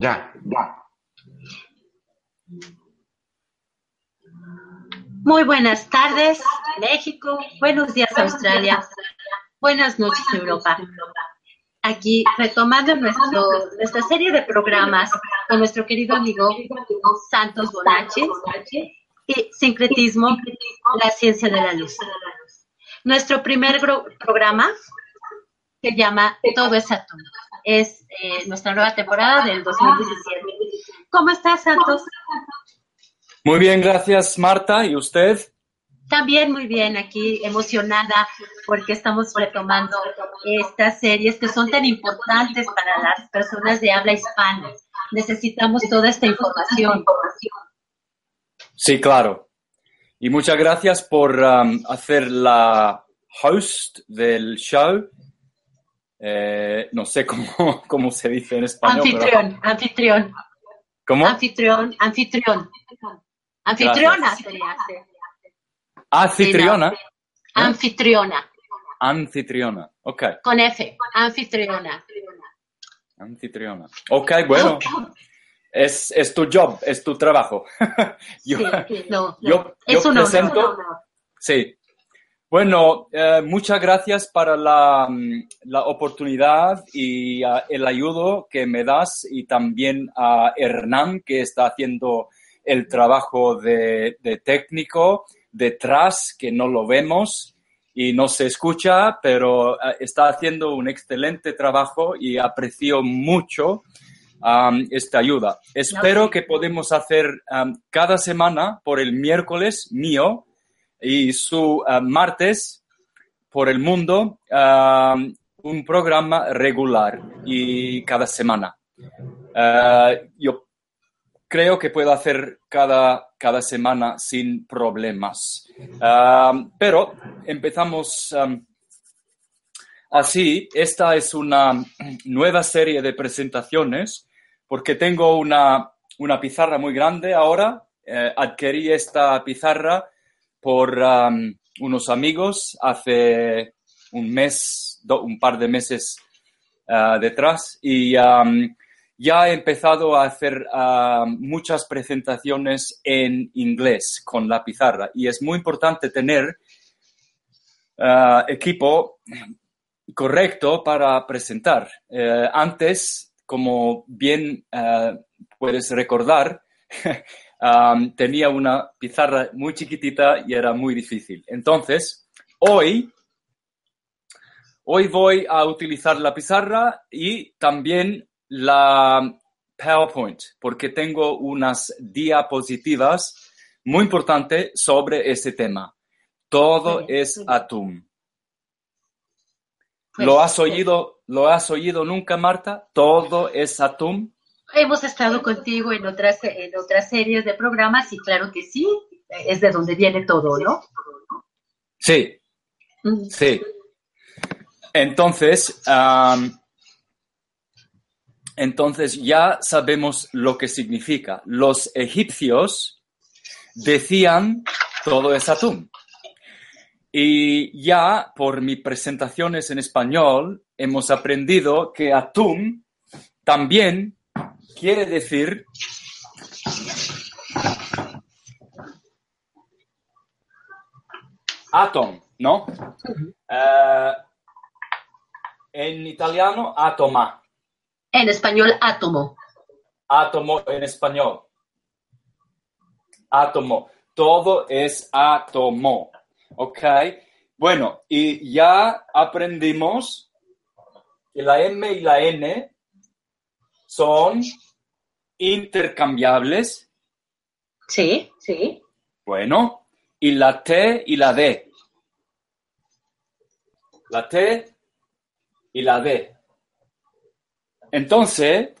Ya, ya. Muy buenas tardes, México. Buenos días, Australia. Buenas noches, Europa. Aquí retomando nuestro, nuestra serie de programas con nuestro querido amigo Santos Bonache y Sincretismo, la ciencia de la luz. Nuestro primer programa se llama Todo es Saturno. Es eh, nuestra nueva temporada del 2017. ¿Cómo estás, Santos? Muy bien, gracias, Marta. ¿Y usted? También muy bien, aquí emocionada porque estamos retomando estas series que son tan importantes para las personas de habla hispana. Necesitamos toda esta información. Sí, claro. Y muchas gracias por um, hacer la host del show. Eh, no sé cómo, cómo, se dice en español. Anfitrión, anfitrión. ¿Cómo? Anfitrión, anfitrión. Anfitriona sería. Anfitriona. Anfitriona. Anfitriona, ok. Con F, anfitriona. Anfitriona. Ok, bueno. Es, es tu job, es tu trabajo. yo, sí, no, yo, yo presento. Sí. Bueno, eh, muchas gracias para la, la oportunidad y uh, el ayudo que me das y también a Hernán que está haciendo el trabajo de, de técnico detrás que no lo vemos y no se escucha, pero uh, está haciendo un excelente trabajo y aprecio mucho um, esta ayuda. Espero que podemos hacer um, cada semana por el miércoles mío y su uh, martes por el mundo um, un programa regular y cada semana. Uh, yo creo que puedo hacer cada, cada semana sin problemas. pero empezamos así. Esta es una nueva serie de presentaciones porque tengo una, una pizarra muy grande ahora. Eh, adquirí esta pizarra por unos amigos hace un mes, un par de meses uh, detrás y ya he empezado a hacer uh, muchas presentaciones en inglés con la pizarra y es muy importante tener uh, equipo correcto para presentar. antes como bien eh, puedes recordar, um, tenía una pizarra muy chiquitita y era muy difícil. Entonces, hoy, hoy voy a utilizar la pizarra y también la PowerPoint, porque tengo unas diapositivas muy importantes sobre ese tema. Todo es Atum. ¿Lo has oído ¿Lo has oído nunca, Marta? ¿Todo es Atum? Hemos estado contigo en otras, en otras series de programas y claro que sí, es de donde viene todo, ¿no? Sí, sí. Entonces, entonces ya sabemos lo que significa. Los egipcios decían todo es Atum. Y ya por mis presentaciones en español hemos aprendido que atum también quiere decir atom, ¿no? Eh, en italiano, atoma. En español, átomo. Átomo en español. Átomo. Todo es átomo. ¿Ok? Bueno, y ya aprendimos que la M y la N son intercambiables. Sí, sí. Bueno, y la T y la D. La T y la D. Entonces,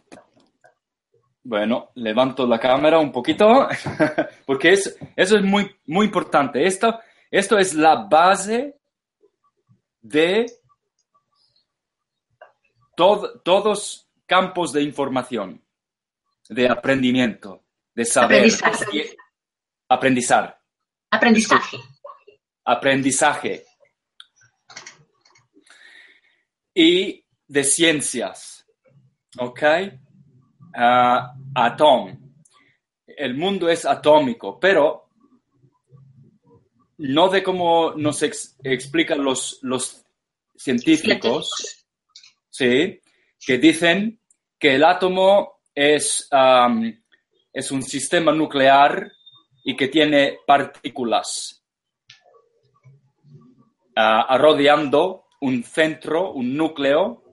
bueno, levanto la cámara un poquito, porque eso es muy, muy importante. Esto, esto es la base de todos campos de información, de aprendimiento, de saber. Aprendizaje. Aprendizar. Aprendizaje. Aprendizaje. Y de ciencias. ¿Ok? ah, atom. El mundo es atómico, pero no de cómo nos ex- explican los, los científicos, sí, que dicen que el átomo es, es un sistema nuclear y que tiene partículas ah, rodeando un centro, un núcleo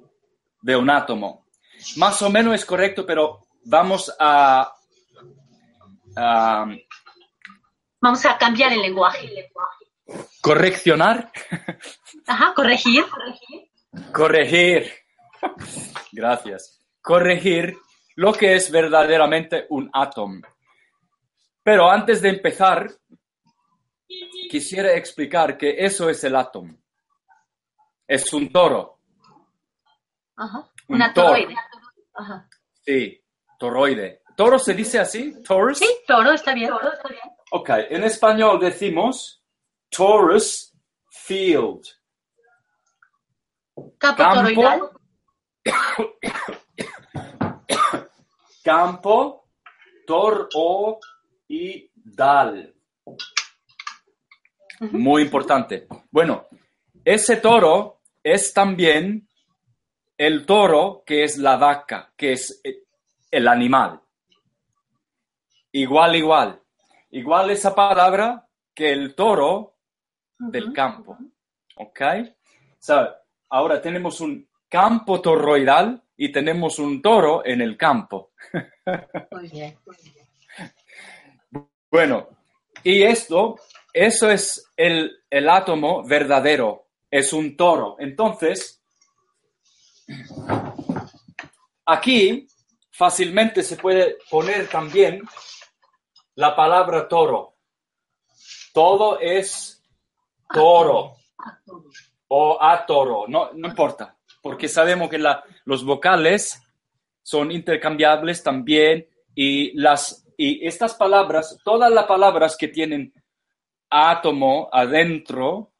de un átomo. Más o menos es correcto, pero vamos a, Vamos a cambiar el lenguaje. correccionar, Ajá, corregir. corregir. Gracias. Corregir lo que es verdaderamente un átomo. Pero antes de empezar, quisiera explicar que eso es el átomo. Es un toro. Ajá. Un Una toro. toroide. Ajá. Sí, toroide. ¿Toro se dice así? ¿Taurus? Sí, toro, está bien. Ok, en español decimos Taurus Field. Campo Campo. toroidal. Campo, toro y dal. Muy importante. Bueno, ese toro es también el toro que es la vaca, que es eh, el animal. Igual, igual. Igual esa palabra que el toro del campo. ¿Ok? So, ahora tenemos un campo toroidal y tenemos un toro en el campo. Muy bien. Bueno, y esto, eso es el, el átomo verdadero, es un toro. Entonces, aquí fácilmente se puede poner también la palabra toro. Todo es toro o a toro, no, no importa, porque sabemos que los vocales son intercambiables también y las y estas palabras, todas las palabras que tienen átomo adentro,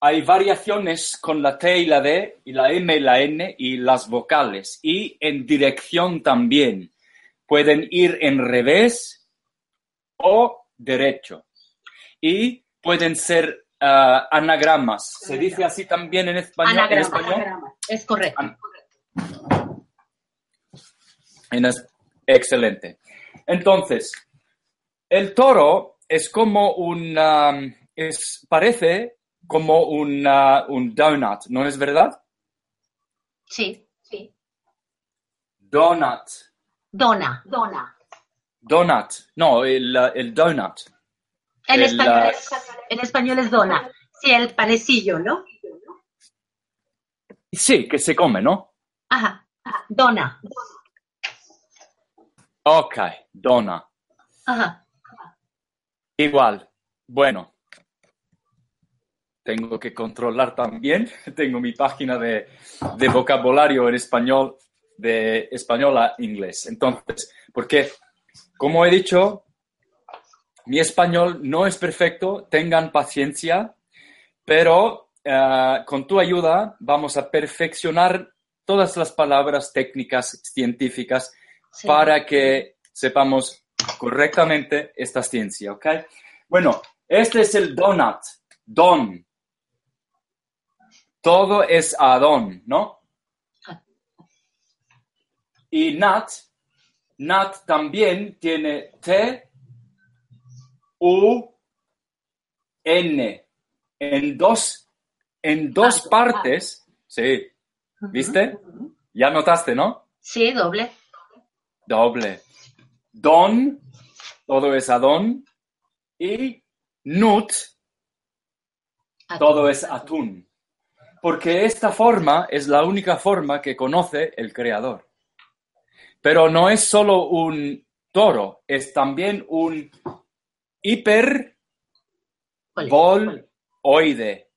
hay variaciones con la T y la D y la M y la N y las vocales y en dirección también. Pueden ir en revés o derecho y pueden ser ah, anagramas. ¿Se dice así también en español? en Anagrama. Es correcto. En es- Excelente. Entonces, el toro es como un, es, parece como un, uh, un donut, ¿no es verdad? Sí. Sí. Donut. Dona. Dona. Donut. No, el, el donut. En, español es, en español es dona. Sí, el panecillo, ¿no? Sí, que se come, ¿no? Ajá. Ajá. Dona. Ok, dona. Ajá. Igual. Bueno. Tengo que controlar también. Tengo mi página de, de vocabulario en español, de español a inglés. Entonces, porque, como he dicho, mi español no es perfecto, tengan paciencia, pero eh, con tu ayuda vamos a perfeccionar todas las palabras técnicas científicas Sí. para que sepamos correctamente esta ciencia, ¿ok? Bueno, este es el donut, don. Todo es Adón, ¿no? Y nat, nat también tiene T, U, N, en dos, en dos Ah, partes, sí, ¿viste? Ya notaste, ¿no? Sí, doble. Doble. Don, todo es Adón. Y Nut, todo es atún. Porque esta forma es la única forma que conoce el Creador. Pero no es solo un toro, es también un hiperboloide.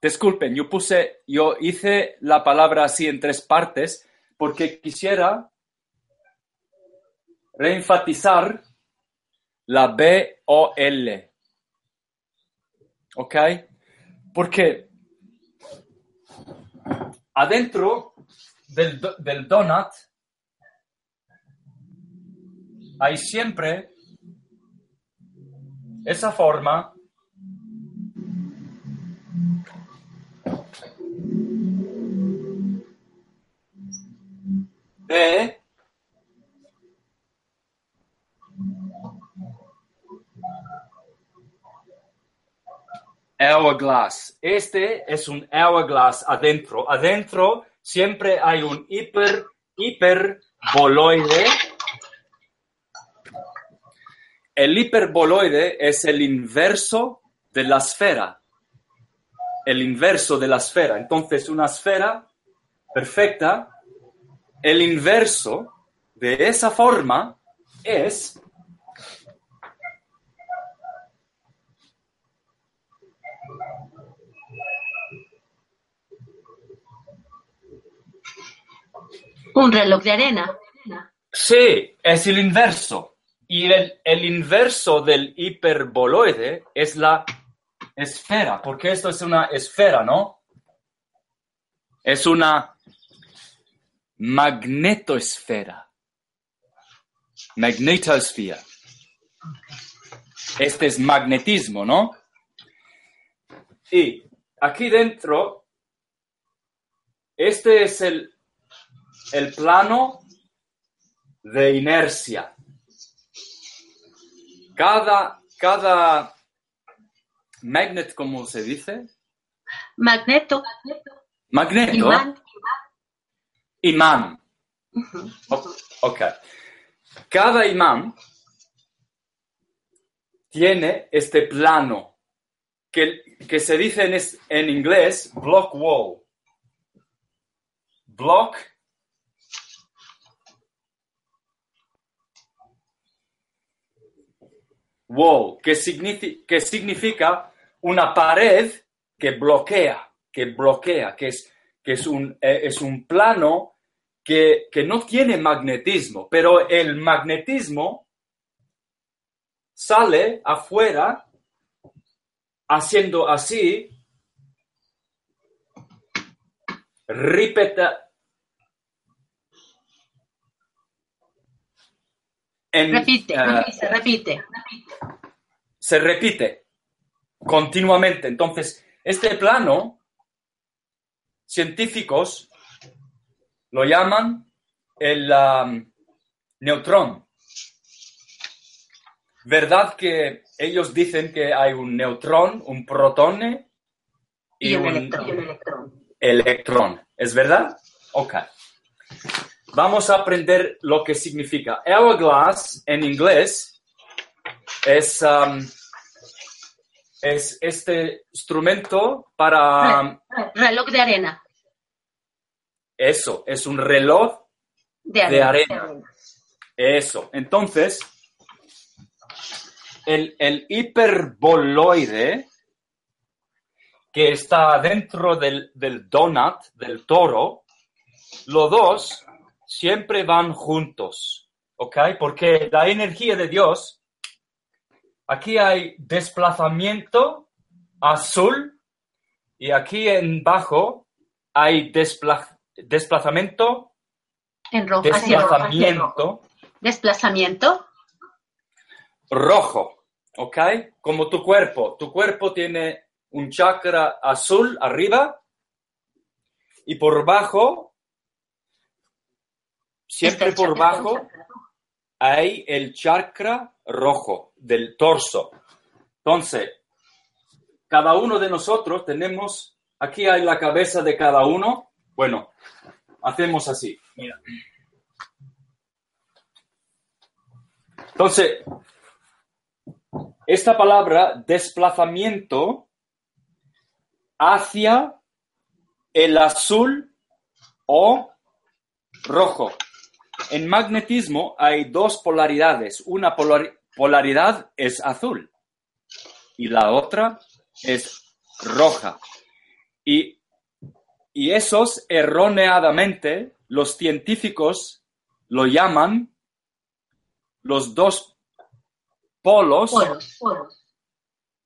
Disculpen, yo puse, yo hice la palabra así en tres partes porque quisiera reenfatizar la B-O-L. ¿Ok? Porque adentro del, del donut hay siempre esa forma de hourglass. Este es un hourglass adentro. Adentro siempre hay un hiper, hiperboloide. El hiperboloide es el inverso de la esfera. El inverso de la esfera. Entonces, una esfera perfecta, el inverso de esa forma es Un reloj de arena. Sí, es el inverso. Y el, inverso del hiperboloide es la esfera, porque esto es una esfera, ¿no? Es una magnetosfera. Magnetosfera. Este es magnetismo, ¿no? Y aquí dentro, este es el el plano de inercia. Cada, cada magnet, ¿cómo se dice? Magneto. Magneto. Imán. Imán. Ok. Cada imán tiene este plano que, que se dice en, en inglés block wall. Block wall, que, significa, una pared que bloquea, que bloquea, que es, que es, un, eh, es un plano que, que no tiene magnetismo, pero el magnetismo sale afuera haciendo así, repite, uh, se repite. Se repite continuamente. Entonces, este plano, científicos lo llaman el um, neutrón. ¿Verdad que ellos dicen que hay un neutrón, un protón y, un, electrón. electrón? ¿Es verdad? Ok vamos a aprender lo que significa. Hourglass en inglés es, um, es este instrumento para... reloj de arena. Eso, es un reloj de arena. Eso. Entonces, el, el, hiperboloide que está dentro del, del donut, del toro, los dos siempre van juntos, ¿ok? Porque la energía de Dios, aquí hay desplazamiento azul y aquí en bajo hay desplazamiento. En rojo. Desplazamiento. Desplazamiento. Rojo, ¿ok? Como tu cuerpo. Tu cuerpo tiene un chakra azul arriba y por bajo Siempre por bajo hay el chakra rojo del torso. Entonces, cada uno de nosotros tenemos, aquí hay la cabeza de cada uno. Bueno, hacemos así. Mira. Entonces, esta palabra desplazamiento hacia el azul o rojo. En magnetismo hay dos polaridades. Una polaridad es azul y la otra es roja. Y, y esos erróneamente los científicos lo llaman los dos polos,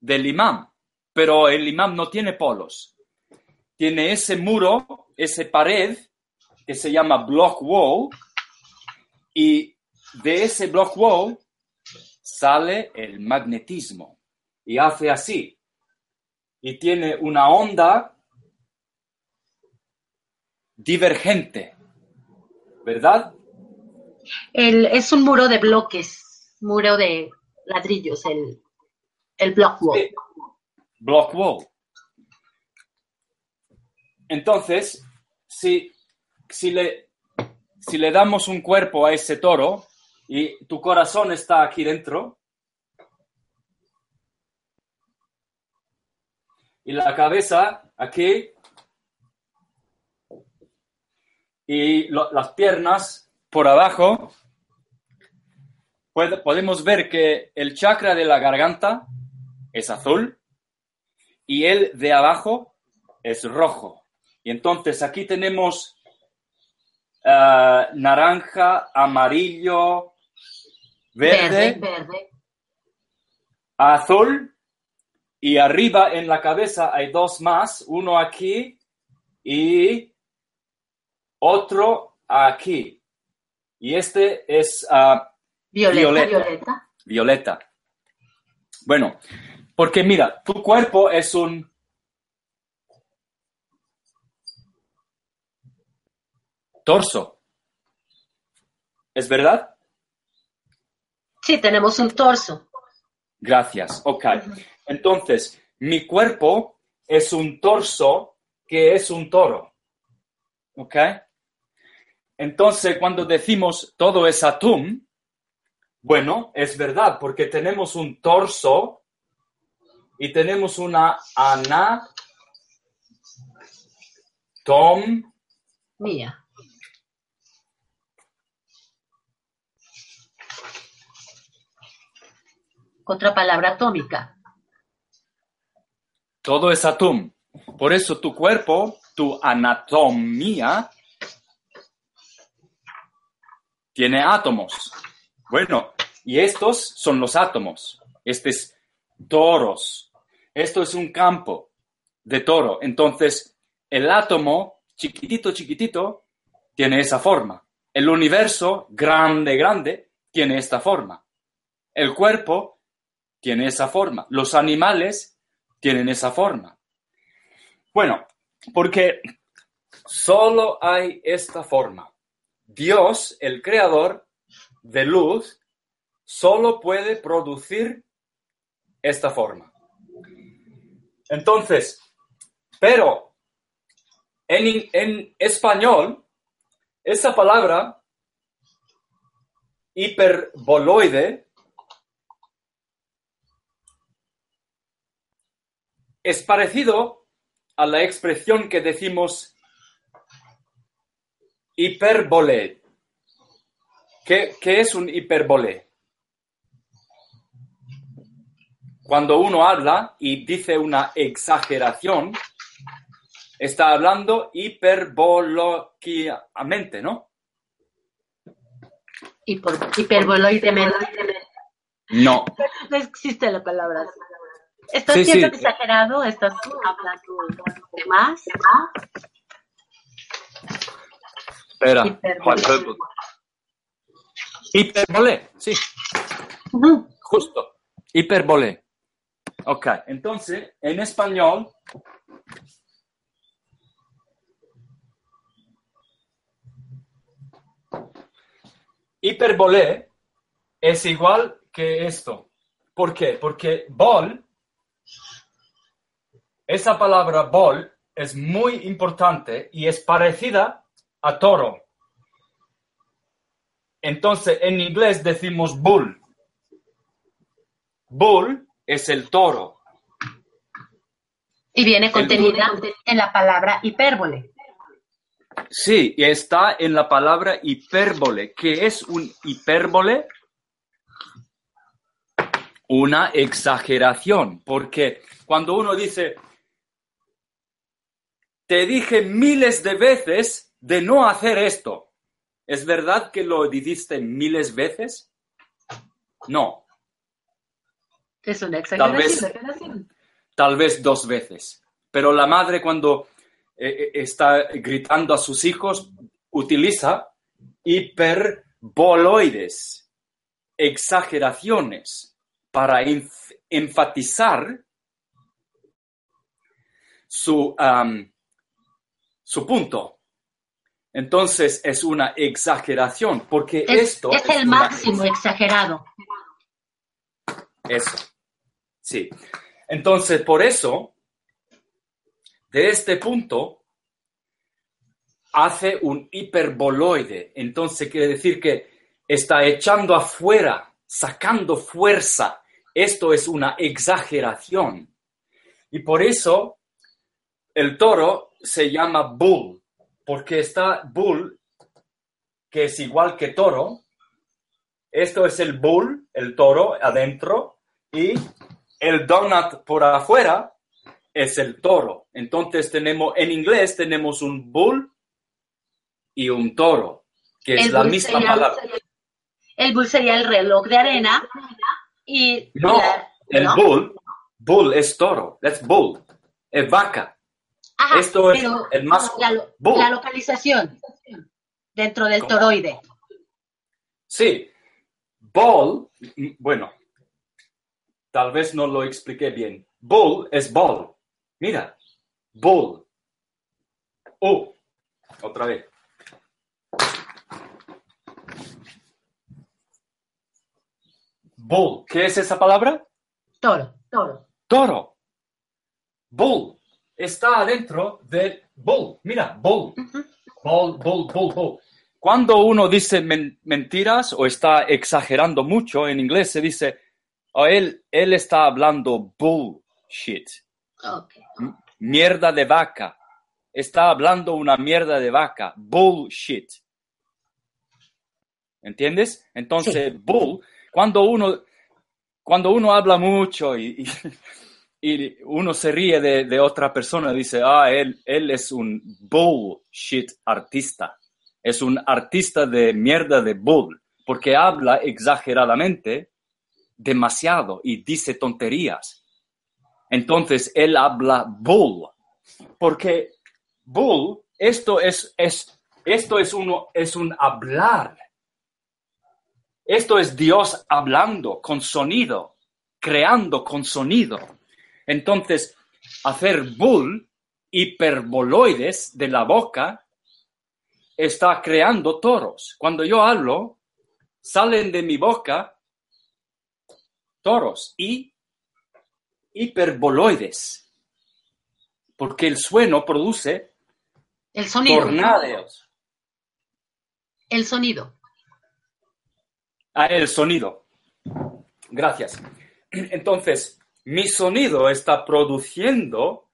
del imán. Pero el imán no tiene polos. Tiene ese muro, esa pared que se llama block wall, y de ese block wall sale el magnetismo y hace así. Y tiene una onda divergente, ¿verdad? El, es un muro de bloques, muro de ladrillos, el, el block wall. Sí. Block wall. Entonces, si, si, le, si le damos un cuerpo a ese toro y tu corazón está aquí dentro y la cabeza aquí y las piernas por abajo, podemos ver que el chakra de la garganta es azul y el de abajo es rojo. Y entonces aquí tenemos ah, naranja, amarillo, verde, verde. azul y arriba en la cabeza hay dos más, uno aquí y otro aquí. Y este es ah, Violeta, Violeta. violeta. violeta. Bueno, porque mira, tu cuerpo es un torso. ¿Es verdad? Sí, tenemos un torso. Gracias. Ok. Entonces, mi cuerpo es un torso que es un toro. ¿Ok? Entonces, cuando decimos todo es atún, bueno, es verdad, porque tenemos un torso y tenemos una anatomía. Mía. Otra palabra atómica. Todo es atún. Por eso tu cuerpo, tu anatomía, tiene átomos. Bueno, y estos son los átomos. Este es toros. Esto es un campo de toro. Entonces, el átomo, chiquitito, chiquitito, tiene esa forma. El universo, grande, grande, tiene esta forma. El cuerpo tiene esa forma. Los animales tienen esa forma. Bueno, porque solo hay esta forma. Dios, el creador de luz, solo puede producir esta forma. Entonces, pero en, en español, esa palabra hiperboloide es parecido a la expresión que decimos hipérbole. ¿Qué, qué es un hipérbole? Cuando uno habla y dice una exageración, está hablando hiperboloquiamente, ¿no? Hiper, hiperboloidemente. No. No existe la palabra. ¿Estás Sí, siendo sí. exagerado? ¿Estás hablando de más? Espera. Hiperbole. Hiperbole, sí. Justo. Hiperbole. Ok, entonces, en español, hiperbole es igual que esto. ¿Por qué? Porque bol, esa palabra bol es muy importante y es parecida a toro. Entonces, en inglés decimos bull. Bull es el toro. Y viene contenida en la palabra hipérbole. Sí, y está en la palabra hipérbole. ¿Qué es un hipérbole? Una exageración, porque cuando uno dice, te dije miles de veces de no hacer esto, ¿es verdad que lo dijiste miles veces? No, Es una Tal vez- exageración. tal vez dos veces. Pero la madre cuando eh, eh, está gritando a sus hijos utiliza hiper boloides, exageraciones, para enfatizar su, su punto. Entonces es una exageración, porque esto... Es, el máximo exagerado. Eso. Sí. Entonces, por eso, de este punto, hace un hiperboloide. Entonces, quiere decir que está echando afuera, sacando fuerza. Esto es una exageración. Y por eso el toro se llama bull, porque está bull, que es igual que toro. Esto es el bull, el toro adentro, y el donut por afuera es el toro. Entonces tenemos, en inglés tenemos un bull y un toro, que es la misma palabra. El bull sería el reloj de arena y... No, el bull, bull es toro, es bull, es vaca. Esto es el más... La, localización dentro del toroide. Sí, bull, bueno, tal vez no lo expliqué bien. Bull es ball. Mira, bull. Oh, otra vez. Bull. ¿Qué es esa palabra? Toro. Toro. Toro. Bull. Está adentro de bull. Mira, bull. Bull, bull, bull, bull. Cuando uno dice mentiras o está exagerando mucho, en inglés se dice, oh, él, él está hablando bullshit. Mierda de vaca. Está hablando una mierda de vaca. Bullshit. ¿Entiendes? Entonces, bull, cuando uno, cuando uno habla mucho y, y, uno se ríe de, de, otra persona, dice, ah, él, él es un bullshit artista. Es un artista de mierda de bull, porque habla exageradamente demasiado y dice tonterías. Entonces él habla bull, porque bull, esto es, es, esto es, uno, es un hablar. Esto es Dios hablando con sonido, creando con sonido. Entonces, hacer bull, hiperboloides de la boca, está creando toros. Cuando yo hablo, salen de mi boca toros y hiperboloides, porque el sueno produce el sonido. El sonido. Ah, el sonido. Gracias. Entonces, mi sonido está produciendo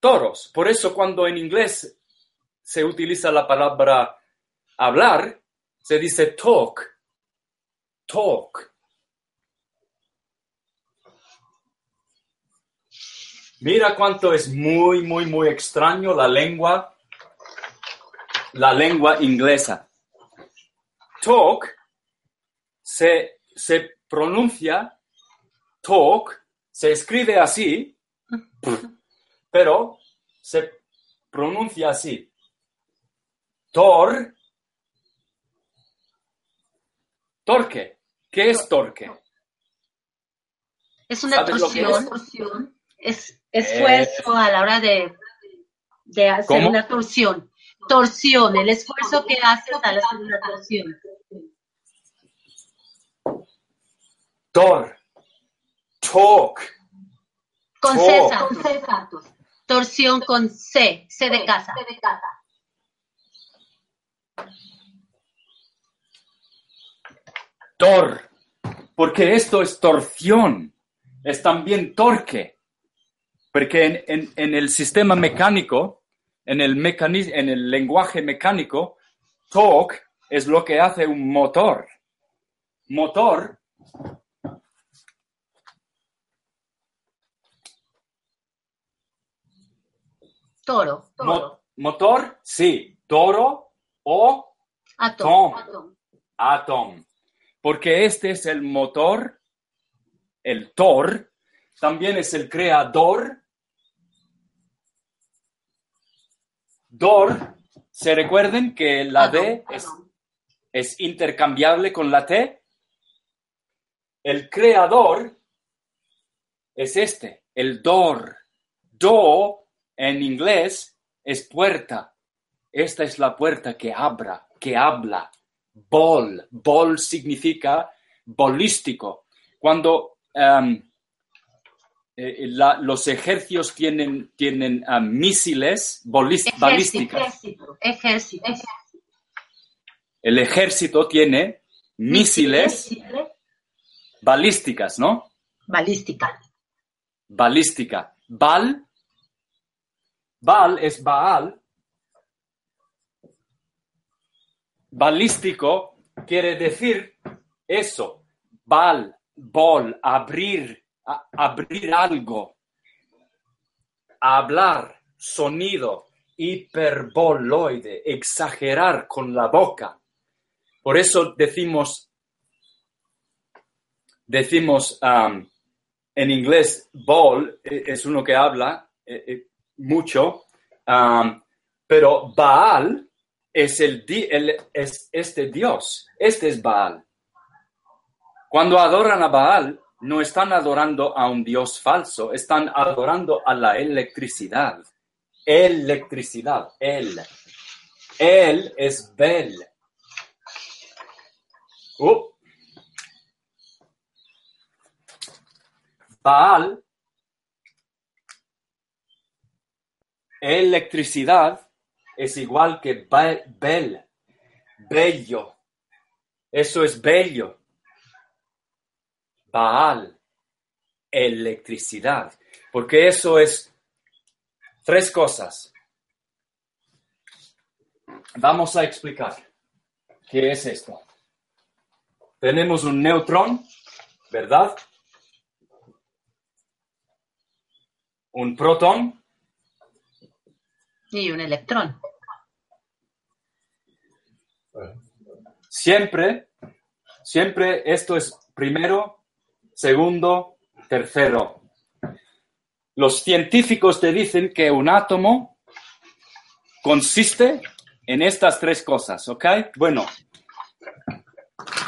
toros. Por eso cuando en inglés se utiliza la palabra hablar, se dice talk. Talk. Mira cuánto es muy, muy, muy extraño la lengua, la lengua inglesa. Talk se, se pronuncia, talk, se escribe así, pero se pronuncia así. Tor, torque. ¿Qué es torque? Es una torsión. Es, esfuerzo a la hora de, de hacer una torsión. Torsión, el esfuerzo que haces al hacer una torsión. Tor. Talk. Con C, Torsión con C, C de casa. C de casa. Tor, porque esto es torsión, es también torque. Porque en, el sistema mecánico, en el, en el lenguaje mecánico, torque es lo que hace un motor. Motor Toro. motor, sí. Toro o atom. Atom. Porque este es el motor, el Tor, también es el creador Dor, se recuerden que la D es es intercambiable con la T. El creador es este, el door. Do en inglés es puerta. Esta es la puerta que abra, que habla. Bol. Bol significa bolístico. Cuando um, eh, la- los ejércitos tienen, tienen um, misiles balísticos, Ejército, ejército. el ejército tiene misiles balísticas, ¿no? Balística. balística. Bal, Bal es Baal. Balístico quiere decir eso. Bal, bol, abrir, abrir algo. Hablar, sonido, hiperboloide, exagerar con la boca. Por eso decimos, decimos, um, en inglés, Baal eh, es uno que habla eh, eh, mucho, um, pero Baal es, el, di- el- es este Dios, este es Baal. Cuando adoran a Baal, no están adorando a un Dios falso, están adorando a la electricidad. Electricidad, él. Él es Bel. Uh. Baal, electricidad, es igual que Be- Bel, bello. Eso es bello. Baal, electricidad. Porque eso es tres cosas. Vamos a explicar qué es esto. Tenemos un neutrón, ¿verdad? Un protón, Y un electrón. siempre, siempre esto es primero, segundo, tercero. Los científicos te dicen que un átomo consiste en estas tres cosas, ¿ok? Bueno,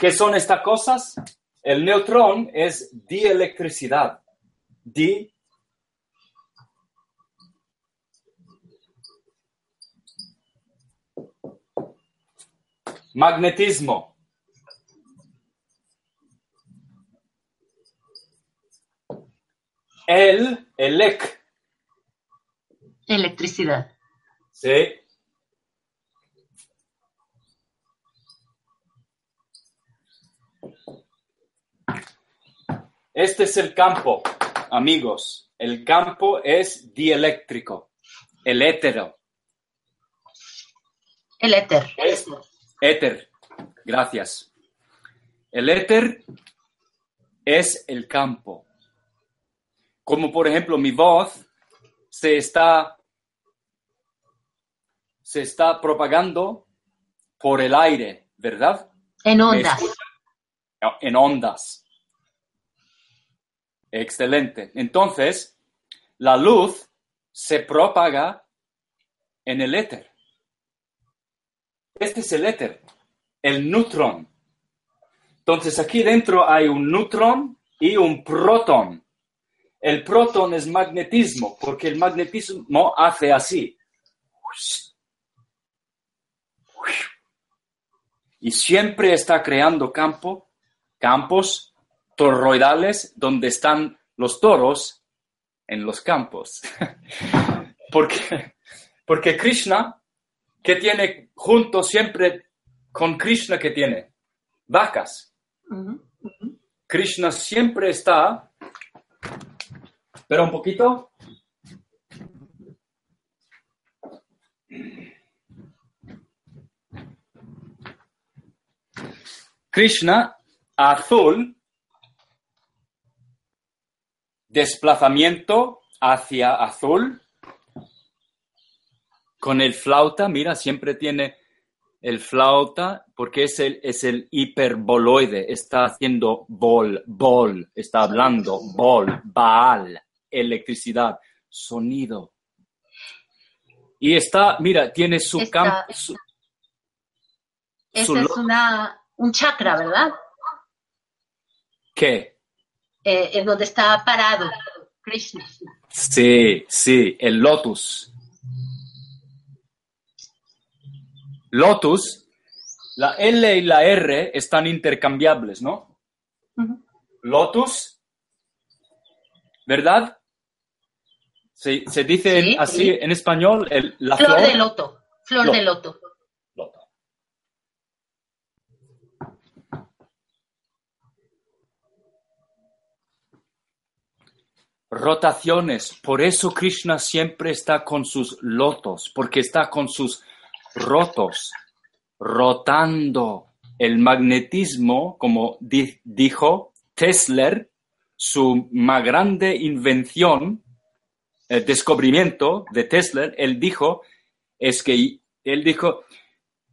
¿qué son estas cosas? El neutrón es dielectricidad. Di magnetismo. El, elec, Electricidad. ¿sí? Este es el campo, amigos. El campo es dieléctrico, el hétero. El éter. Es éter, gracias. El éter es el campo. Como por ejemplo mi voz se está, se está propagando por el aire, ¿verdad? En ¿Me ondas. En ondas. Excelente. Entonces, la luz se propaga en el éter. Este es el éter, el neutrón. Entonces, aquí dentro hay un neutrón y un protón. El protón es magnetismo, porque el magnetismo hace así. Y siempre está creando campo, campos toroidales donde están los toros en los campos. porque, porque Krishna, que tiene junto siempre con Krishna que tiene? Vacas. Krishna siempre está. Espera un poquito. Krishna, azul, desplazamiento hacia azul, con el flauta, mira, siempre tiene el flauta, porque es el, es el hiperboloide, está haciendo bol, bol, está hablando, bol, baal, electricidad, sonido. Y está, mira, tiene su campo, su- es una, un chakra, ¿verdad? ¿Qué? Eh, en donde está parado Krishna. Sí, sí, el lotus. Lotus, la L y la R están intercambiables, ¿no? Lotus, ¿verdad? Se, se dice Sí, así sí. en español, el- la Flor flor. de loto. Flor Loto. de loto. Loto. Rotaciones. Por eso Krishna siempre está con sus lotos, porque está con sus rotos, rotando. El magnetismo, como di- dijo Tesla, su más grande invención, el descubrimiento de Tesla, él dijo, es que él dijo,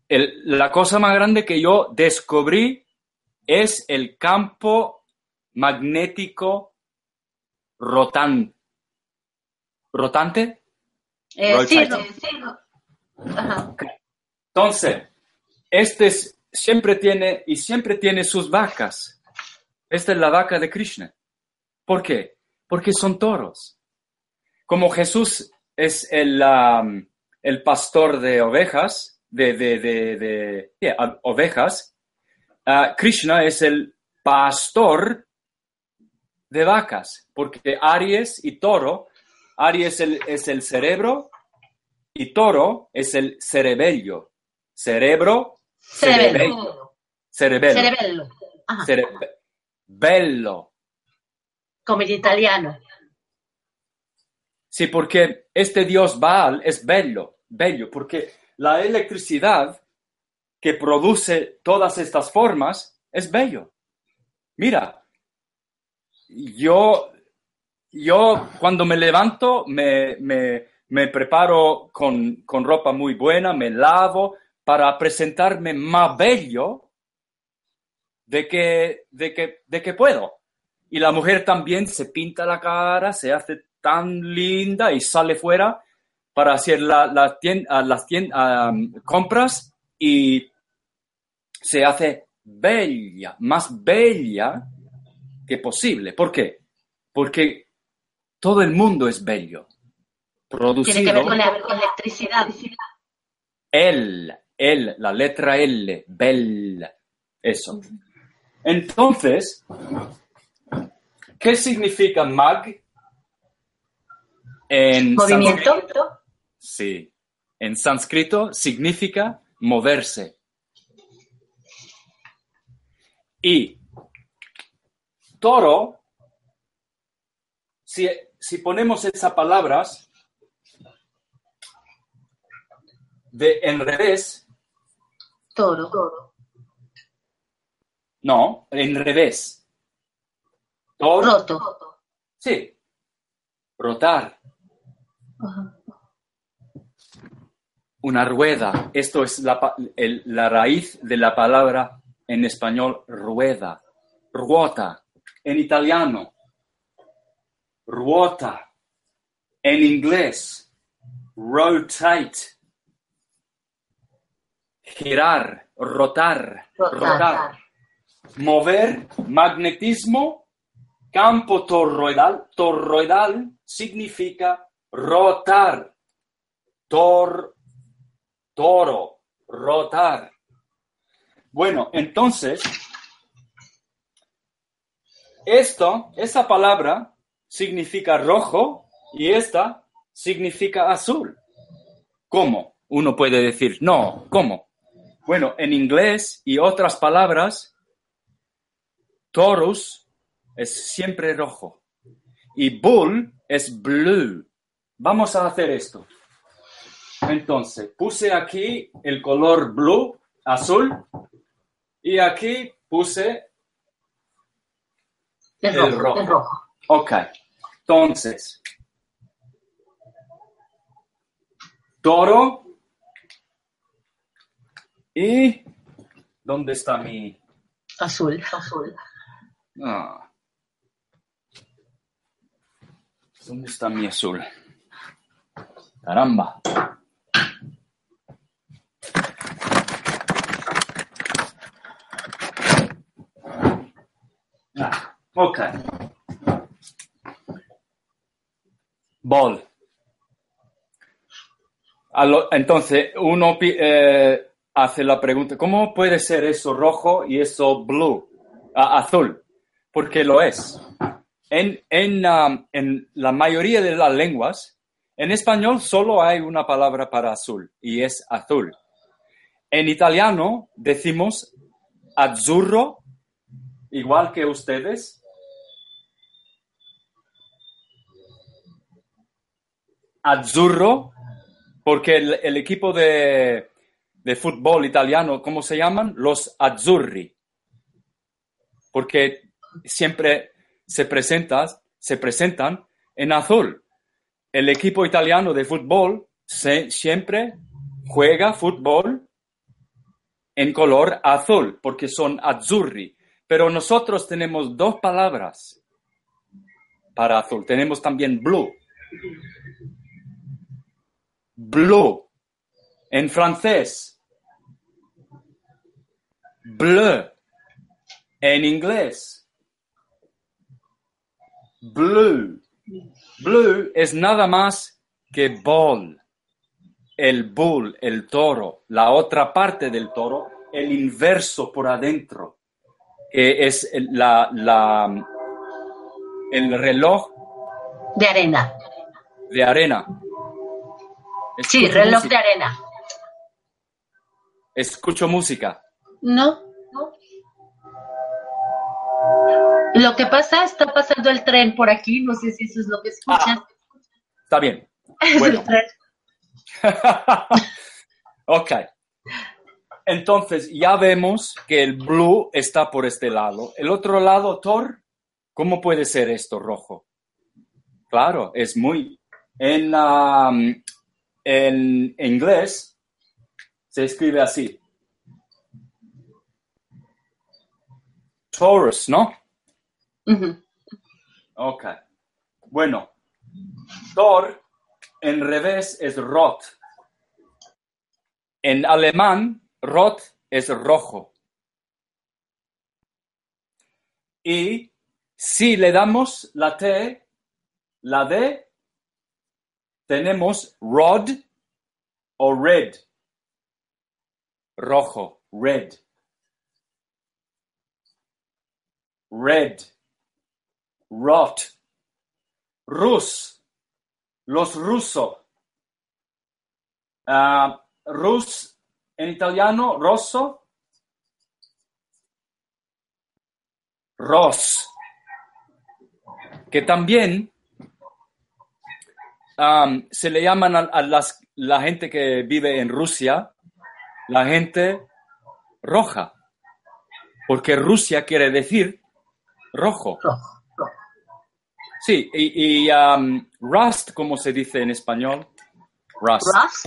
el- la cosa más grande que yo descubrí es el campo magnético rotan, rotante. Eh, sí, sí. Entonces, este es- siempre tiene y siempre tiene sus vacas. Esta es la vaca de Krishna. ¿Por qué? Porque son toros. Como Jesús es el, um, el pastor de ovejas, de, de, de, de- yeah, uh, ovejas, ah, Krishna es el pastor de vacas, porque Aries y toro, Aries el- es el cerebro y toro es el cerebello. Cerebro, cerebello, Cerebello. Ajá. cerebello. Como en italiano. Sí, porque este dios Baal es bello, bello, porque la electricidad que produce todas estas formas es bello. Mira, yo, yo cuando me levanto me, me, me preparo con, con ropa muy buena, me lavo para presentarme más bello de que, de que, de que puedo. Y la mujer también se pinta la cara, se hace tan linda y sale fuera para hacer la, la las tien- ah, compras y se hace bella, más bella que posible. ¿Por qué? Porque todo el mundo es bello. Tiene que ver Producido con la con electricidad. el, el, la letra L, bella. Eso. Entonces, ¿qué significa mag? En Movimiento. sánscrito- Sí. En sánscrito significa moverse. Y toro, si, si ponemos esas palabras de en revés, Toro. no, en revés. Toro, Roto. sí. Rotar. Ajá. Una rueda. Esto es la, el- la raíz de la palabra en español rueda. Ruota. En italiano. Ruota. En inglés. Rotate. Girar. Rotar. Rotar. rotar. Mover, magnetismo, campo toroidal. Toroidal significa rotar. Tor, toro, rotar. Bueno, entonces, esto, esa palabra significa rojo y esta significa azul. ¿Cómo? Uno puede decir, no, ¿cómo? Bueno, en inglés y otras palabras, Taurus es siempre rojo y bull es blue. Vamos a hacer esto. Entonces, puse aquí el color blue, azul, y aquí puse El El rojo. rojo. El rojo. Ok, entonces, toro ¿Y dónde está mi...? Azul. Azul. Ah. ¿Dónde está mi azul? Caramba. Ah, ok. Ball. Entonces, uno eh, hace la pregunta, ¿cómo puede ser eso rojo y eso blue, azul? Porque lo es. En, en, um, en la mayoría de las lenguas, en español solo hay una palabra para azul y es azul. En italiano decimos azzurro, igual que ustedes. Azzurro, porque el, equipo de, de, fútbol italiano, ¿cómo se llaman? Los azzurri. Porque siempre se, presenta, se presentan en azul. El equipo italiano de fútbol siempre juega fútbol en color azul, porque son azzurri. Pero nosotros tenemos dos palabras para azul. Tenemos también blue. Blue. En francés. Bleu. En inglés. Blue. Blue es nada más que ball el bull, el toro, la otra parte del toro, el inverso por adentro, que es la, la, el reloj. De arena. De arena. sí, reloj de arena. Escucho música. No. Lo que pasa, está pasando el tren por aquí, no sé si eso es lo que escuchas. Ah, está bien. Bueno. ok. Entonces, ya vemos que el blue está por este lado. El otro lado, Thor, ¿cómo puede ser esto rojo? Claro, es muy... En, um, en inglés se escribe así. Taurus, ¿no? Ok. Bueno, Thor en revés es rot. En alemán, rot es rojo. Y si le damos la T, la D, tenemos rod o red. Rojo, red. Red. Rot. Rus los rusos. Ah, rus en italiano, rosso. Ros. Que también se le llaman a, las, la gente que vive en Rusia la gente roja. Porque Rusia quiere decir rojo. rojo. Sí, y, um, rust, ¿cómo se dice en español? Rust. Rust,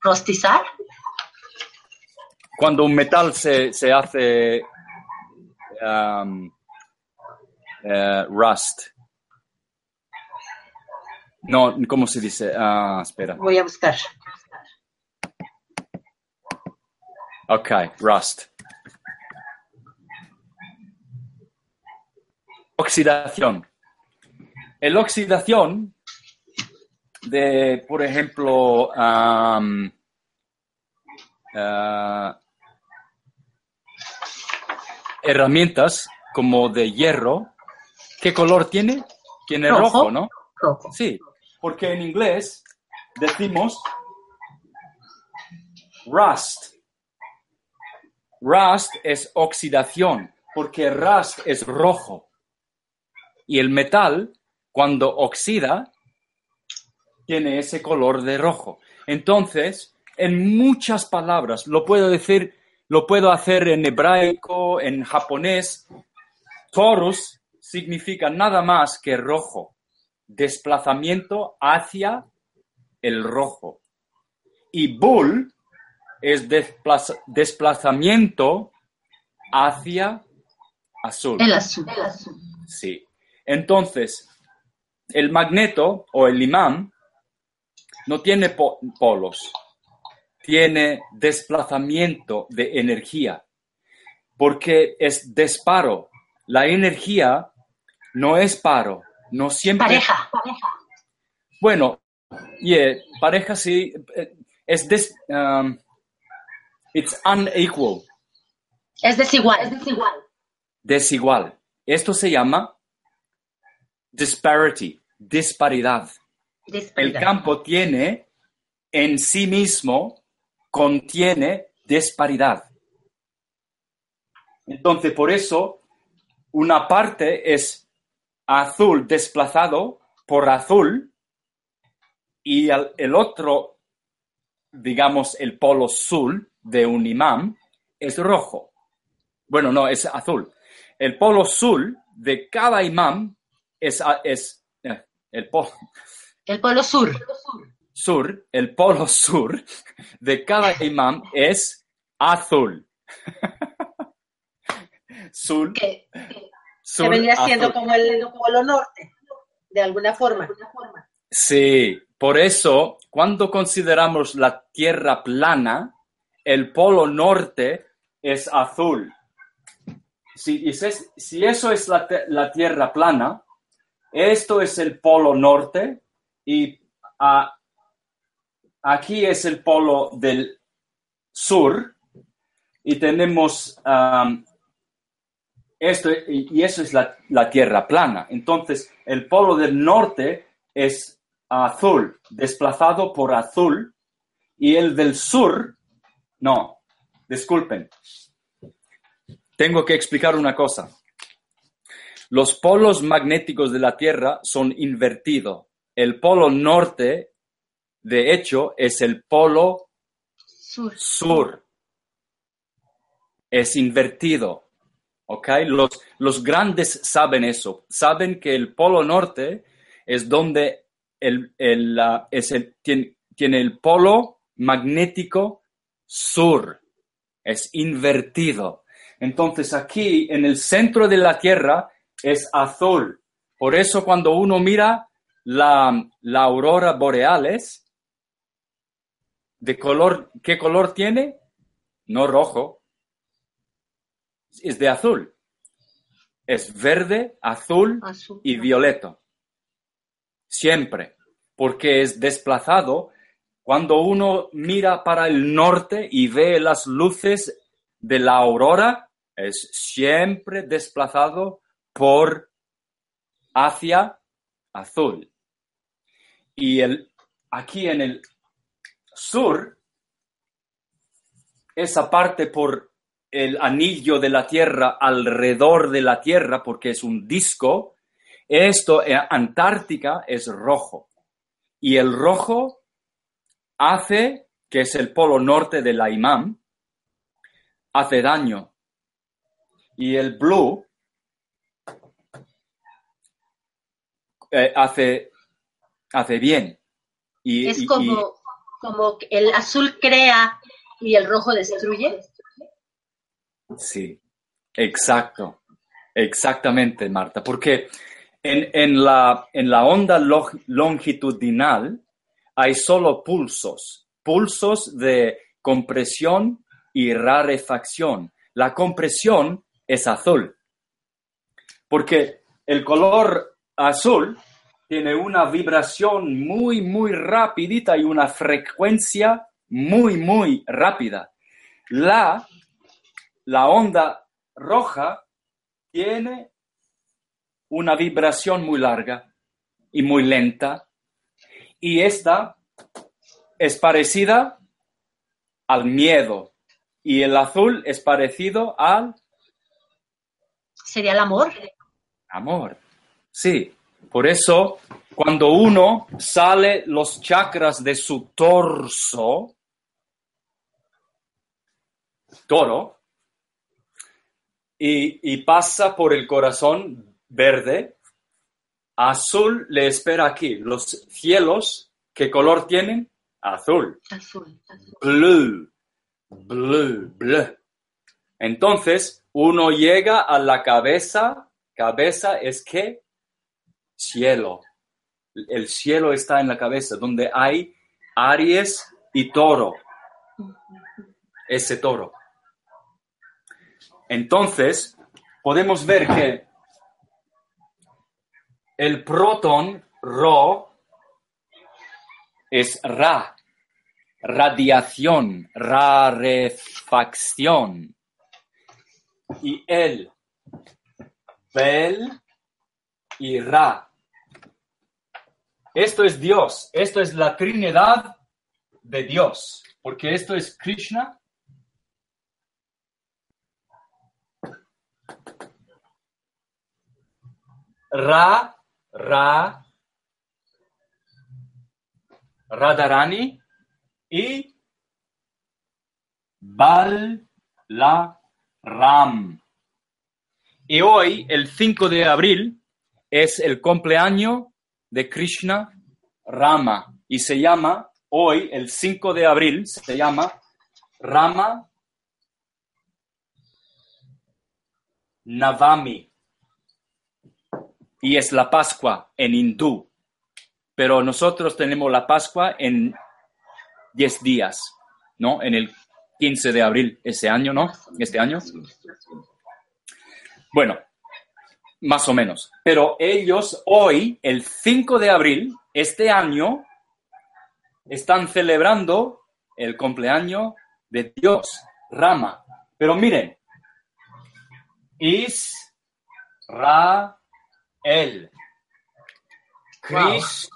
rostizar. Cuando un metal se, se hace um, eh, rust. No, ¿cómo se dice? Ah, espera. Voy a buscar. Ok, rust. Oxidación. La oxidación de, por ejemplo, eh, herramientas como de hierro, ¿qué color tiene? Tiene rojo, ¿no? Rojo. Sí, porque en inglés decimos rust. Rust es oxidación, porque rust es rojo. Y el metal cuando oxida, tiene ese color de rojo. Entonces, en muchas palabras, lo puedo decir, lo puedo hacer en hebraico, en japonés. Torus significa nada más que rojo, desplazamiento hacia el rojo. Y bull es desplazamiento hacia azul. El azul. Sí. Entonces, el magneto o el imán no tiene polos, tiene desplazamiento de energía, porque es disparo. La energía no es paro, no siempre. Pareja. Bueno, yeah, pareja sí, eh, es des, um, it's unequal, Es desigual. Es desigual. desigual. Esto se llama disparity, disparidad. El campo tiene en sí mismo, contiene disparidad. Entonces, por eso, una parte es azul desplazado por azul y el, el otro, digamos, el polo sur de un imán es rojo. Bueno, no, es azul. El polo sur de cada imán es, a- es eh, el polo, El polo sur. sur, el polo sur de cada imán es azul. Sur, Que, sur, que vendría siendo azul. como el polo norte, de alguna forma. Sí, por eso, cuando consideramos la Tierra plana, el polo norte es azul. Si, si- si eso es la, la Tierra plana, esto es el polo norte y ah, aquí es el polo del sur y tenemos am, esto y, y eso es la, la Tierra plana. Entonces, el polo del norte es azul, desplazado por azul, y el del sur, no, disculpen. Tengo que explicar una cosa. Los polos magnéticos de la Tierra son invertidos. El polo norte, de hecho, es el polo Sur. sur. Es invertido. ¿Ok? Los, los grandes saben eso. Saben que el polo norte es donde el, el, es el- tiene, tiene el polo magnético sur. Es invertido. Entonces aquí en el centro de la Tierra es azul. Por eso cuando uno mira la, la aurora boreales, de color, ¿qué color tiene? No rojo, es de azul. Es verde, azul Azul. y violeta. Siempre, porque es desplazado. Cuando uno mira para el norte y ve las luces de la aurora, es siempre desplazado por hacia azul. Y el, aquí en el sur, esa parte por el anillo de la Tierra alrededor de la Tierra, porque es un disco, esto, Antártica es rojo. Y el rojo hace, que es el polo norte de la hace daño. Y el blue eh, hace, hace bien. Y, Es y- y- como, como el azul crea y el rojo destruye. Sí, exacto, exactamente, Marta, porque en, en la, en la onda lo- longitudinal hay solo pulsos, pulsos de compresión y rarefacción. La compresión es azul, porque el color azul tiene una vibración muy, muy rapidita y una frecuencia muy, muy rápida. La la onda roja tiene una vibración muy larga y muy lenta y esta es parecida al miedo y el azul es parecido al Sería el amor. amor. Sí, por eso cuando uno sale los chakras de su torso, toro, y, y pasa por el corazón verde, azul le espera aquí. Los cielos, ¿qué color tienen? Azul. Azul. azul. Blue. Blue. Blue. Entonces, uno llega a la cabeza. Cabeza es que cielo. El cielo está en la cabeza, donde hay Aries y toro. Ese toro. Entonces, podemos ver que El protón, Ro, es Ra, radiación, rarefacción. Y el, Bel y Ra. Esto es Dios, esto es la Trinidad de Dios, porque esto es Krishna. Ra, Ra, Radharani y Bal, la, Ram. Y hoy, el 5 de abril, es el cumpleaños de Krishna Rama y se llama, hoy, el 5 de abril, se llama Rama Navami. Y es la Pascua en hindú. Pero nosotros tenemos la Pascua en 10 días, ¿no? En el 15 de abril ese año, ¿no? Este año. Bueno, más o menos. Pero ellos hoy, el 5 de abril, este año, están celebrando el cumpleaños de Dios, Rama. Pero miren, Israel, Krish,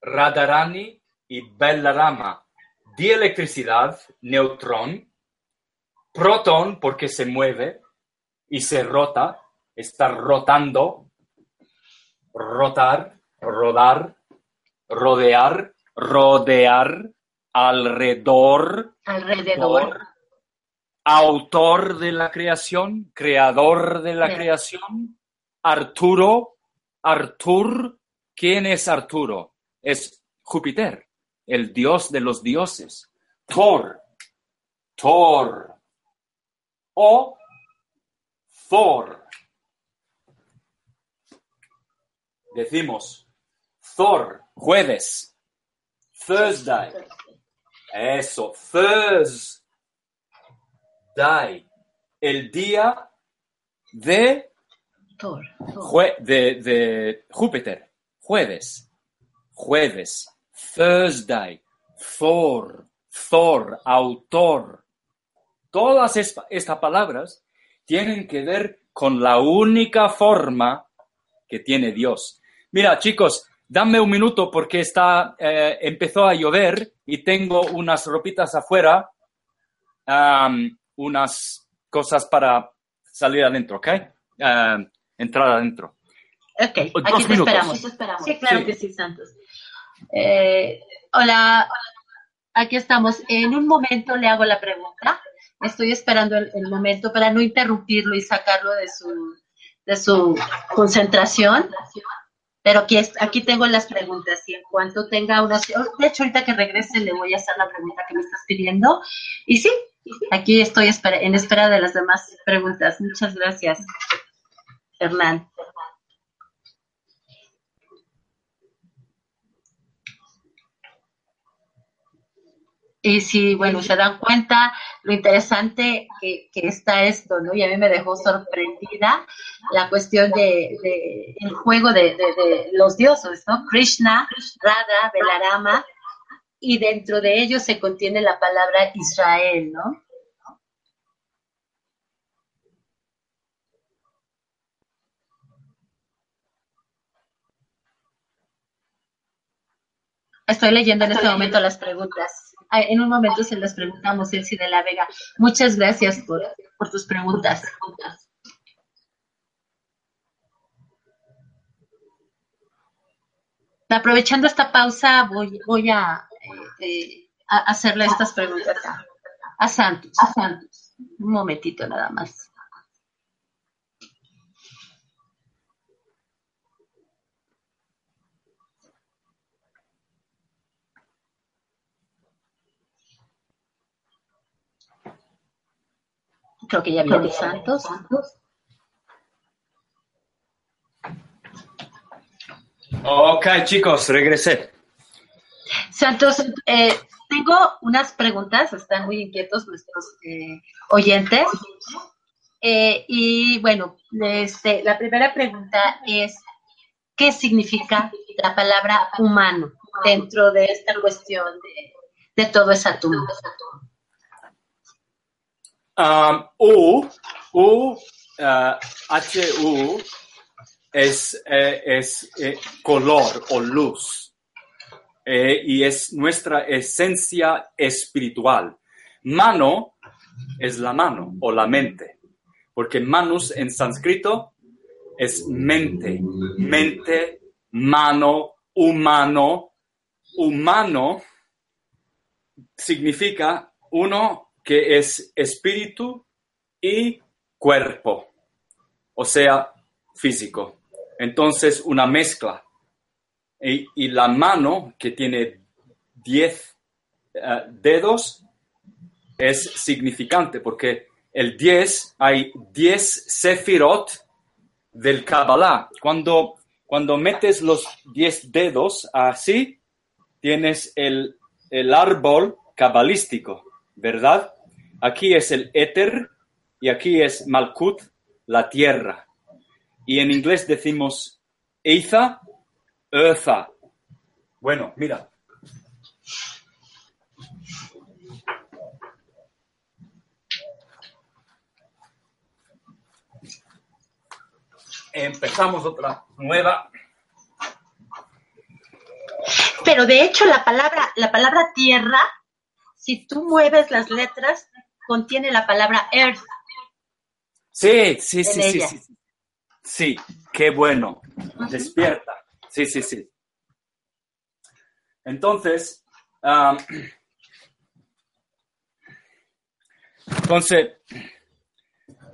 Radharani y Bellarama. Dielectricidad, neutrón, protón porque se mueve y se rota, está rotando, rotar, rodar, rodear, rodear, alrededor, alrededor, autor de la creación, creador de la Sí. creación, Arturo, Artur, ¿quién es Arturo? Es Júpiter, el dios de los dioses. Thor, Thor, o Thor. Decimos Thor, jueves. Thursday. Eso, Thursday. El día de, Thor, de, de Júpiter. Jueves. Jueves. Thursday. Thor. Thor. Autor. Todas es- estas palabras tienen que ver con la única forma que tiene Dios. Mira, chicos, dame un minuto porque está, eh, empezó a llover y tengo unas ropitas afuera, unas cosas para salir adentro, ¿ok? Am, entrar adentro. Ok, Dos aquí te minutos. esperamos. Sí, claro Sí. que sí, Santos. Eh, hola, aquí estamos. En un momento le hago la pregunta. Estoy esperando el, el momento para no interrumpirlo y sacarlo de su, de su concentración. Pero aquí, es- aquí tengo las preguntas y en cuanto tenga una... De hecho, ahorita que regrese le voy a hacer la pregunta que me estás pidiendo. Y sí, aquí estoy en espera de las demás preguntas. Muchas gracias, Hernán. Y si, bueno, se dan cuenta lo interesante que, que está esto, ¿no? Y a mí me dejó sorprendida la cuestión de, de el juego de, de- de los dioses, ¿no? Krishna, Radha, Belarama, y dentro de ellos se contiene la palabra Israel, ¿no? Estoy leyendo en este momento las preguntas. Ah, En un momento se las preguntamos, Elsie de la Vega. Muchas gracias por, tus preguntas. Aprovechando esta pausa, voy, voy a, eh, eh, hacerle estas preguntas a Santos. A Santos. Un momentito nada más. Creo que ya viene Santos. Ok, chicos, regresé. Santos, eh, tengo unas preguntas, están muy inquietos nuestros eh, oyentes. Eh, y bueno, este, la primera pregunta es, qué significa la palabra humano dentro de esta cuestión de, todo ese atún. Um, U, U, uh, es, eh, es eh, color o luz. Eh, y es nuestra esencia espiritual. Mano es la mano o la mente, porque manus en sánscrito es mente, mente, mano, humano. Humano significa uno que es espíritu y cuerpo, o sea, físico. Entonces, una mezcla. Y, la mano, que tiene diez eh, dedos, es significante porque el diez, hay diez sefirot del Kabbalah. Cuando, cuando metes los diez dedos así, tienes el, el árbol cabalístico, ¿verdad? Aquí es el éter y aquí es Malkut, la tierra. Y en inglés decimos Eiza, Eartha. Bueno, mira. Empezamos otra nueva. Pero de hecho la palabra, la palabra tierra, si tú mueves las letras, contiene la palabra earth. Sí, sí, sí, sí, sí. Sí, qué bueno. Despierta. Sí, sí, sí. Entonces, entonces,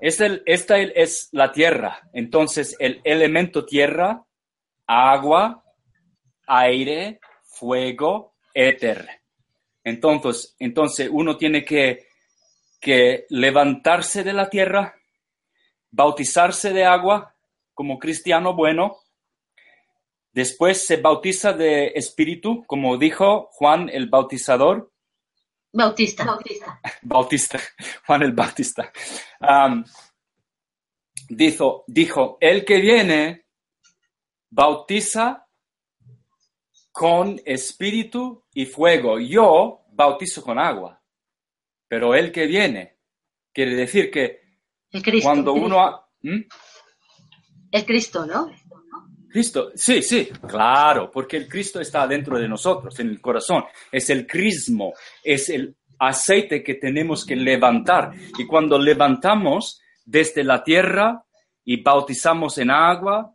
este, esta es la tierra. Entonces, el elemento tierra, agua, aire, fuego, éter. Entonces, entonces uno tiene que, que levantarse de la tierra, bautizarse de agua, como cristiano bueno. Después se bautiza de espíritu, como dijo Juan el Bautizador. Bautista. Bautista. Juan el Bautista. dijo, dijo, el que viene bautiza con espíritu y fuego. Yo bautizo con agua. Pero el que viene quiere decir que cuando uno... ¿Mm? El Cristo, ¿no? Cristo, sí, sí, claro, porque el Cristo está dentro de nosotros, en el corazón. Es el crismo, es el aceite que tenemos que levantar. Y cuando levantamos desde la tierra y bautizamos en agua,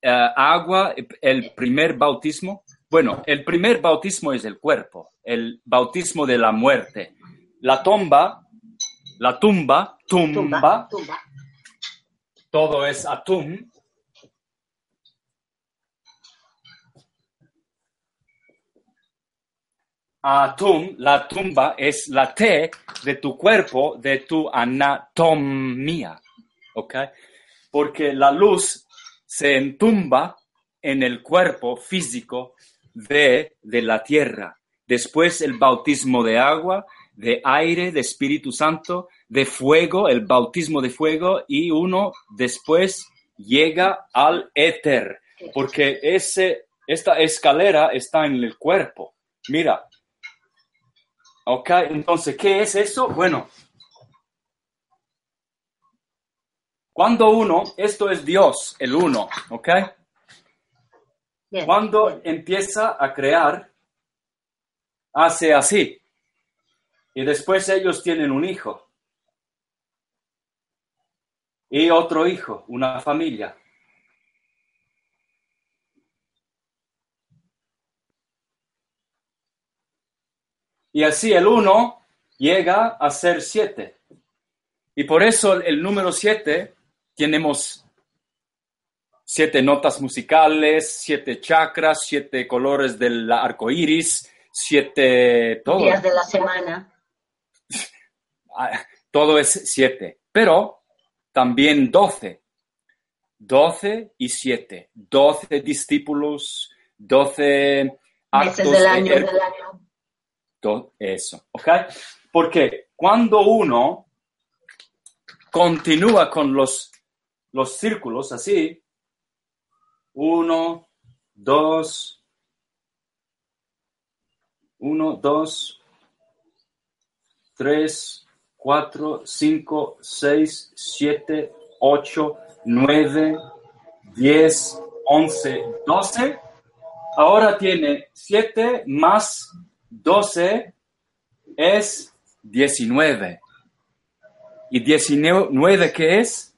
eh, agua, el primer bautismo, bueno, el primer bautismo es el cuerpo, el bautismo de la muerte. La tumba, la tumba, tumba. tumba todo es atún. Atún, la tumba es la T de tu cuerpo, de tu anatomía. ¿Ok? Porque la luz se entumba en el cuerpo físico de, de la tierra. Después el bautismo de agua, de aire, de Espíritu Santo, de fuego, el bautismo de fuego, y uno después llega al éter, porque ese, esta escalera está en el cuerpo. Mira. Ok, entonces, ¿qué es eso? Bueno, cuando uno, esto es Dios, el uno, ¿ok? Cuando empieza a crear, hace así. Y después ellos tienen un hijo y otro hijo, una familia. Y así el uno llega a ser siete. Y por eso el número siete tenemos siete notas musicales, siete chakras, siete colores del arco iris, siete. Todo. Días de la semana. Ah, todo es siete. Pero también doce. Doce y siete. Doce discípulos, doce actos. del año. del año. eso, ¿ok? Porque cuando uno continúa con los, los círculos así, Uno, dos, uno, dos, tres, cuatro, cinco, seis, siete, ocho, nueve, diez, once, doce. Ahora tiene siete más doce es diecinueve. ¿Y diecinueve qué es?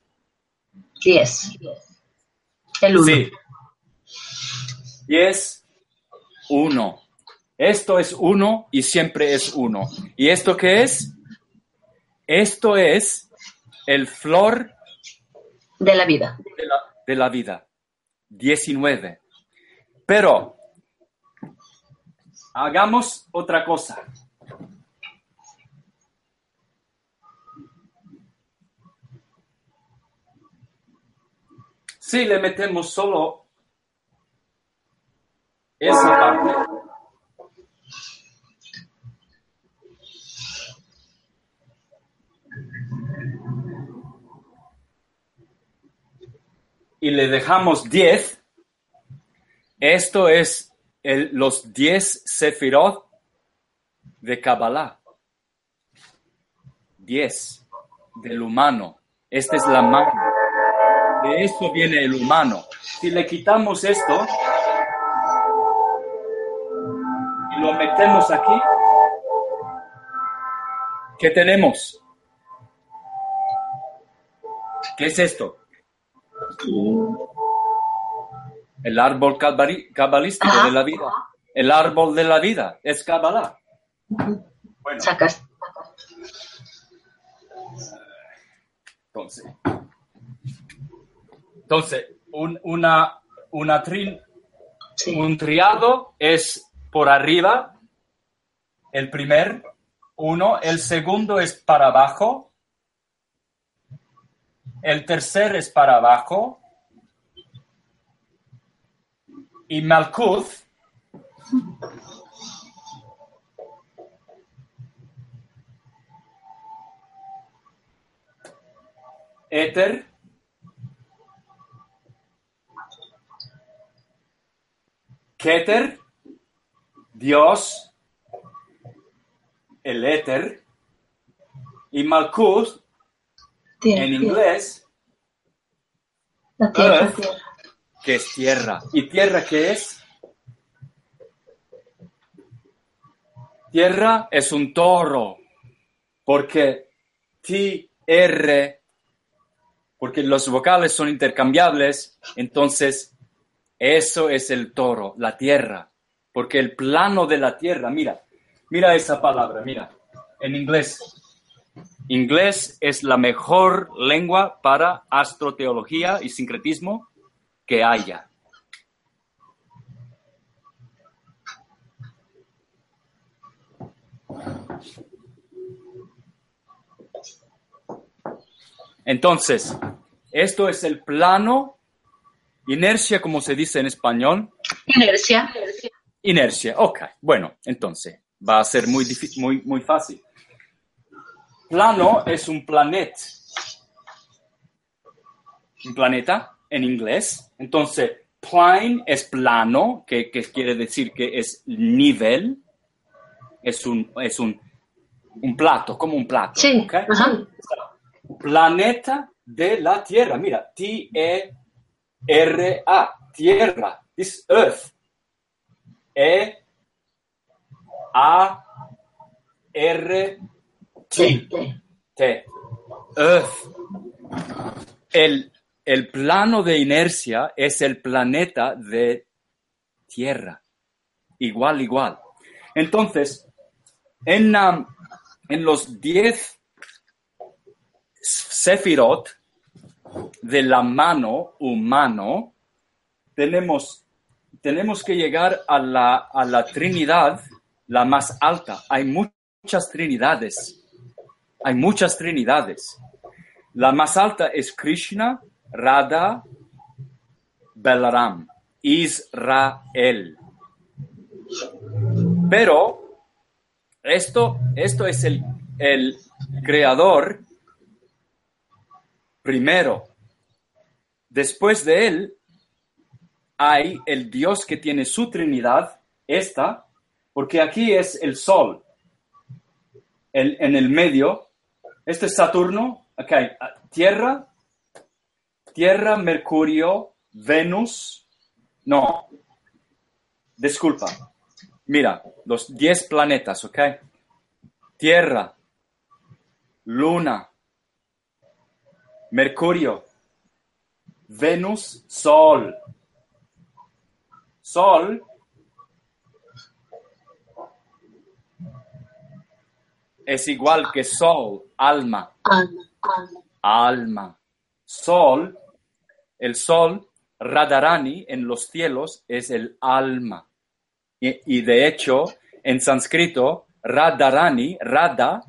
Diez. El uno. Sí. Y es uno. Esto es uno y siempre es uno. ¿Y esto qué es? Esto es el flor De la vida. de la, de la vida. 19. Pero hagamos otra cosa. Si le metemos solo esa parte, y le dejamos 10, esto es el- los 10 sefirot de Kabbalah. 10 del humano. Esta es la mano. De esto viene el humano. Si le quitamos esto metemos aquí, ¿qué tenemos? ¿Qué es esto? El árbol cabalístico Ajá. de la vida. El árbol de la vida es Kabbalah. Bueno, Sacas. entonces. Entonces, un, una, una Sí. un triado es por arriba, el primer, uno, el segundo es para abajo, el tercer es para abajo, y Malkuth Éter, Keter, Dios, el éter, y Malkuth Tierra. en inglés, La tierra. Earth. que es tierra. ¿Y tierra qué es? Tierra es un toro, porque T-R, porque los vocales son intercambiables, entonces eso es el toro, la tierra, porque el plano de la tierra, mira, mira esa palabra, mira, en inglés. Inglés es la mejor lengua para astroteología y sincretismo que haya. Entonces, esto es el plano, inercia, como se dice en español, Inercia. Inercia, ok. Bueno, entonces va a ser muy, muy, muy fácil. Plano es un planeta. Un planeta en inglés. Entonces, plane es plano, que, que quiere decir que es nivel. Es un, es un, un plato, como un plato. Sí. Ajá. Planeta de la Tierra. Mira, T-E-R-A, Tierra. This Earth. E A R T T Earth. El, el plano de inercia es el planeta de Tierra. Igual, igual. Entonces, en, um, en los 10 Sefirot de la mano humano, tenemos tenemos que llegar a la, a la Trinidad, la más alta. Hay muchas Trinidades. Hay muchas Trinidades. La más alta es Krishna, Radha, Balaram, Israel. Pero esto, esto es el, el creador primero. Después de él hay el Dios que tiene su Trinidad, esta, porque aquí es el Sol, el, en el medio, este es Saturno, acá ah, Tierra, Tierra, Mercurio, Venus, no, disculpa, mira, los 10 planetas, ¿ok? Tierra, Luna, Mercurio, Venus, Sol. Sol es igual que Sol, alma. Alma. Alma. Sol, el Sol, Radharani en los cielos es el alma. Y, de hecho, en sánscrito, Radharani, Radha,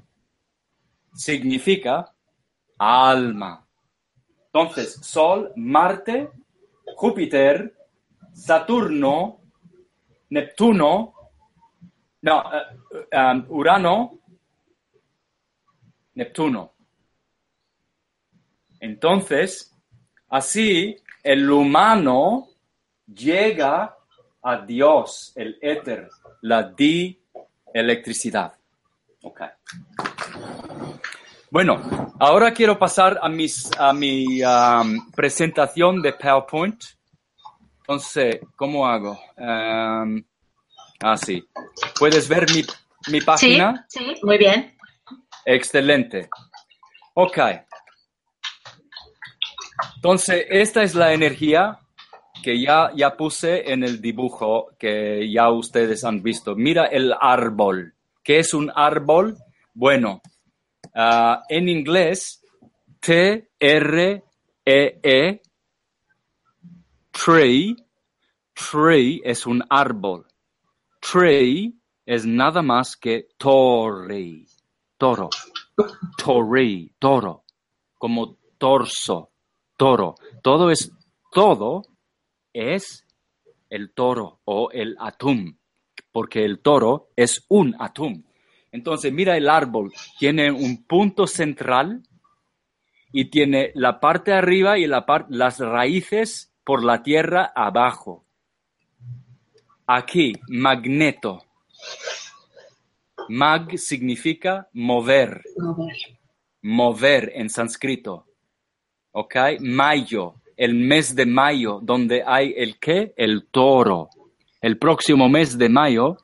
significa alma. Entonces, Sol, Marte, Júpiter, Saturno, Neptuno, no, eh, um, Urano, Neptuno. Entonces, así el humano llega a Dios, el éter, la di electricidad. Okay. Bueno, ahora quiero pasar a, mis, a mi um, presentación de PowerPoint. Entonces, ¿cómo hago? Um, ah, sí. ¿Puedes ver mi, mi página? Sí, sí, muy bien. Excelente. Ok. Entonces, esta es la energía que ya, ya puse en el dibujo que ya ustedes han visto. Mira el árbol. ¿Qué es un árbol? Bueno, uh, en inglés, T-R-E-E, -E, tree, tree es un árbol. Tree es nada más que torre, toro, torre, toro, como torso, toro. Todo es, todo es el toro o el atún, porque el toro es un atún. Entonces, mira el árbol, tiene un punto central y tiene la parte arriba y la las raíces por la tierra abajo. Aquí, magneto. Mag significa mover. Mover. Mover en sánscrito. ¿Ok? Mayo, el mes de mayo, donde hay el qué? El toro. El próximo mes de mayo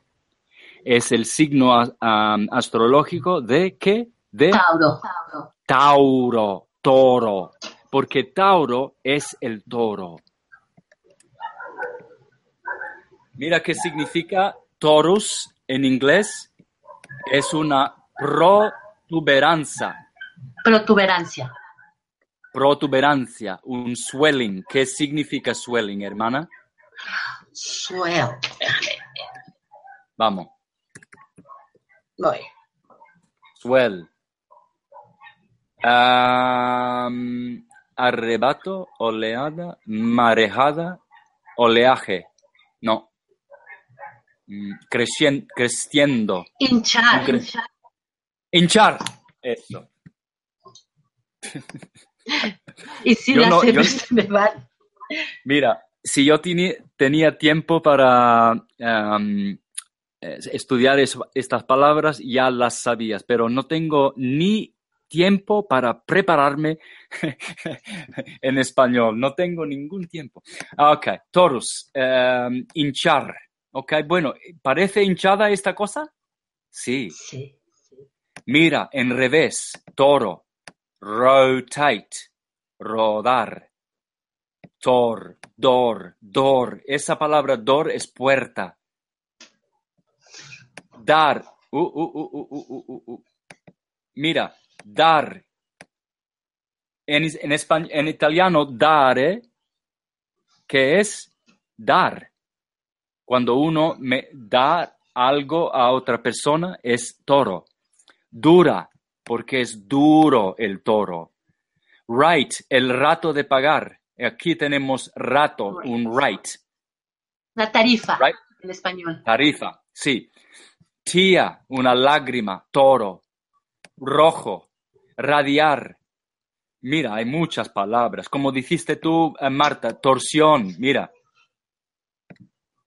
es el signo um, astrológico de qué? De Tauro. Tauro, toro, porque Tauro es el toro. Mira qué significa Taurus en inglés. Es una protuberancia. Protuberancia. Protuberancia, un swelling. ¿Qué significa swelling, hermana? Swell. Vamos. Voy. Swell. Um, arrebato, oleada, marejada, oleaje. No. Mm, Crecien, creciendo. Hinchar. Cre- Hinchar. Eso. Y si Yo las no- yo- me van. Mira, si yo tenía tiempo para um, eh, estudiar es- estas palabras, ya las sabías, pero no tengo ni tiempo para prepararme en español. No tengo ningún tiempo. Ah, Ok, Taurus, um, hinchar. Ok, bueno, ¿parece hinchada esta cosa? Sí. sí. Mira, en revés, toro. Rotate, rodar. Tor, dor, dor. Esa palabra dor es puerta. Dar. Uh, uh, uh, Mira, dar. En, en, español, en italiano, dare, que es dar cuando uno me da algo a otra persona, es toro dura, porque es duro el toro. Right, el rato de pagar. Aquí tenemos rato, Right. un right. La tarifa Right. en español. Tarifa, sí. Tía, una lágrima, toro. Rojo, radiar. Mira, hay muchas palabras. Como dijiste tú, eh, Marta, torsión, mira.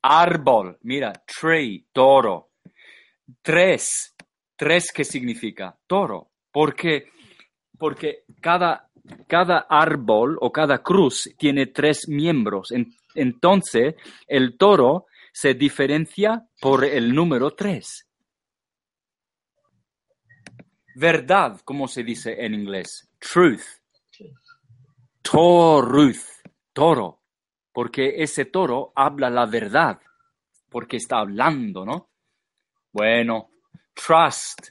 Árbol, mira, tree, toro. Tres, tres, ¿qué significa? Toro, porque, porque cada, cada árbol o cada cruz tiene tres miembros. entonces, el toro se diferencia por el número tres. Verdad, como se dice en inglés? Truth. Toruth, toro, porque ese toro habla la verdad, porque está hablando, ¿no? Bueno, trust,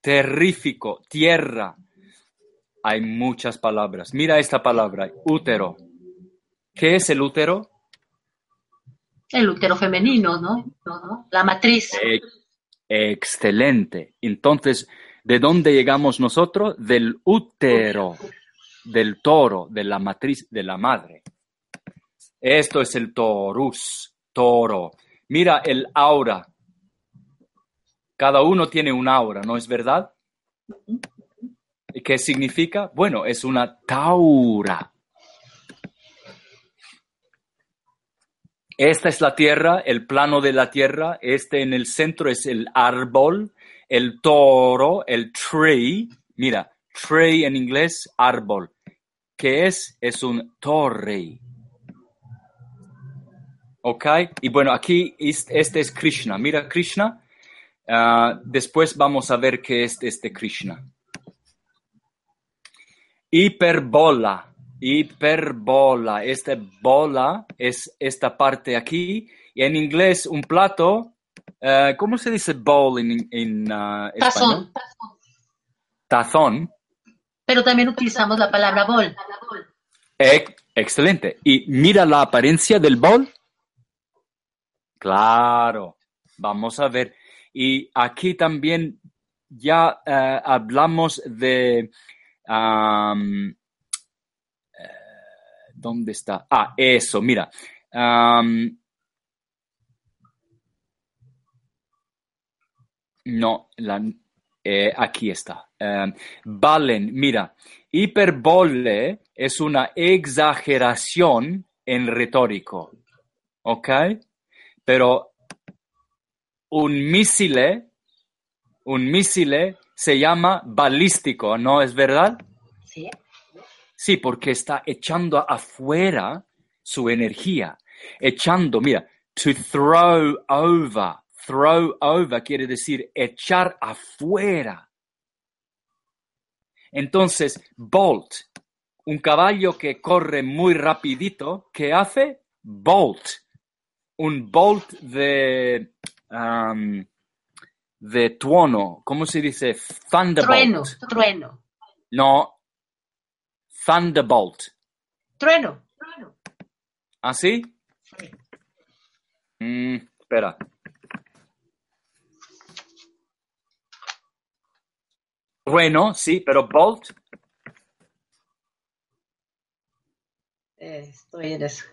terrífico, tierra. Hay muchas palabras. Mira esta palabra, útero. ¿Qué es el útero? El útero femenino, ¿no? La matriz. excelente. Entonces, ¿de dónde llegamos nosotros? Del útero, del toro, de la matriz de la madre. Esto es el torus, toro. Mira el aura. Cada uno tiene un aura, ¿no es verdad? ¿Qué significa? Bueno, es una taura. Esta es la tierra, el plano de la tierra. Este en el centro es el árbol, el toro, el tree. Mira, tree en inglés, árbol. ¿Qué es? Es un torre. ¿Ok? Y bueno, aquí este es Krishna. Mira, Krishna. Ah, después vamos a ver qué es este Krishna. Hiperbola hiperbola. Esta bola es esta parte aquí. Y en inglés, un plato, eh, ¿cómo se dice bowl en, uh, Tazón. Tazón. Pero también utilizamos la palabra bol. excelente. Y mira la apariencia del bol. Claro. Vamos a ver. Y aquí también ya eh, hablamos de ¿Dónde está? Ah, eso, mira. no, eh, aquí está. valen, mira, hiperbole es una exageración en retórico. ¿Ok? Pero un mísile, un mísile se llama balístico, ¿no es verdad? Sí. Sí, porque está echando afuera su energía, echando, mira, to throw over, throw over quiere decir echar afuera. Entonces, bolt, un caballo que corre muy rapidito, ¿qué hace? Bolt. Un bolt de, um, de tuono, ¿cómo se dice? Thunderbolt. Trueno, trueno. No, Thunderbolt. Trueno. ¿Así? ¿Ah, sí? Mm, espera. Trueno, sí, pero Bolt. Eh, estoy en eso.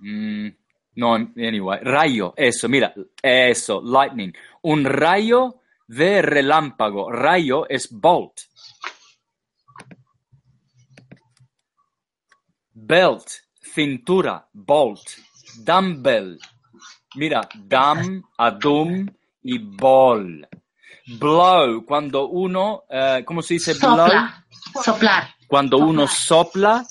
Mm, no, anyway. Rayo, eso, mira, eso, lightning. Un rayo de relámpago. Rayo es Bolt. belt, cintura, bolt, dumbbell. Mira, dam, adum y ball. Blow, cuando uno, eh, ¿cómo se dice blow? Soplar. Cuando uno sopla,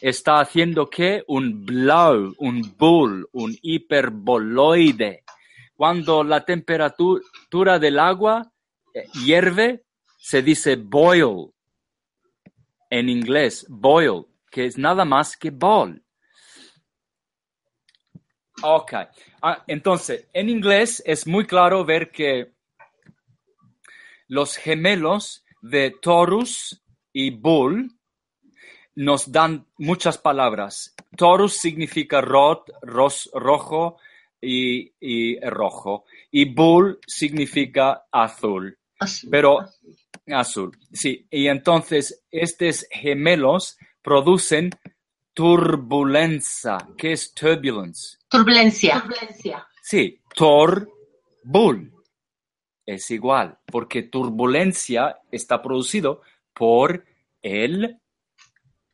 está haciendo qué? Un blow, un bull, un hiperboloide. Cuando la temperatura del agua eh, hierve, se dice boil. En inglés, boil que es nada más que ball. Ok, ah, entonces, en inglés es muy claro ver que los gemelos de Taurus y Bull nos dan muchas palabras. Taurus significa rot, rojo y, y, rojo. Y Bull significa azul. azul. Pero azul, sí. Y entonces, estos gemelos producen turbulencia. ¿Qué es turbulence? Turbulencia. Sí, tor, bull. Es igual, porque turbulencia está producido por el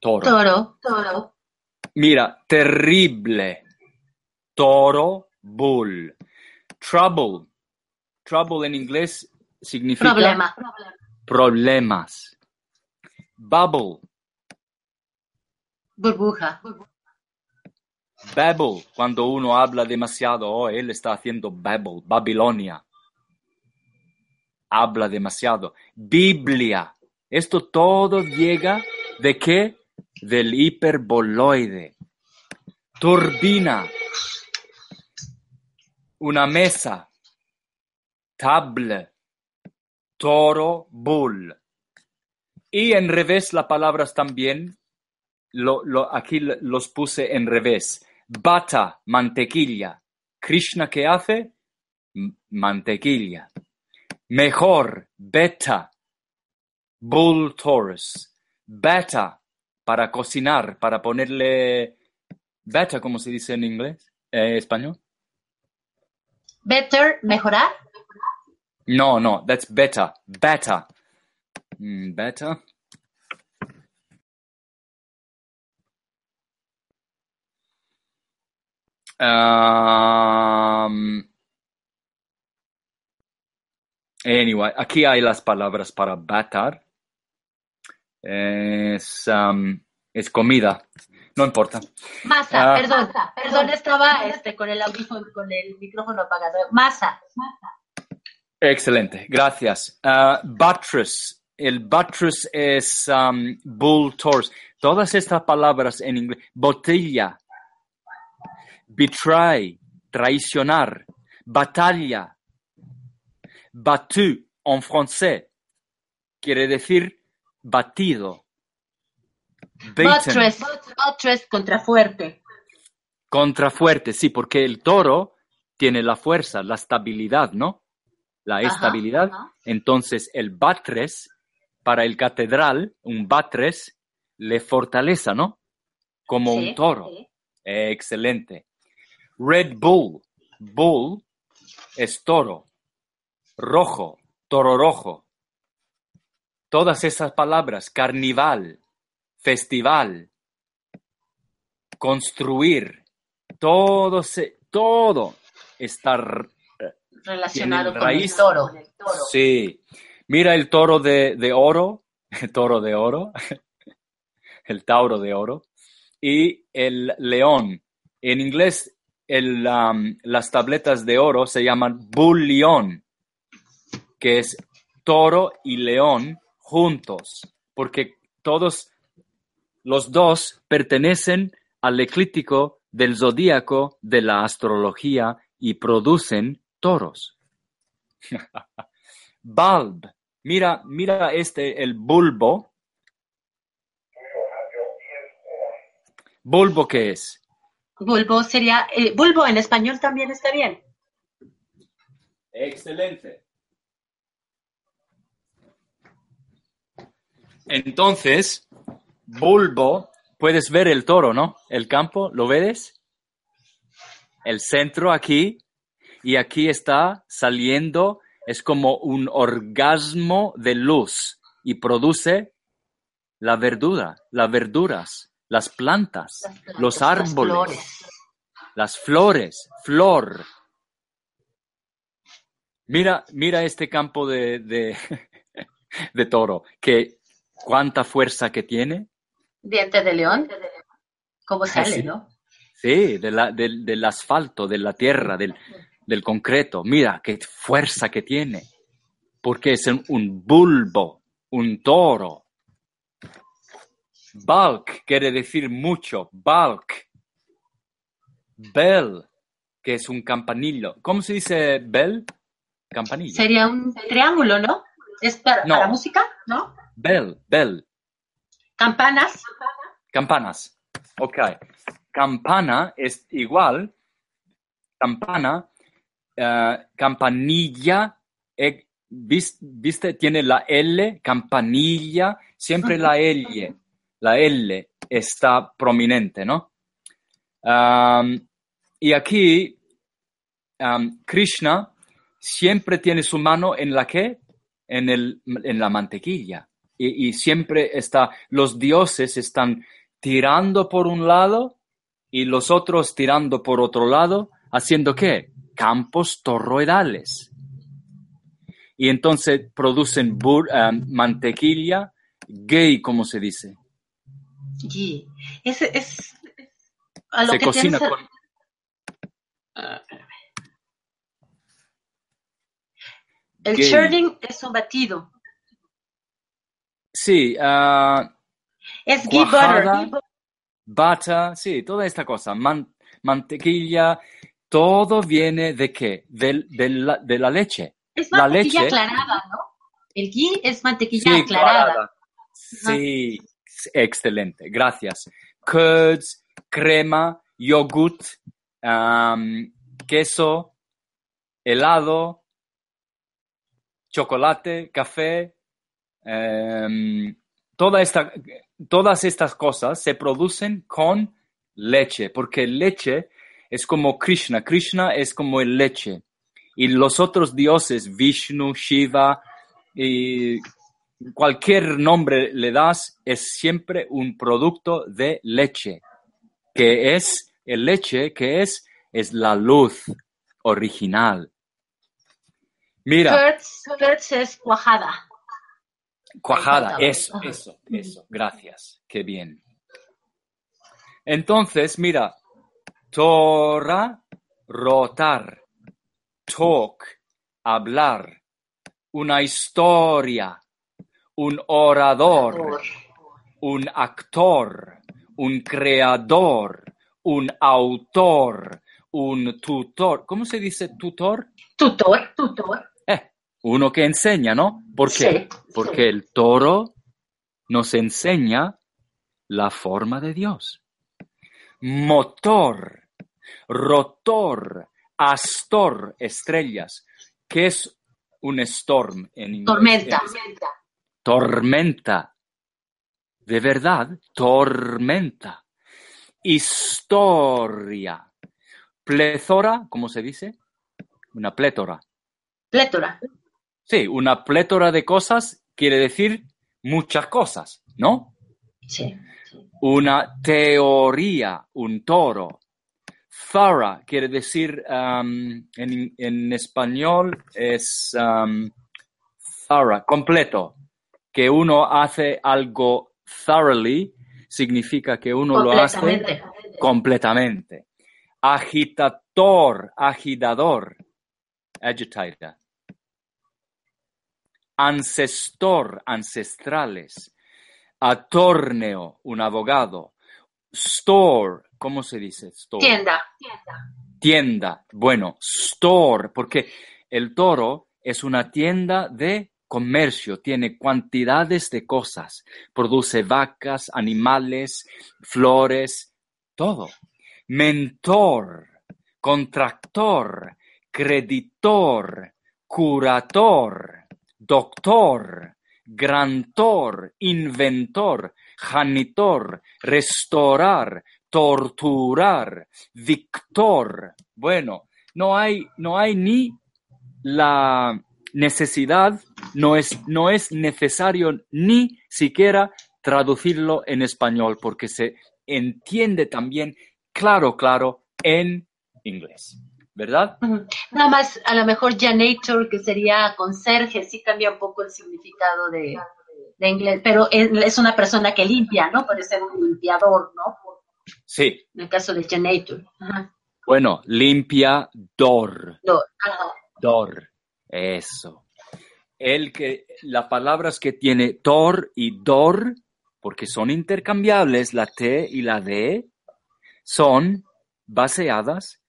toro. Toro, toro. Mira, terrible. Toro, bull. Trouble. Trouble en inglés significa Problema. problemas. Bubble. Burbuja. Babble, cuando uno habla demasiado, oh, él está haciendo babble, Babilonia. Habla demasiado. Biblia. Esto todo llega de qué? Del hiperboloide. Turbina. Una mesa. Table. Toro, bull. Y en revés las palabras también, lo, lo- aquí los puse en revés. Bata, mantequilla. Krishna, ¿qué hace? Mantequilla. Mejor, beta. Bull Taurus. Beta, para cocinar, para ponerle... Beta, ¿cómo se dice en inglés? Eh, ¿Español? Better, mejorar. No, no, that's beta. Beta. Mm, beta. Um, anyway, aquí hay las palabras para batar. Es, um, es comida. No importa. Masa, Ah. perdón, perdón, estaba este, con el audífono, con el micrófono apagado. Masa. Excelente, gracias. Ah, buttress. El buttress es um, bull torso. Todas estas palabras en inglés. Botella. Betray. Traicionar. Batalla. Battu en francés. Quiere decir batido. Buttress, buttress, contrafuerte. Contrafuerte, sí, porque el toro tiene la fuerza, la estabilidad, ¿no? La Ajá, estabilidad. ajá. Entonces, el batres, para el catedral, un batres le fortaleza, ¿no? Como Sí, un toro. sí. Eh, excelente. Red Bull. Bull es toro. Rojo, toro rojo. Todas esas palabras, carnival, festival, construir, todo, se, todo está r- Relacionado con el toro. Sí. Mira el toro de, de oro, el toro de oro, el tauro de oro, y el león. En inglés, el, um, las tabletas de oro se llaman bullion, que es toro y león juntos, porque todos los dos pertenecen al eclíptico del zodíaco de la astrología y producen toros. Bulb. Mira, mira este, el bulbo. ¿Bulbo qué es? Bulbo sería, eh, bulbo en español también está bien. Excelente. Entonces, bulbo, puedes ver el toro, ¿no? El campo, ¿lo ves? El centro aquí, y aquí está saliendo, es como un orgasmo de luz y produce la verdura, las verduras, las plantas, Las plantas, los las árboles, flores. las flores, flor. Mira, mira este campo de, de, de toro, que cuánta fuerza que tiene. Diente de león. ¿Cómo sale, Sí. no? Sí, de la- del, del asfalto, de la tierra, del, del concreto. Mira qué fuerza que tiene. Porque es un, un bulbo, un toro. Bulk quiere decir mucho. Bulk. Bell, que es un campanillo. ¿Cómo se dice bell? Campanillo. Sería un triángulo, ¿no? Es para, No. para música, ¿no? Bell, bell. Campanas. Campanas. Ok. Campana es igual. Campana, eh, campanilla, eh, vis- ¿viste? Tiene la L, campanilla, siempre la L. La L está prominente, ¿no? Am, y aquí, am, Krishna siempre tiene su mano en la que? En, el, en la mantequilla. Y, y siempre está, los dioses están tirando por un lado y los otros tirando por otro lado ¿Haciendo qué? Campos toroidales. Y entonces producen bur- um, mantequilla gay, como se dice. Es, es a lo Se que cocina tienes- con... El churning es un batido. Sí, ah, Es ghee Cuajada. butter. bata, sí, toda esta cosa. Man- mantequilla, todo viene de qué? De, la, de la leche. Es La mantequilla leche. aclarada, ¿no? El ghee es mantequilla Sí, aclarada. aclarada. Sí, excelente, gracias. Curds, crema, yogurt, am, queso, helado, chocolate, café, em, toda esta, todas estas cosas se producen con leche, porque leche es como Krishna, Krishna es como el leche. Y los otros dioses, Vishnu, Shiva, y cualquier nombre le das, es siempre un producto de leche, que es el leche, que es, es la luz original. Mira, es cuajada. Cuajada, eso, eso, eso, gracias, qué bien. Entonces, mira, Torah, rotar, talk, hablar, una historia, un orador, un actor, un creador, un autor, un tutor. ¿Cómo se dice tutor? Tutor, tutor. Uno que enseña, ¿no? ¿Por qué? Sí, Porque el toro nos enseña la forma de Dios. Motor, rotor, astor, estrellas. ¿Qué es un storm en inglés? Tormenta. Tormenta. De verdad, tormenta. Historia. Plethora, ¿cómo se dice? Una plétora. Plétora. Sí, una plétora de cosas quiere decir muchas cosas, ¿no? Sí. Una teoría, un toro. Thorough quiere decir, um, en, en español es um, thorough, completo. Que uno hace algo thoroughly significa que uno lo hace Completamente. completamente. Agitador, agitador, agitator. Ancestor, ancestrales. Atorneo, un abogado. Store, ¿cómo se dice? Store. Tienda. Tienda. Bueno, store, porque el toro es una tienda de comercio, tiene cantidades de cosas, produce vacas, animales, flores, todo. Mentor, contractor, creditor, curator, doctor, grantor, inventor, janitor, restaurar, torturar, victor. Bueno, no hay, no hay ni la necesidad, no es, no es necesario ni siquiera traducirlo en español porque se entiende también claro, claro en inglés, ¿verdad? Nada más, a lo mejor janitor, que sería conserje, sí cambia un poco el significado de, de inglés, pero es una persona que limpia, ¿no? Puede ser un limpiador, ¿no? Sí, En el caso de janitor. Ajá. bueno, limpiador. Ajá. Dor. Eso. El que, las palabras que tiene tor y dor, porque son intercambiables, la T y la D, son baseadas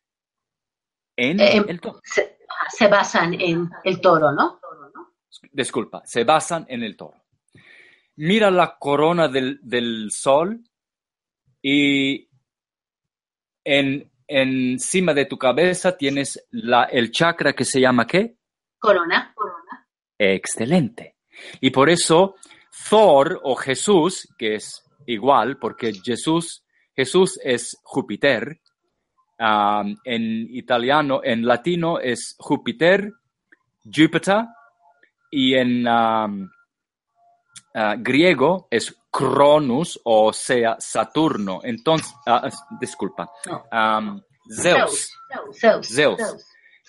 en Eh, el toro. Se, basan en el toro, ¿no? Disculpa, se basan en el toro. Mira la corona del, del sol y en, encima de tu cabeza tienes la, el chakra que se llama ¿qué? Corona. Excelente. Y por eso Thor o Jesús, que es igual, porque Jesús, Jesús es Júpiter, um, en italiano, en latino es Júpiter, Júpiter, y en um, ah, griego es Cronus, o sea, Saturno. Entonces, ah, disculpa, um, Zeus. Zeus. Zeus.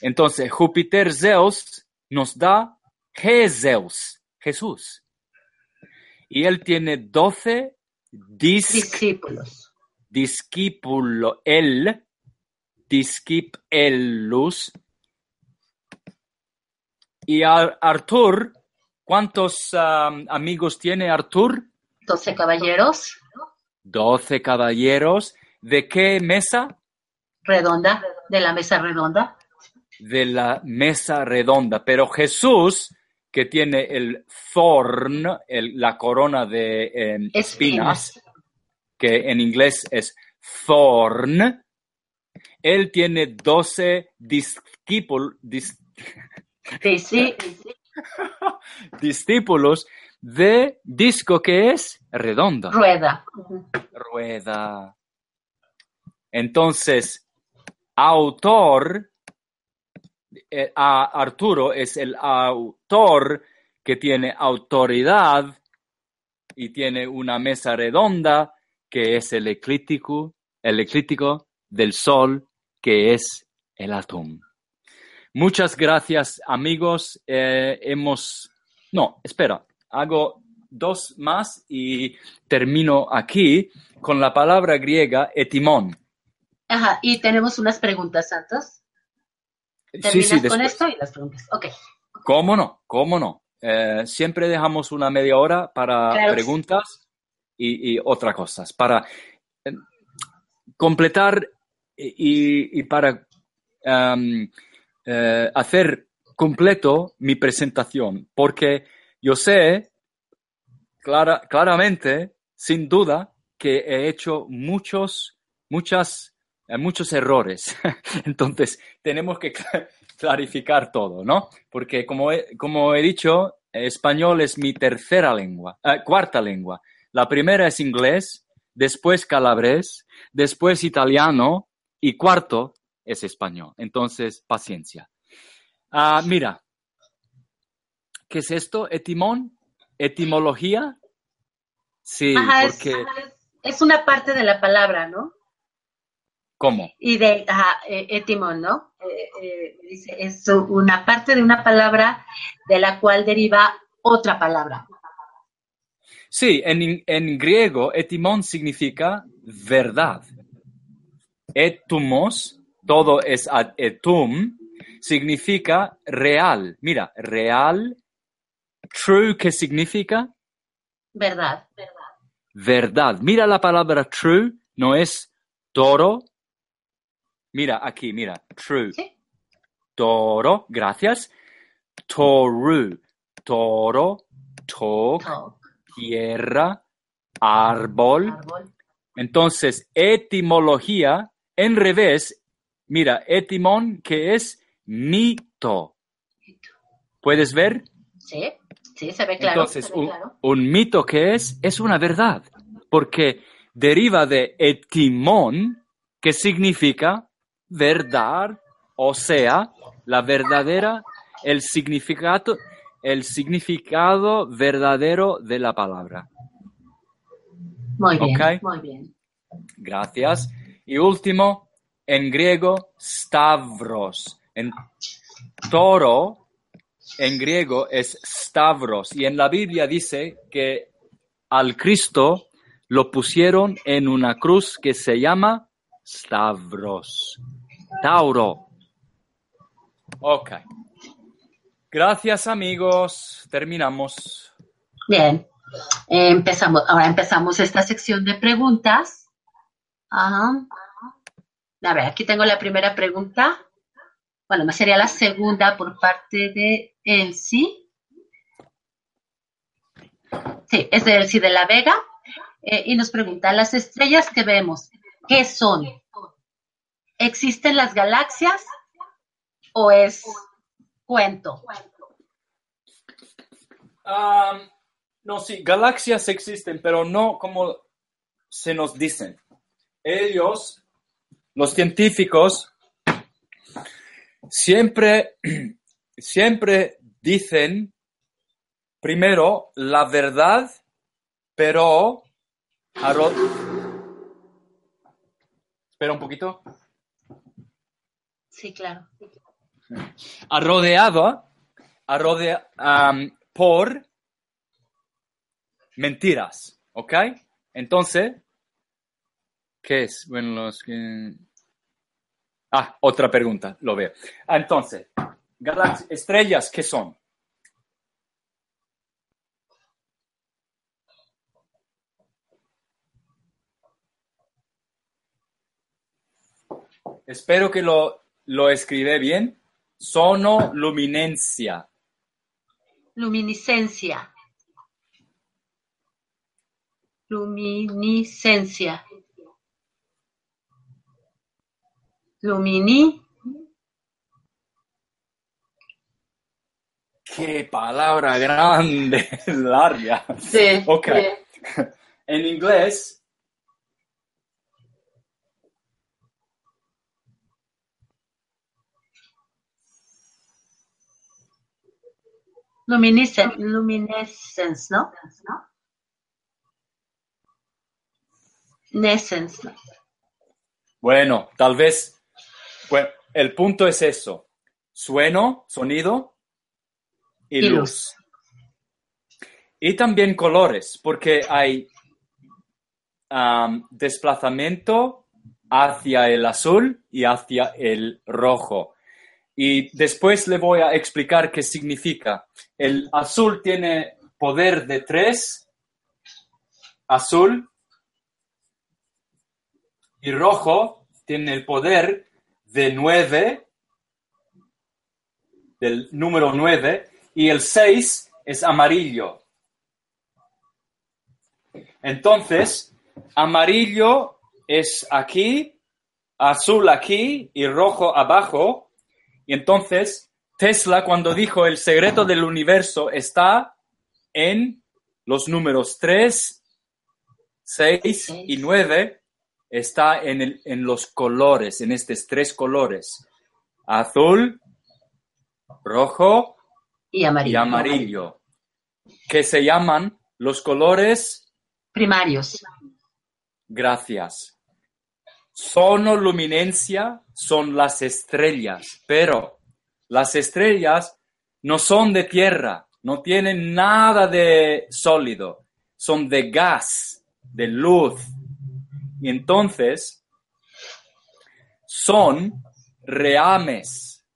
Entonces, Júpiter Zeus nos da Zeus, Jesús. Y él tiene doce dis- Discípulos. discípulo, él, discípulos. Y Ar- Artur, ¿cuántos am, amigos tiene Artur? Doce caballeros. Doce caballeros. ¿De qué mesa? Redonda. De la mesa redonda. De la mesa redonda. Pero Jesús, que tiene el thorn, el- la corona de em, espinas, que en inglés es thorn, él tiene doce discípulos, Sí, sí. discípulos de disco que es redonda, Rueda. rueda. Entonces, autor, eh, a Arturo es el autor que tiene autoridad y tiene una mesa redonda que es el eclíptico, el eclíptico del sol que es el átomo. Muchas gracias amigos. Eh, hemos... No, espera, hago dos más y termino aquí con la palabra griega etimón. Ajá. Y tenemos unas preguntas, Santos. Sí, ¿Terminas sí, con después. esto y las preguntas? Ok. ¿Cómo no? ¿Cómo no? Eh, siempre dejamos una media hora para Claro. preguntas y, y otras cosas, para eh, completar y, para eh, hacer completo mi presentación, porque yo sé clara- claramente, sin duda, que he hecho muchos, muchas, eh, muchos errores. Entonces, tenemos que cla- clarificar todo, ¿no? Porque como he, como he dicho, español es mi tercera lengua, eh, cuarta lengua. La primera es inglés, después calabrés, después italiano y cuarto es español. Entonces, paciencia. Ah, mira, ¿qué es esto? ¿Etimón? ¿Etimología? Sí, Ajá, es, porque... es una parte de la palabra, ¿no? ¿Cómo? Y de ajá, eh, etimón, ¿no? Eh, eh, dice, es una parte de una palabra de la cual deriva otra palabra. Sí, en, en griego, etimón significa verdad. Etumos, todo es ad etum, significa real. Mira, real. True, ¿qué significa? ¿Verdad? Verdad. Mira la palabra true, no es toro. Mira aquí, mira, true. Sí. Toro, gracias. Toru, toro, to, Talk, tierra, árbol. árbol. Entonces, etimología, en revés, mira, etimón, que es mito. ¿Puedes ver? Sí, sí, se ve claro. Entonces, ve un, claro. un mito que es, es una verdad, porque deriva de etimón, que significa verdad, o sea, la verdadera, el significado, el significado verdadero de la palabra. Muy bien, muy bien. Gracias. Y último, en griego, stavros. En toro, en griego es stavros. Y en la Biblia dice que al Cristo lo pusieron en una cruz que se llama stavros. Tauro. Ok. Gracias amigos. Terminamos. Bien, empezamos. Ahora empezamos esta sección de preguntas. Ajá. A ver, aquí tengo la primera pregunta. Bueno, sería la segunda por parte de Elsie. Sí, es de Elsie de la Vega. Eh, y nos pregunta, las estrellas que vemos, ¿qué son? ¿Existen las galaxias o es cuento? Um, no, sí, galaxias existen, pero no como se nos dicen. Ellos, los científicos, siempre, siempre dicen primero la verdad, pero... arro- Espera un poquito. Sí, claro. Rodeado, rodea, am, por mentiras, ¿ok? Entonces, ¿qué es? Bueno, los que... Ah, otra pregunta, lo veo. Ah, Entonces, galax- estrellas, ¿qué son? Espero que lo, lo escribí bien. Sonoluminencia. Luminiscencia. Luminiscencia. Lumini. Qué palabra grande, larga. Sí. Ok. En inglés, Luminiscence, luminescence, ¿no? Nescence. ¿no? bueno, tal vez, bueno, el punto es eso. Sueno, sonido y, Y luz. luz. Y también colores, porque hay am, desplazamiento hacia el azul y hacia el rojo. Y después le voy a explicar qué significa. El azul tiene poder de tres, azul, y rojo tiene el poder de nueve, del número nueve, y el seis es amarillo. Entonces, amarillo es aquí, azul aquí y rojo abajo. Y entonces, Tesla cuando dijo el secreto del universo está en los números 3, 6 y 9, está en, el- en los colores, en estos tres colores. Azul, rojo Y y amarillo. amarillo, que se llaman los colores Primarios. Gracias. Sonoluminencia son las estrellas, pero las estrellas no son de tierra, no tienen nada de sólido, son de gas, de luz. Y entonces son reames,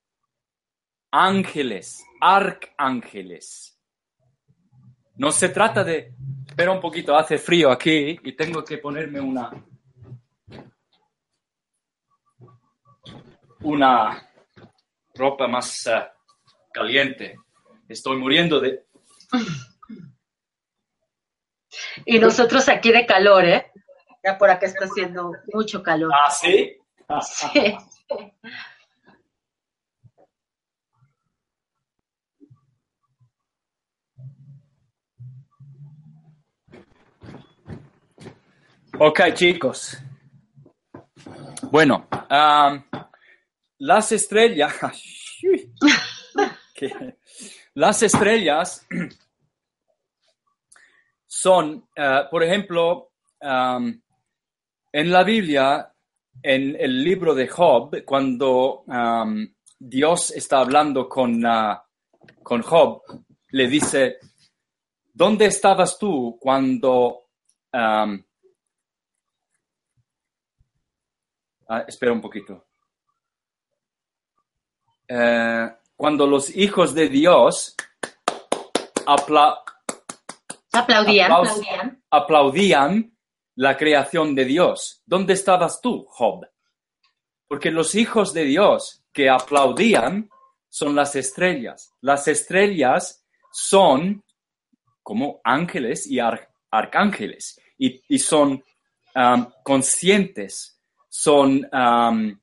ángeles, arcángeles. No se trata de... Espera un poquito, hace frío aquí y tengo que ponerme una... Una ropa más eh, caliente. Estoy muriendo de... Y nosotros aquí de calor, ¿eh? Ya por acá está haciendo mucho calor. ¿Ah, sí? Sí. Ok, chicos. Bueno, am, las estrellas... Que- las estrellas son, eh, por ejemplo, am, en la Biblia, en el libro de Job, cuando am, Dios está hablando con, ah, con Job, le dice, ¿dónde estabas tú cuando... am, Ah, espera un poquito. Eh, cuando los hijos de Dios apla- Aplaudían. Aplaudían. aplaudían la creación de Dios, ¿dónde estabas tú, Job? Porque los hijos de Dios que aplaudían son las estrellas. Las estrellas son como ángeles y ar- arcángeles y, y son um, conscientes, son um,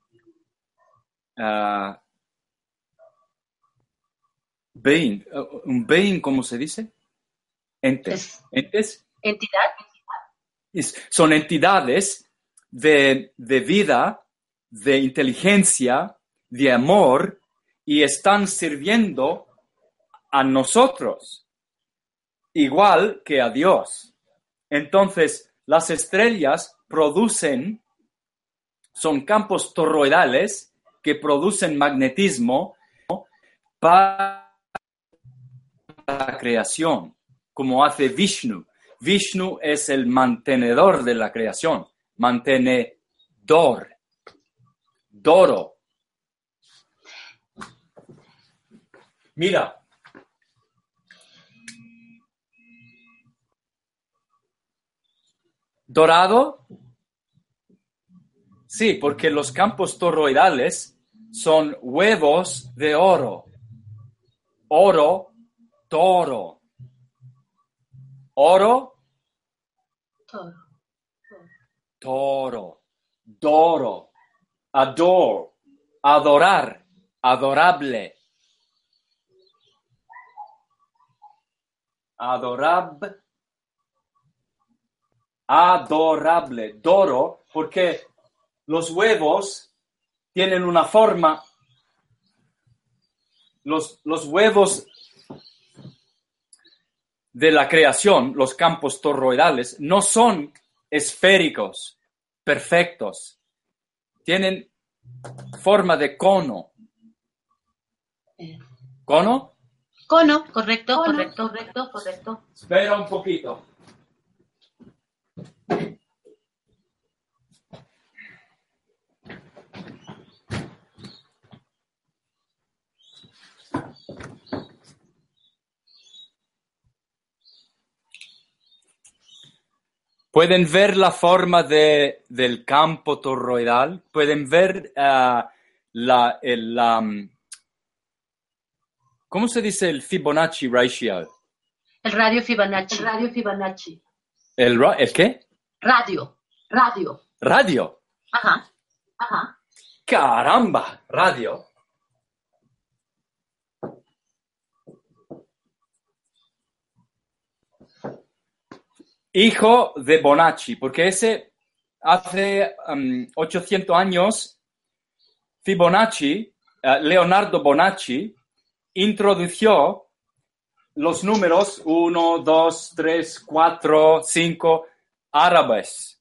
ah, being, uh, un being, ¿cómo se dice? Entes. Es- Entes Entidad. Son entidades de, de vida, de inteligencia, de amor, y están sirviendo a nosotros, igual que a Dios. Entonces, las estrellas producen, son campos toroidales que producen magnetismo para la creación, como hace Vishnu. Vishnu es el mantenedor de la creación, mantenedor, doro. Mira, dorado Sí, porque los campos toroidales son huevos de oro. Oro, toro. Oro, Toro. toro. Doro, ador, adorar, adorable. Adorab, adorable, doro, porque los huevos tienen una forma, los, los huevos de la creación, los campos toroidales, no son esféricos, perfectos. Tienen forma de cono. ¿Cono? Cono, correcto, Cono. correcto, correcto, correcto. Espera un poquito. Pueden ver la forma de, del campo toroidal, pueden ver ah, la, el, la, mm, ¿cómo se dice el Fibonacci ratio? El radio Fibonacci. El radio Fibonacci. ¿El, ra- ¿el qué? Radio. Radio. Radio. Ajá. Ajá. Caramba, radio. Hijo de Bonacci, porque ese hace um, 800 años, Fibonacci, eh, Leonardo Bonacci, introdujo los números 1, 2, 3, 4, 5 árabes,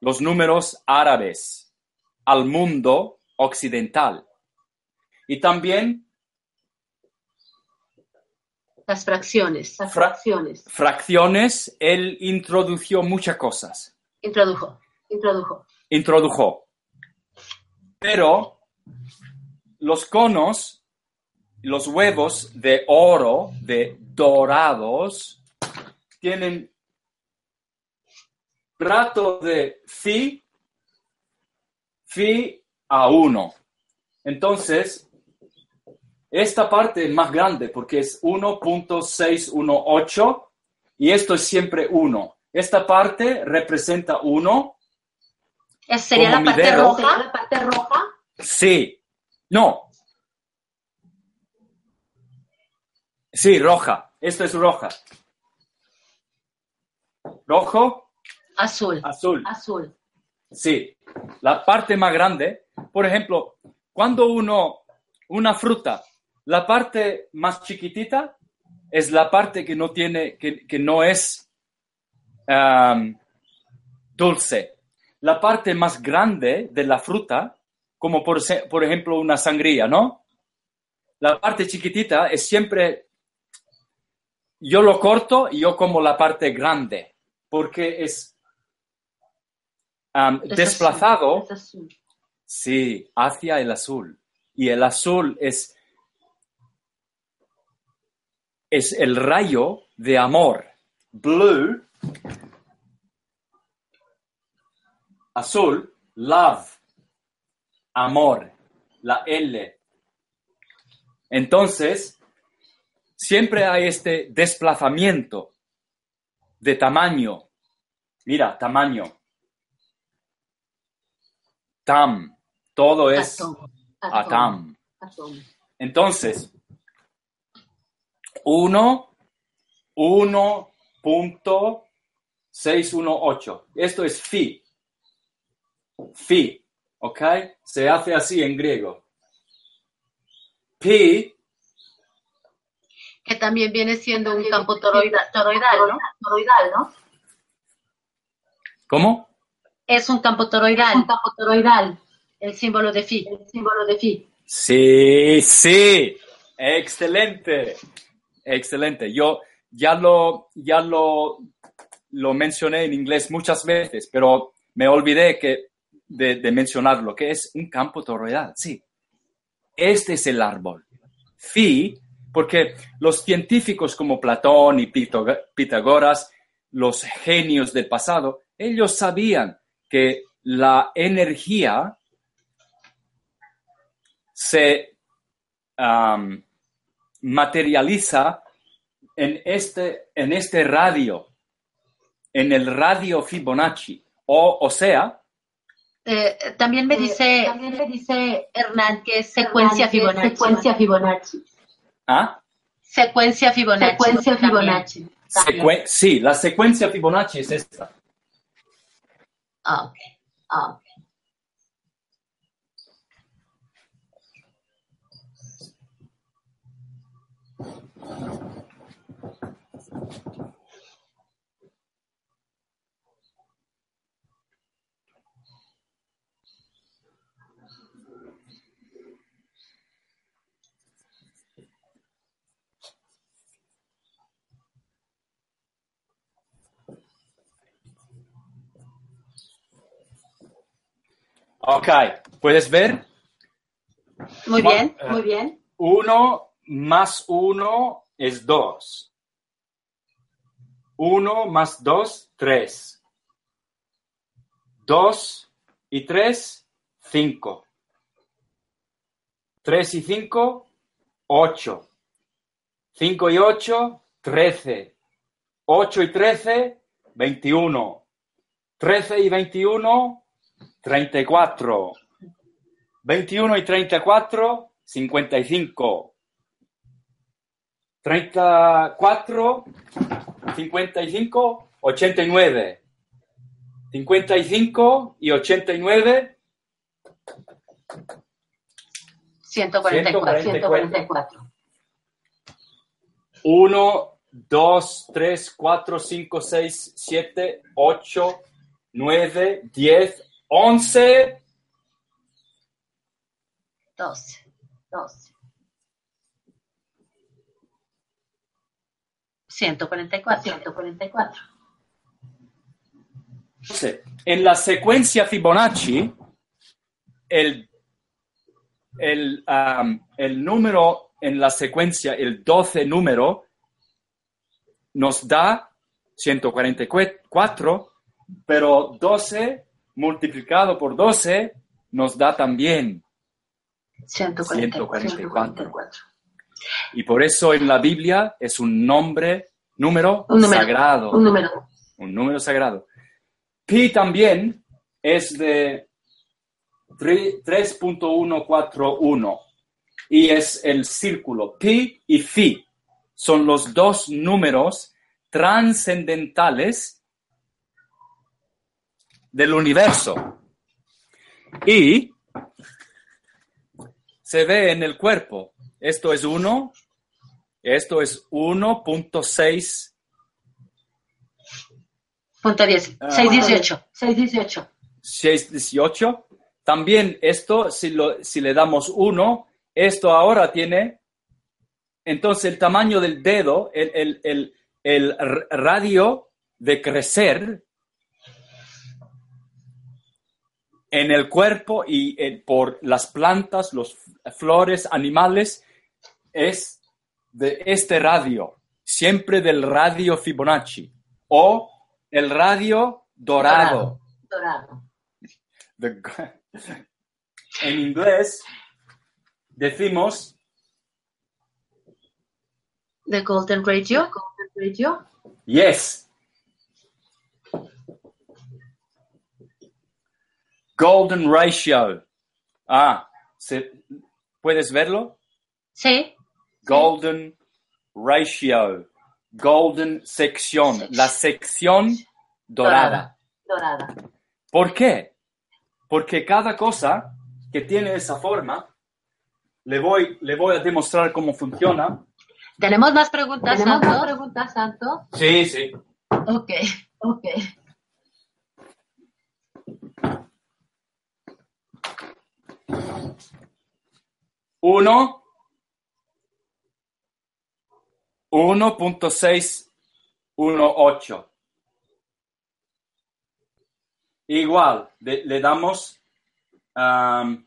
los números árabes al mundo occidental. Y también Las fracciones. Las Fra- fracciones. fracciones, él introdujo muchas cosas, Introdujo. Introdujo. introdujo. Pero los conos, los huevos de oro, de dorados, tienen rato de phi, phi a 1. Entonces, esta parte es más grande porque es 1.618 y esto es siempre 1. Esta parte representa 1. Esa sería la parte roja. ¿Sería la parte roja? Sí. No. Sí, roja. Esto es roja. Rojo, Azul. azul. Azul. Sí. La parte más grande, por ejemplo, cuando uno, una fruta, la parte más chiquitita es la parte que no tiene, que, que no es am, dulce. La parte más grande de la fruta, como por, por ejemplo una sangría, ¿no? La parte chiquitita es siempre, yo lo corto y yo como la parte grande, porque es Es desplazado. Es azul. Sí, hacia el azul. Y el azul es, es el rayo de amor. Blue, azul, love, amor, la L. Entonces, siempre hay este desplazamiento de tamaño. Mira, tamaño. Tam, todo es Átomo. atam. Átomo. Entonces, 1, 1.618. Esto es phi. Phi, ¿ok? Se hace así en griego. Pi, Que también viene siendo un campo toroida- toroidal, ¿no? Toroidal, ¿no? ¿cómo? Es un campo Un toroidal. campo toroidal. El símbolo de phi. El símbolo de phi. Sí, sí. Excelente. Excelente. Yo ya lo, ya lo, lo mencioné en inglés muchas veces, pero me olvidé que, de, de mencionarlo, que es un campo toroidal. Sí. Este es el árbol. Phi, porque los científicos como Platón y Pitágoras, los genios del pasado, ellos sabían que la energía se materializa en este, en este radio, en el radio Fibonacci. O, o sea, Eh, también me Eh, dice También le dice Hernán que es secuencia Fibonacci. Secuencia Fibonacci. ¿ah? Secuencia Fibonacci. Secuencia. Fibonacci. Secue- sí, la secuencia Fibonacci es esta. Ah, ok. Ah, ok. Ok, ¿puedes ver? Muy bien. eh, Muy bien. Uno más uno es dos. Uno más dos, tres. Dos y tres, cinco. Tres y cinco, ocho. Cinco y ocho, trece. Ocho y trece, veintiuno. Trece y veintiuno, treinta y cuatro. 21 y 34, 55. 34, 55, 89. 55 y 89, 144. 144. 1, 2, 3, 4, 5, 6, 7, 8, 9, 10, 11, 12. 12. 144. 144. Sí. En la secuencia Fibonacci, el, el, am, el número en la secuencia, el 12 número, nos da 144, pero 12 multiplicado por 12 nos da también 144. 144. Y por eso en la Biblia es un nombre, número, Un número. sagrado Un número. un número sagrado. Pi también es de tre- 3.141 y es el círculo. Pi y Phi son los dos números trascendentales del universo. Y se ve en el cuerpo. Esto es 1, esto es 1.6 Punto 10. Ah. 618. 618. 618. También esto, si, lo, si le damos 1, esto ahora tiene, entonces el tamaño del dedo, el, el- el- el radio de crecer en el cuerpo y eh, por las plantas, los flores, animales, es de este radio, siempre del radio Fibonacci o el radio dorado. Dorado. En inglés decimos The Golden Radio. Radio. yes. Golden ratio. Ah, ¿se- ¿puedes verlo? Sí. Golden ratio. Golden sección. La sección dorada. Dorada. ¿Por qué? Porque cada cosa que tiene esa forma, le voy, le voy a demostrar cómo funciona. ¿Tenemos más preguntas, ¿Tenemos más Santos? preguntas, Santo? Sí, sí. Ok. Ok. 1, 1.618. Igual, le, damos um,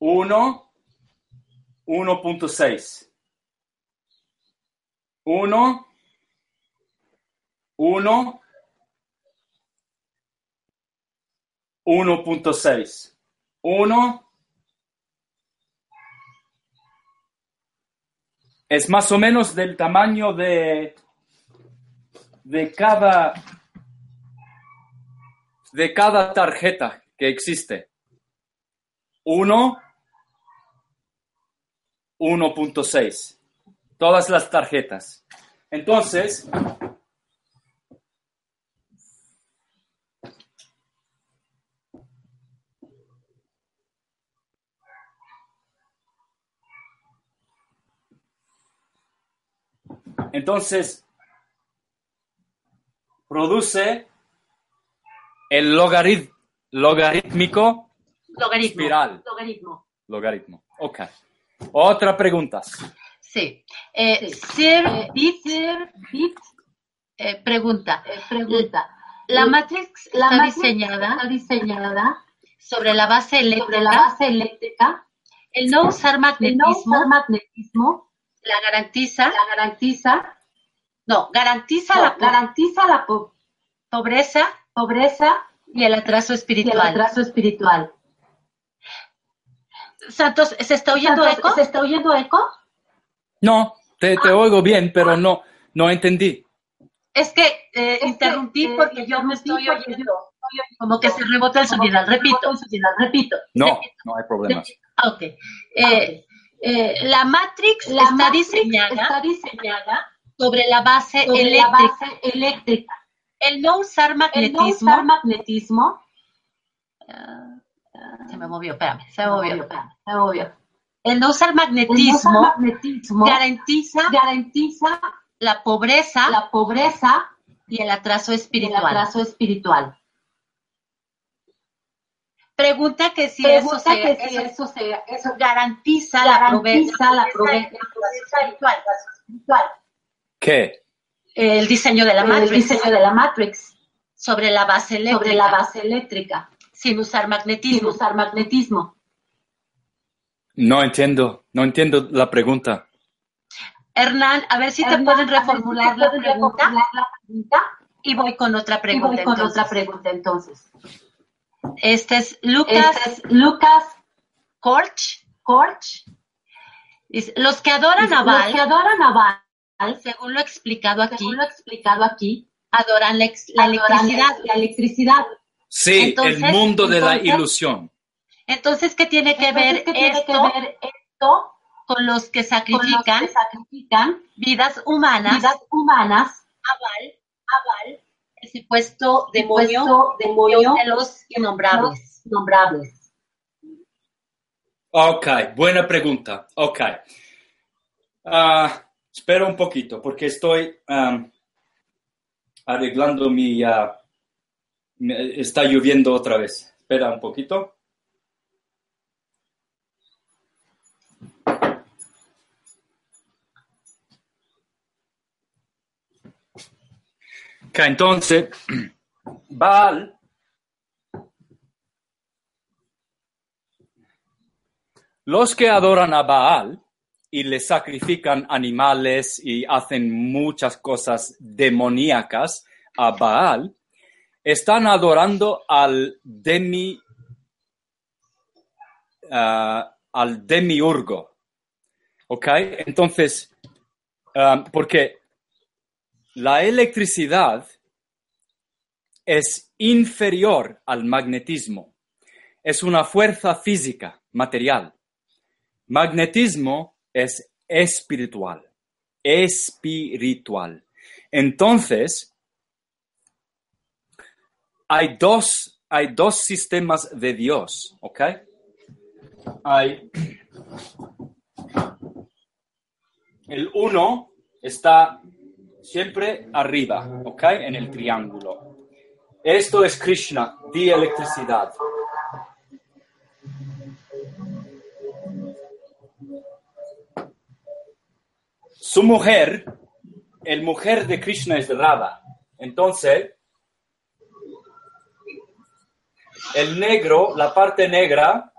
Uno, 1.6. Uno, uno, 1.6. Uno es más o menos del tamaño de, de cada de cada tarjeta que existe. 1 1.6. Todas las tarjetas. Entonces, entonces produce el logarit- logarítmico Logaritmo. espiral. Logaritmo. Logaritmo. Ok. Otra pregunta. Sí. Eh, Sir Beat, Bit, eh, pregunta. eh, pregunta. La Matrix La está matriz diseñada está diseñada sobre la base sobre eléctrica. la base eléctrica. El no usar El no magnetismo usar magnetismo la garantiza, la garantiza, no, garantiza no, la garantiza la po- pobreza pobreza y el atraso y el espiritual. atraso espiritual. Santos, ¿se está oyendo Santos, eco? ¿Se está oyendo eco? No, te, te oigo bien, pero no, no entendí. Es que eh, Es que, interrumpí eh, porque yo me estoy oyendo como que se rebota el sonido. Repito. rebota el sonido. Repito. No, no hay problema. Ok. Eh, eh, la Matrix La está matriz diseñada está diseñada sobre la base sobre la eléctrica. base eléctrica. El no usar El no magnetismo. usar magnetismo. se me movió, espérame, se me movió. movió, espérame, se movió. El no usar El no usar magnetismo magnetismo garantiza garantiza la pobreza la pobreza y el atraso y el espiritual. atraso espiritual. Pregunta que si Pregunta eso, se, que si eso eso se eso garantiza, la garantiza atraso espiritual. espiritual. ¿Qué? El diseño de la El Matrix diseño de la Matrix sobre la base eléctrica, sobre la base eléctrica sin usar sin magnetismo. usar magnetismo. No entiendo, no entiendo la pregunta. Hernán, a ver si te pueden si reformular la pregunta reformular la pregunta y voy con otra y pregunta. voy con entonces. otra pregunta entonces. Este es Lucas Este es Lucas Korch. Korch. Dice, Los que adoran a Los Baal, que adoran a Baal, según lo explicado aquí, según lo explicado aquí, adoran la, ex- la adoran electricidad. la electricidad. Sí, Entonces- el mundo de la entonces- ilusión. Entonces, ¿qué tiene que Entonces, ver ¿qué tiene esto que ver esto con los que con los sacrifican que sacrifican vidas humanas vidas humanas a Baal, a Baal, el supuesto demonio, puesto demonio de los innombrables? nombrables? Ok, buena pregunta. Ok. Ah, espera un poquito, porque estoy arreglando mi... ah, me- está lloviendo otra vez. Espera un poquito. Entonces, Baal Los que adoran a Baal y le sacrifican animales y hacen muchas cosas demoníacas a Baal, están adorando al demi ah, al demiurgo. ¿Ok? Entonces, ah, porque la electricidad es inferior al magnetismo. Es una fuerza física, material. Magnetismo es espiritual, espiritual. Entonces, hay dos, hay dos sistemas de Dios, ¿ok? Hay el uno está siempre arriba, ¿ok? En el triángulo. Esto es Krishna, di electricidad. Su mujer, el mujer de Krishna es Radha. Entonces, el negro, la parte negra,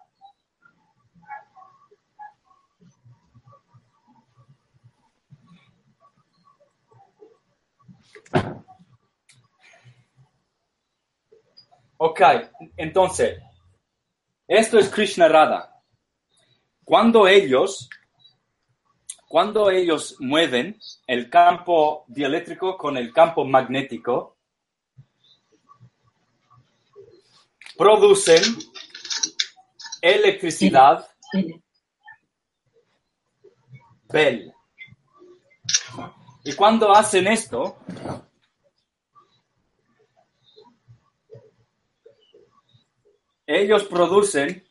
Ok, entonces, esto es Krishna Radha. Cuando ellos, cuando ellos mueven el campo dieléctrico con el campo magnético, producen electricidad Bell. Y cuando hacen esto, ellos producen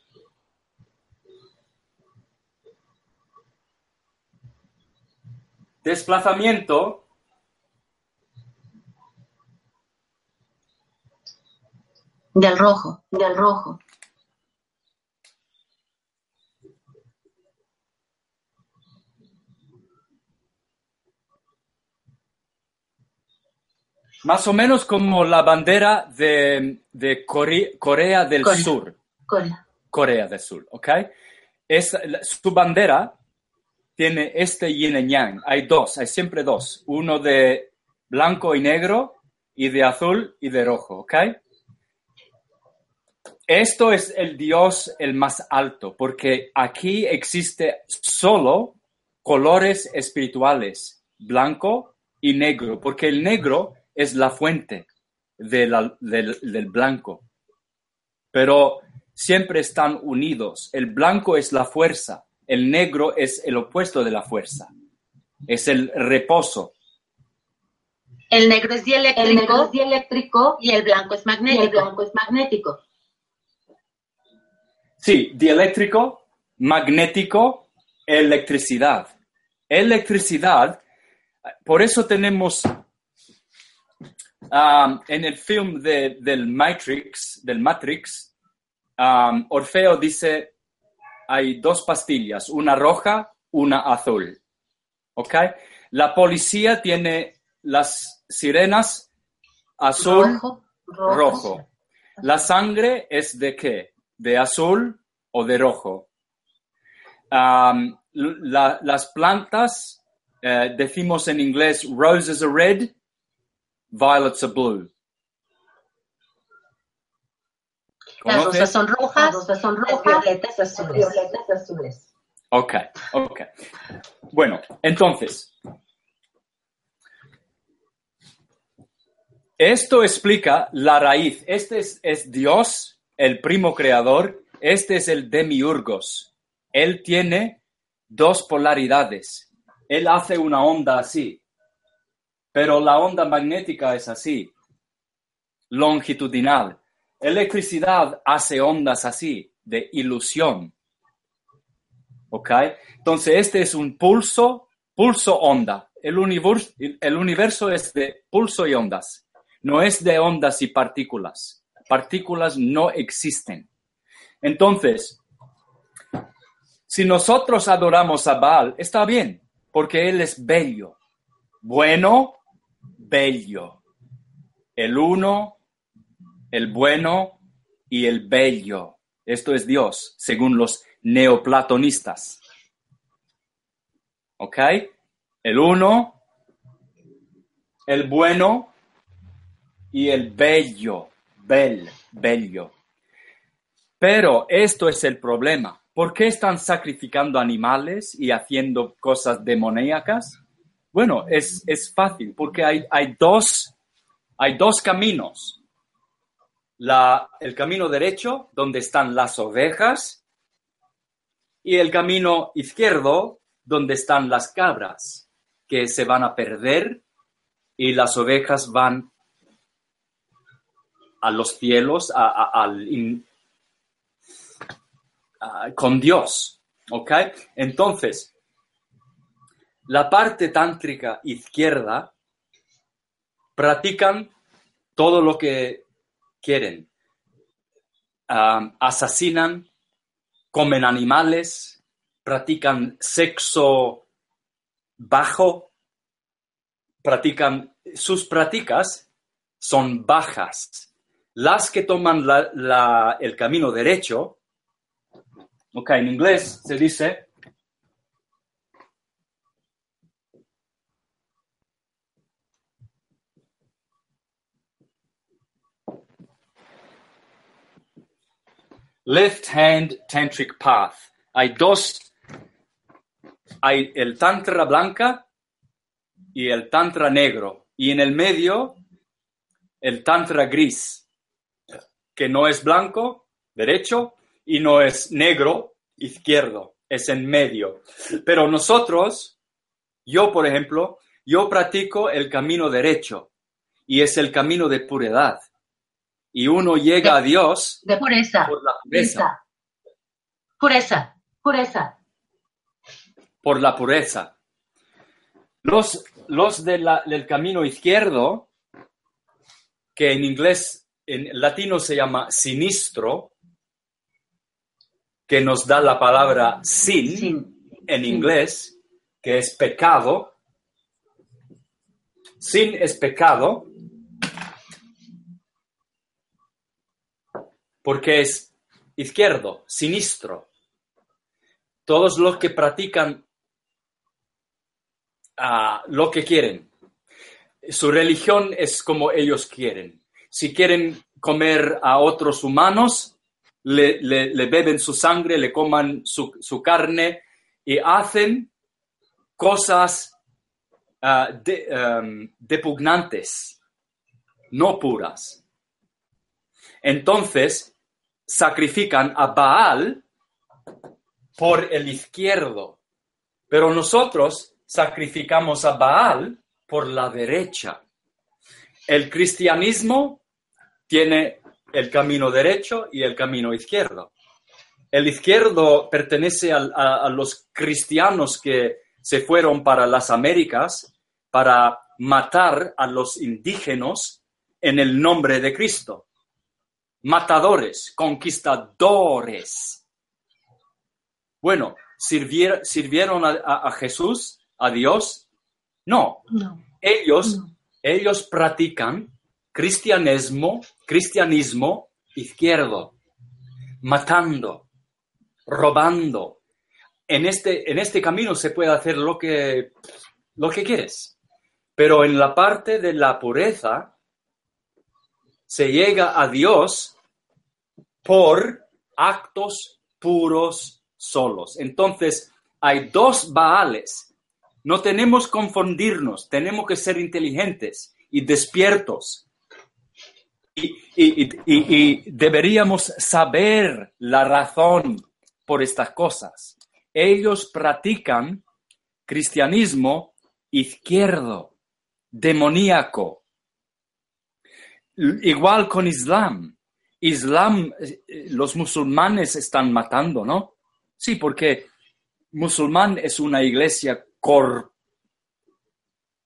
desplazamiento Del rojo, del rojo. Más o menos como la bandera de, de Core- Corea del Corea. Sur. Corea. Corea del Sur, ¿ok? Es, su bandera tiene este yin y yang. Hay dos, hay siempre dos. Uno de blanco y negro y de azul y de rojo, ¿ok? Esto es el Dios el más alto, porque aquí existe solo colores espirituales, blanco y negro, porque el negro es la fuente de la- del, del blanco. Pero siempre están unidos. El blanco es la fuerza, el negro es el opuesto de la fuerza, es el reposo. El negro es El negro dieléctrico es dieléctrico y el blanco es y el magnético. blanco es magnético. Sí, dieléctrico, magnético, electricidad. Electricidad, por eso tenemos um, en el film de- del Matrix, del Matrix, um, Orfeo dice, hay dos pastillas, una roja, una azul. ¿Ok? La policía tiene las sirenas azul, Rojo. rojo. La sangre es de qué? ¿De azul o de rojo? La- las plantas, eh, decimos en inglés, roses are red, violets are blue. Las rosas son rojas, Las rosas son las rojas, violetas las azules. violetas azules. Ok, ok. Bueno, entonces, esto explica la raíz. Este es, es Dios, el primo creador. Este es el demiurgos. Él tiene dos polaridades. Él hace una onda así, pero la onda magnética es así, longitudinal. Electricidad hace ondas así, de ilusión. ¿Ok? Entonces, este es un pulso, pulso-onda. El universo, el universo es de pulso y ondas. No es de ondas y partículas. Partículas no existen. Entonces, si nosotros adoramos a Baal, está bien, porque él es bello. Bueno, bello. El uno, el bueno y el bello. Esto es Dios, según los neoplatonistas. ¿Ok? El uno, el bueno y el bello. Bel, bello. Pero esto es el problema. ¿Por qué están sacrificando animales y haciendo cosas demoníacas? Bueno, es, es fácil, porque hay, hay, dos, hay dos caminos. La, el camino derecho, donde están las ovejas, y el camino izquierdo, donde están las cabras, que se van a perder y las ovejas van a los cielos, a- al con Dios. ¿Ok? Entonces, la parte tántrica izquierda practican todo lo que quieren. Asesinan, comen animales, practican sexo bajo, practican, sus prácticas son bajas. Las que toman el camino derecho, ok, en inglés se dice, left hand tantric path. Hay dos, hay el tantra blanca y el tantra negro. Y en el medio, el tantra gris, que no es blanco, derecho, y no es negro, izquierdo, es en medio. Pero nosotros, yo por ejemplo, yo practico el camino derecho, y es el camino de puridad. Y uno llega a Dios De pureza. por la pureza, Pureza. Pureza. por la pureza. Los, los de la- del camino izquierdo, que en inglés, en latino se llama sinistro, que nos da la palabra sin, Sin. en inglés, que es pecado. Sin es pecado, porque es izquierdo, sinistro. Todos los que practican ah, lo que quieren. Su religión es como ellos quieren. Si quieren comer a otros humanos, le, beben su sangre, le coman su, su carne y hacen cosas ah, de- em, depugnantes, no puras. Entonces, sacrifican a Baal por el izquierdo, pero nosotros sacrificamos a Baal por la derecha. El cristianismo tiene el camino derecho y el camino izquierdo. El izquierdo pertenece a los cristianos que se fueron para las Américas para matar a los indígenas en el nombre de Cristo. Matadores, conquistadores. Bueno, ¿sirvier- ¿sirvieron a, a- a Jesús, a Dios? No, No. ellos, No. ellos practican cristianismo, cristianismo izquierdo, matando, robando. En este, en este camino se puede hacer lo que, lo que quieres, pero en la parte de la pureza se llega a Dios por actos puros solos. Entonces, hay dos Baales. No tenemos confundirnos, tenemos que ser inteligentes y despiertos. Y- y deberíamos saber la razón por estas cosas. Ellos practican cristianismo izquierdo, demoníaco. Igual con Islam. Islam, eh, los musulmanes están matando, ¿no? Sí, porque musulmán es una iglesia cor-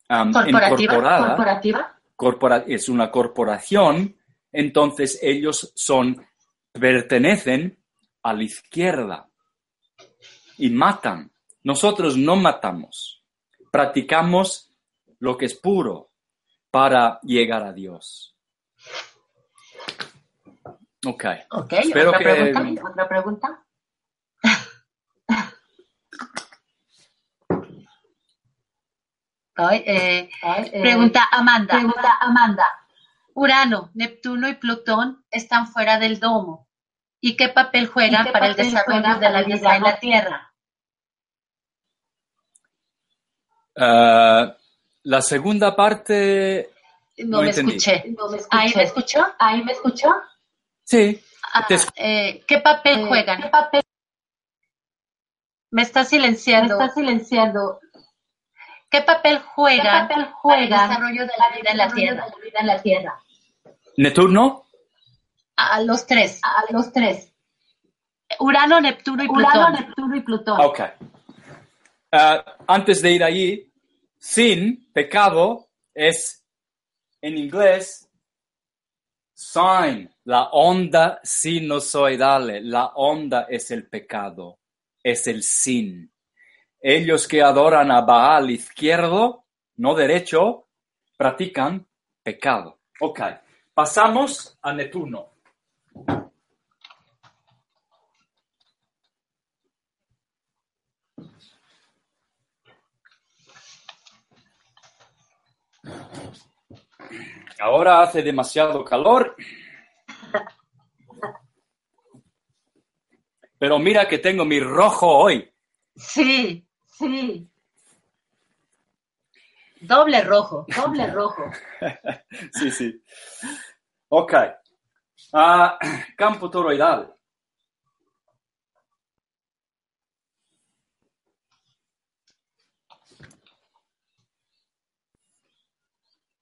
am, Corporativa, Corporativa. corpora- es una corporación, entonces ellos son, pertenecen a la izquierda y matan. Nosotros no matamos, practicamos lo que es puro para llegar a Dios. Ok. Ok, Espero otra que- pregunta. Otra pregunta. Ay, eh, Eh, pregunta Amanda. Pregunta Amanda. Urano, Neptuno y Plutón están fuera del domo. ¿Y qué papel juegan ¿Y qué para el desarrollo de la vida en la Tierra? Ah, la segunda parte, No, No me entendí. escuché. No me escuché. ¿Ahí me escuchó? ¿Ahí me escuchó? Sí, Ah, eh, ¿Qué papel Eh, juegan? ¿Qué papel Me está me silenciando. está silenciando? ¿Qué papel ¿Qué juegan papel para el desarrollo de la vida en la Tierra? la vida en la Tierra? Neptuno, A los tres. A los tres. Urano, Neptuno y Urano, Plutón. Neptuno y Plutón. ok. eh, antes de ir allí, sin pecado es en inglés sign, la onda sinusoidal, la onda es el pecado, es el sin. Ellos que adoran a Baal izquierdo, no derecho, practican pecado. Ok, pasamos a Neptuno. Ahora hace demasiado calor. Pero mira que tengo mi rojo hoy. Sí, sí. Doble rojo, doble rojo. Sí, sí. Ok. Ah, campo toroidal.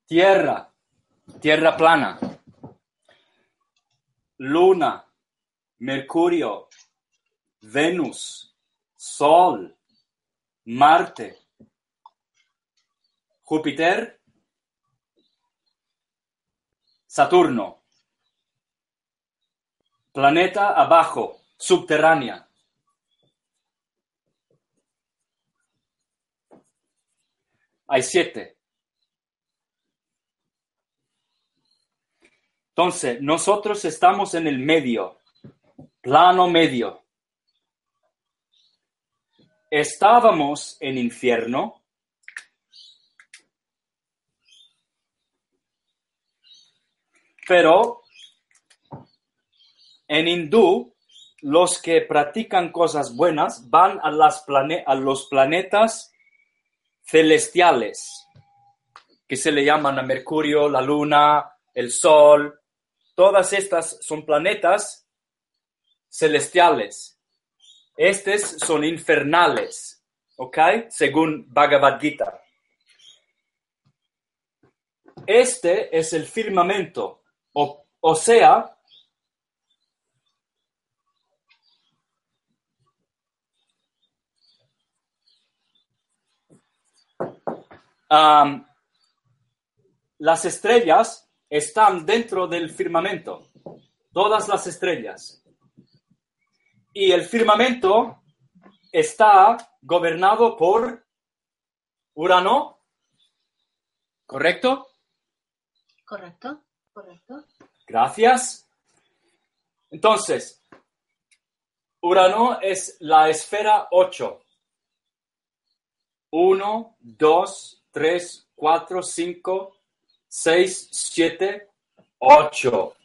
Tierra. Tierra plana. Luna. Mercurio. Venus. Sol. Marte. Júpiter. Saturno. Planeta abajo, subterránea. Hay siete. Entonces, nosotros estamos en el medio, plano medio. Estábamos en infierno. Pero en hindú, los que practican cosas buenas van a, las a los planetas celestiales, que se le llaman a Mercurio, la Luna, el Sol. Todas estas son planetas celestiales. Estos son infernales, ¿ok? Según Bhagavad Gita. Este es el firmamento, o, sea, las estrellas están dentro del firmamento, todas las estrellas. Y el firmamento está gobernado por Urano, ¿correcto? ¿Correcto? ¿Correcto? Gracias. Entonces, Urano es la esfera 8. 1, 2, 3, 4, 5, 6, 7, 8.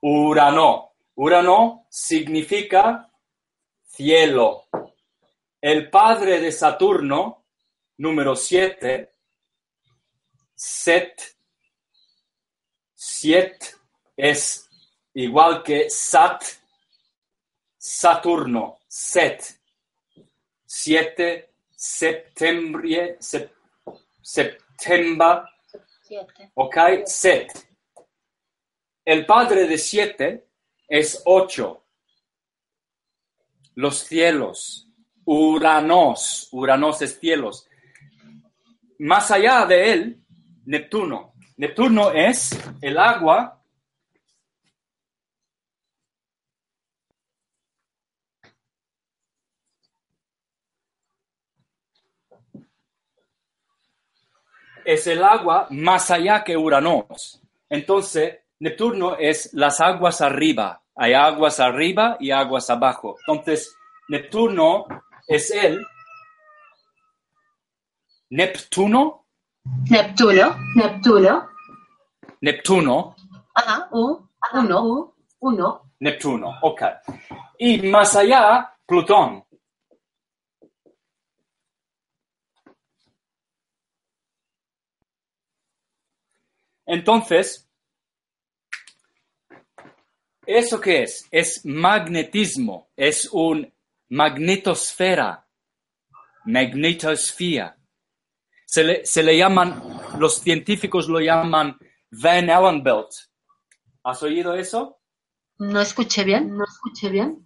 Urano. Urano significa cielo. El padre de Saturno, número 7, Set, Siet es igual que Sat, Saturno, Set. 7, septiembre, sep- septiembre, Siete. ok, Set. El padre de 7 es 8. Los cielos, Uranos, Uranos es cielos. Más allá de él, Neptuno. Neptuno es el agua es el agua más allá que Uranos. Entonces, Neptuno es las aguas arriba. Hay aguas arriba y aguas abajo. Entonces, Neptuno es el Neptuno, Neptuno. Neptuno. Neptuno, Ajá. U. Uno. U. Uno. Neptuno, ok. Y más allá, Plutón. Entonces, ¿eso qué es? Es magnetismo, es un magnetosfera, magnetosfera. Se le, se le llaman, los científicos lo llaman Van Allen Belt. ¿Has oído eso? No escuché bien. No escuché bien.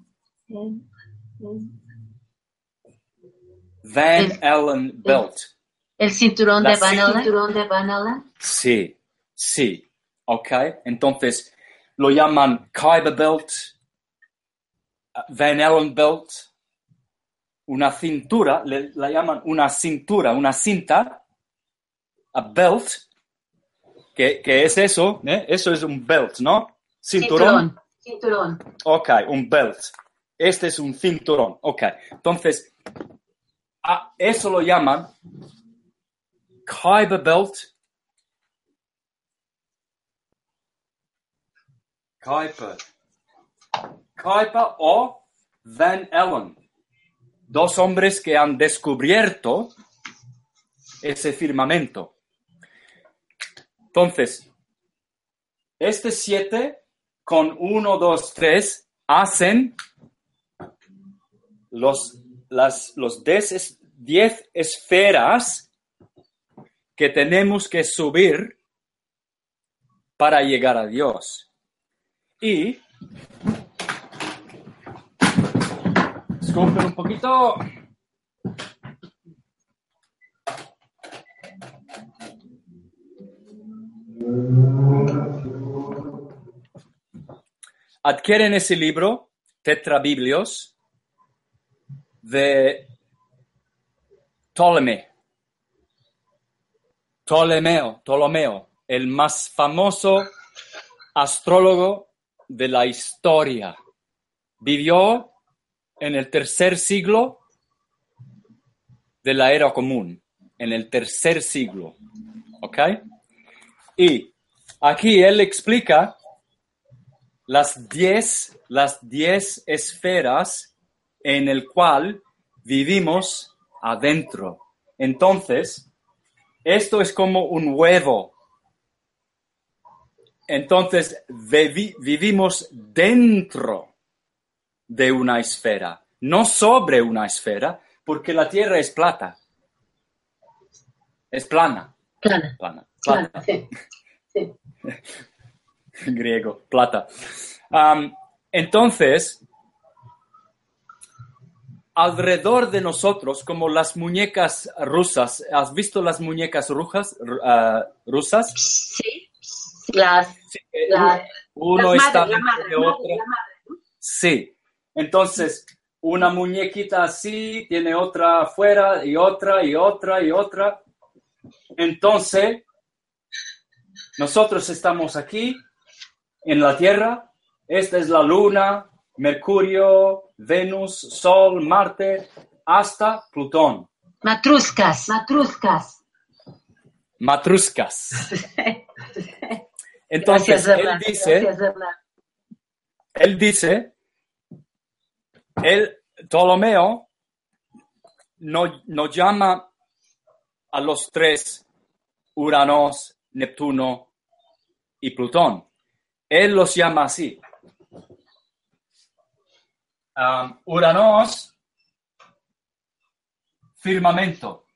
Van El- Allen belt. El cinturón de Van Allen. Cinturón de Van Allen. Sí, sí, ok. Entonces lo llaman Khyber belt, Van Allen belt, una cintura, le, la llaman una cintura, una cinta, a belt, que, que es eso, ¿eh? eso es un belt, ¿no? Cinturón. Cinturón. Ok, un belt. Este es un cinturón. Ok, entonces, a eso lo llaman Khyber belt. Kuiper. Kuiper o Van Allen. Dos hombres que han descubierto ese firmamento. Entonces, este siete con uno, dos, tres hacen los, las, los des- es- diez esferas que tenemos que subir para llegar a Dios. Y disculpen un poquito. Adquieren ese libro, Tetrabiblios, de Ptolemy. Ptolomeo, Ptolomeo, el más famoso astrólogo de la historia. Vivió en el tercer siglo de la era común, en el tercer siglo. ¿Ok? Y aquí él explica las diez, las diez esferas en el cual vivimos adentro. Entonces, esto es como un huevo. Entonces, vivi- vivimos dentro de una esfera, no sobre una esfera, porque la Tierra es plata. Es plana, Plana. plana, Claro, sí. Sí. griego, plata. Am, entonces, alrededor de nosotros, como las muñecas rusas, ¿has visto las muñecas rujas, ru- ah, rusas? Sí. Las, Sí, eh, La- uno las está madres, madre, de la otro. Sí. Entonces, una muñequita así, tiene otra afuera y otra y otra y otra. Entonces, nosotros estamos aquí en la Tierra. Esta es la Luna, Mercurio, Venus, Sol, Marte, hasta Plutón. matruscas. Matruscas. Matruscas. Entonces, Gracias, él dice, Gracias, él dice, el Ptolomeo no, no llama a los tres Uranos, Neptuno y Plutón. Él los llama así. Um, Uranos, firmamento.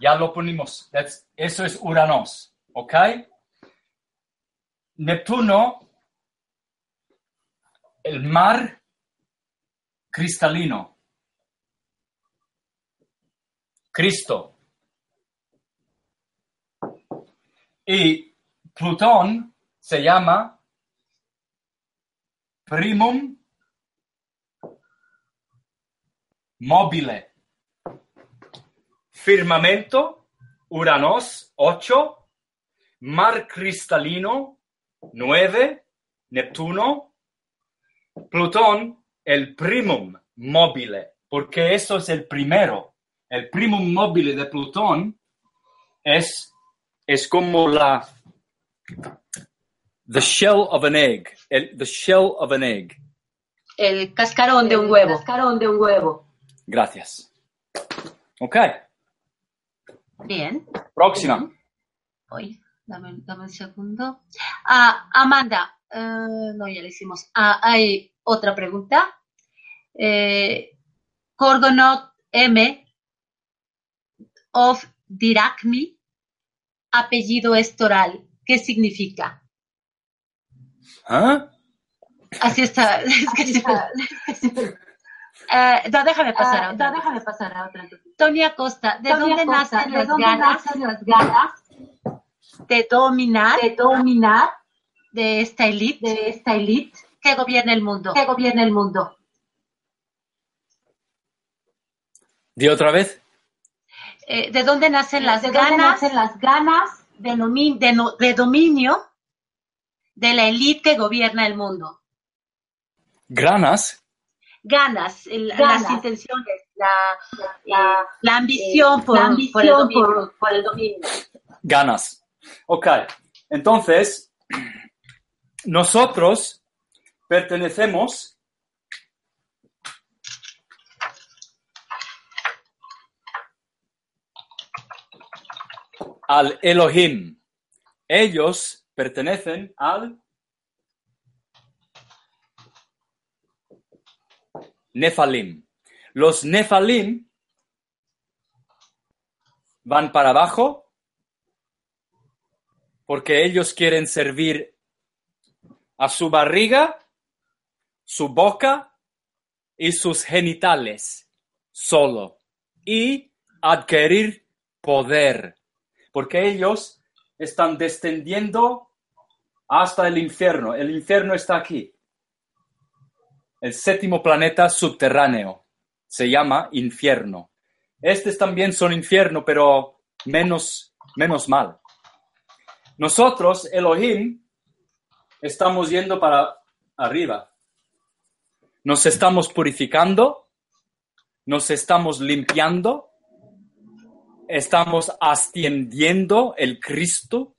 Ya lo ponemos. That's- eso es Uranos. ¿Ok? Neptuno, el mar cristalino. Cristo. Y Plutón se llama primum mobile. Firmamento, Uranos, 8. Mar cristalino, 9. Neptuno. Plutón, el primum mobile, porque eso es el primero. El primum mobile de Plutón es, es como la the shell of an egg, el, the shell of an egg. El cascarón de un huevo. Cascarón de un huevo. Gracias. Ok, Bien. próxima. Oye, dame, dame un segundo. Ah, Amanda, eh, no, ya le hicimos. Ah, hay otra pregunta. Eh, Corgonot M of Diracmi, apellido estoral. ¿Qué significa? ¿Ah? Así está. es que se- Eh, no, déjame pasar a otra. no, déjame pasar a otra. Tony Acosta, ¿de Tony dónde Acosta, nacen ¿de las dónde ganas nacen las ganas de dominar de dominar de esta élite de esta élite que gobierna el mundo? que gobierna el mundo? Di otra vez. Eh, ¿De dónde nacen las ¿De dónde ganas nacen las ganas de, nomi- de no- de dominio de la élite que gobierna el mundo? Granas. Ganas, el- Ganas. las intenciones, la, la, la ambición, eh, por, la por el ambición dominio. por, por el dominio? Ganas. Ok. Entonces, nosotros pertenecemos al Elohim. Ellos pertenecen al Nefalim. Los Nefalim van para abajo porque ellos quieren servir a su barriga, su boca y sus genitales solo y adquirir poder, porque ellos están descendiendo hasta el infierno. El infierno está aquí. El séptimo planeta subterráneo se llama infierno. Estos también son infierno, pero menos, menos mal. Nosotros, Elohim, estamos yendo para arriba. Nos estamos purificando, nos estamos limpiando, estamos ascendiendo el Cristo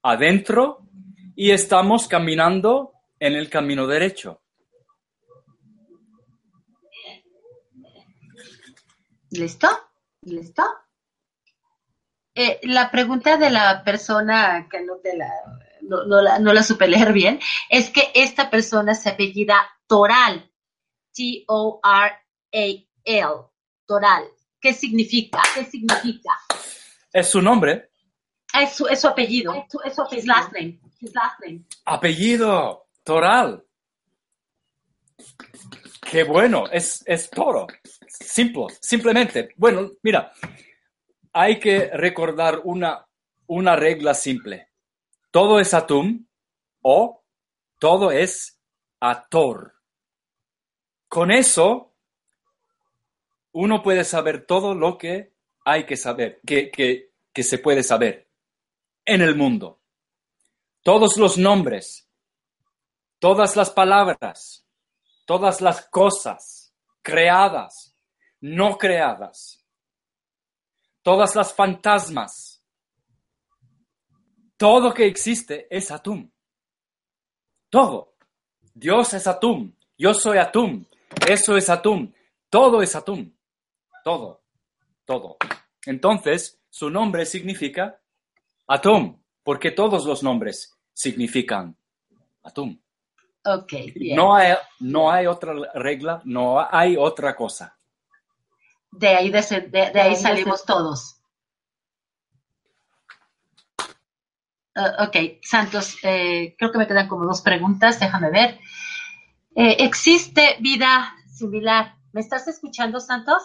adentro y estamos caminando en el camino derecho. ¿Listo? ¿Listo? Eh, la pregunta de la persona que no, te la, no, no la, no la supe leer bien es que esta persona se apellida Toral. T-O-R-A-L. Toral. ¿Qué significa? ¿Qué significa? Es su nombre, Es su, es su apellido. Es su- es su His apellido. last name. His last name. apellido, Toral. Qué bueno, es, es toro. Simple, simplemente. Bueno, mira, hay que recordar una, una regla simple. Todo es atum o todo es ator. Con eso, uno puede saber todo lo que hay que saber, que, que, que se puede saber en el mundo. Todos los nombres, todas las palabras, todas las cosas creadas, no creadas, todas las fantasmas, todo que existe es Atum. Todo. Dios es Atum. Yo soy Atum. Eso es Atum. Todo es Atum. Todo. Todo. Entonces, su nombre significa Atum, porque todos los nombres significan Atum. Ok, bien. No hay, no hay otra regla, no hay otra cosa. De ahí, de, de- de ahí De ahí salimos todos. Ah, ok, Santos, eh, creo que me quedan como dos preguntas, déjame ver. Eh, ¿Existe vida similar? ¿Me estás escuchando, Santos?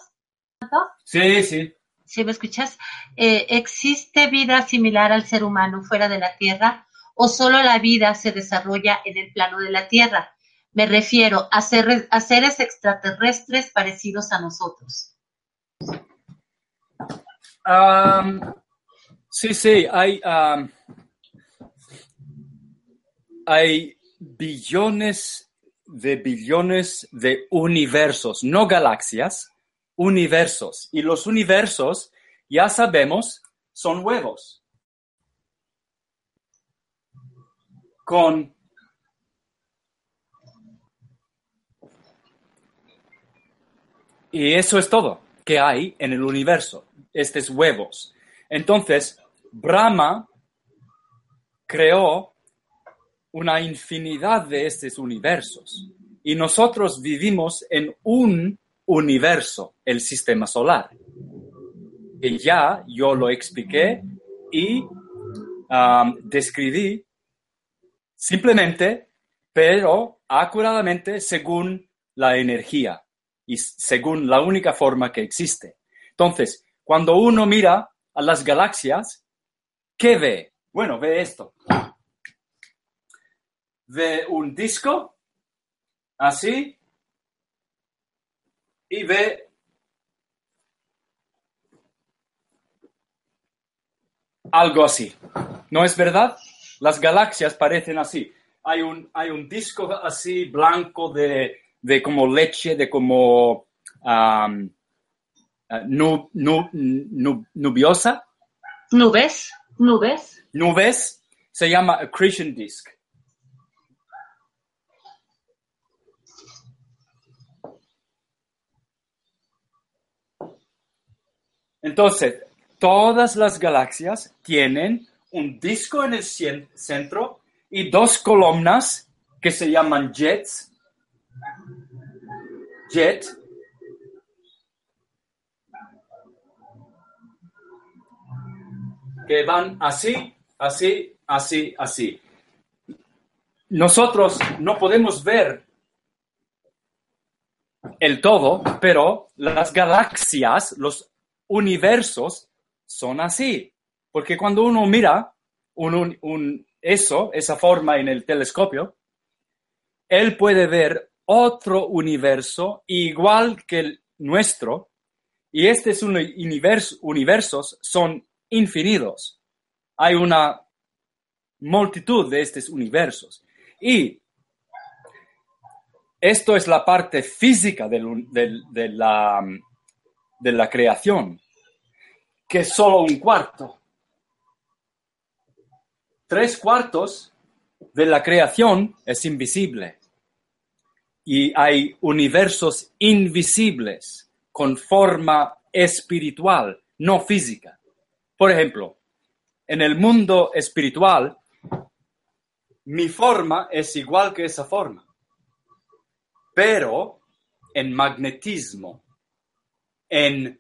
Sí, sí. ¿Sí me escuchas? Eh, ¿Existe vida similar al ser humano fuera de la Tierra o solo la vida se desarrolla en el plano de la Tierra? Me refiero a, ser- a seres extraterrestres parecidos a nosotros. Am, sí, sí, hay, am, hay billones de billones de universos, no galaxias, universos. Y los universos, ya sabemos, son huevos. Con Y eso es todo que hay en el universo, estos huevos. Entonces, Brahma creó una infinidad de estos universos y nosotros vivimos en un universo, el sistema solar. Y ya yo lo expliqué y um, describí simplemente, pero acuradamente según la energía y según la única forma que existe. Entonces, cuando uno mira a las galaxias, ¿qué ve? Bueno, ve esto. Ve un disco, así, y ve algo así. ¿No es verdad? Las galaxias parecen así. Hay un, hay un disco así blanco de, de como leche, de como um, nu- nubiosa, ¿Nubes? Nubes. nubes, se llama accretion disk. Entonces, todas las galaxias tienen un disco en el centro y dos columnas que se llaman jets. Jet. Que van así, así, así, así. Nosotros no podemos ver el todo, pero las galaxias, los universos son así. Porque cuando uno mira un, un- un- eso, esa forma en el telescopio, él puede ver otro universo igual que el nuestro, y estos uni- univers- universos son infinitos. Hay una multitud de estos universos. Y esto es la parte física del del- de, la, de la creación, que es solo un cuarto. Tres cuartos de la creación es invisible. Y hay universos invisibles con forma espiritual, no física. Por ejemplo, en el mundo espiritual, mi forma es igual que esa forma, pero en magnetismo, en,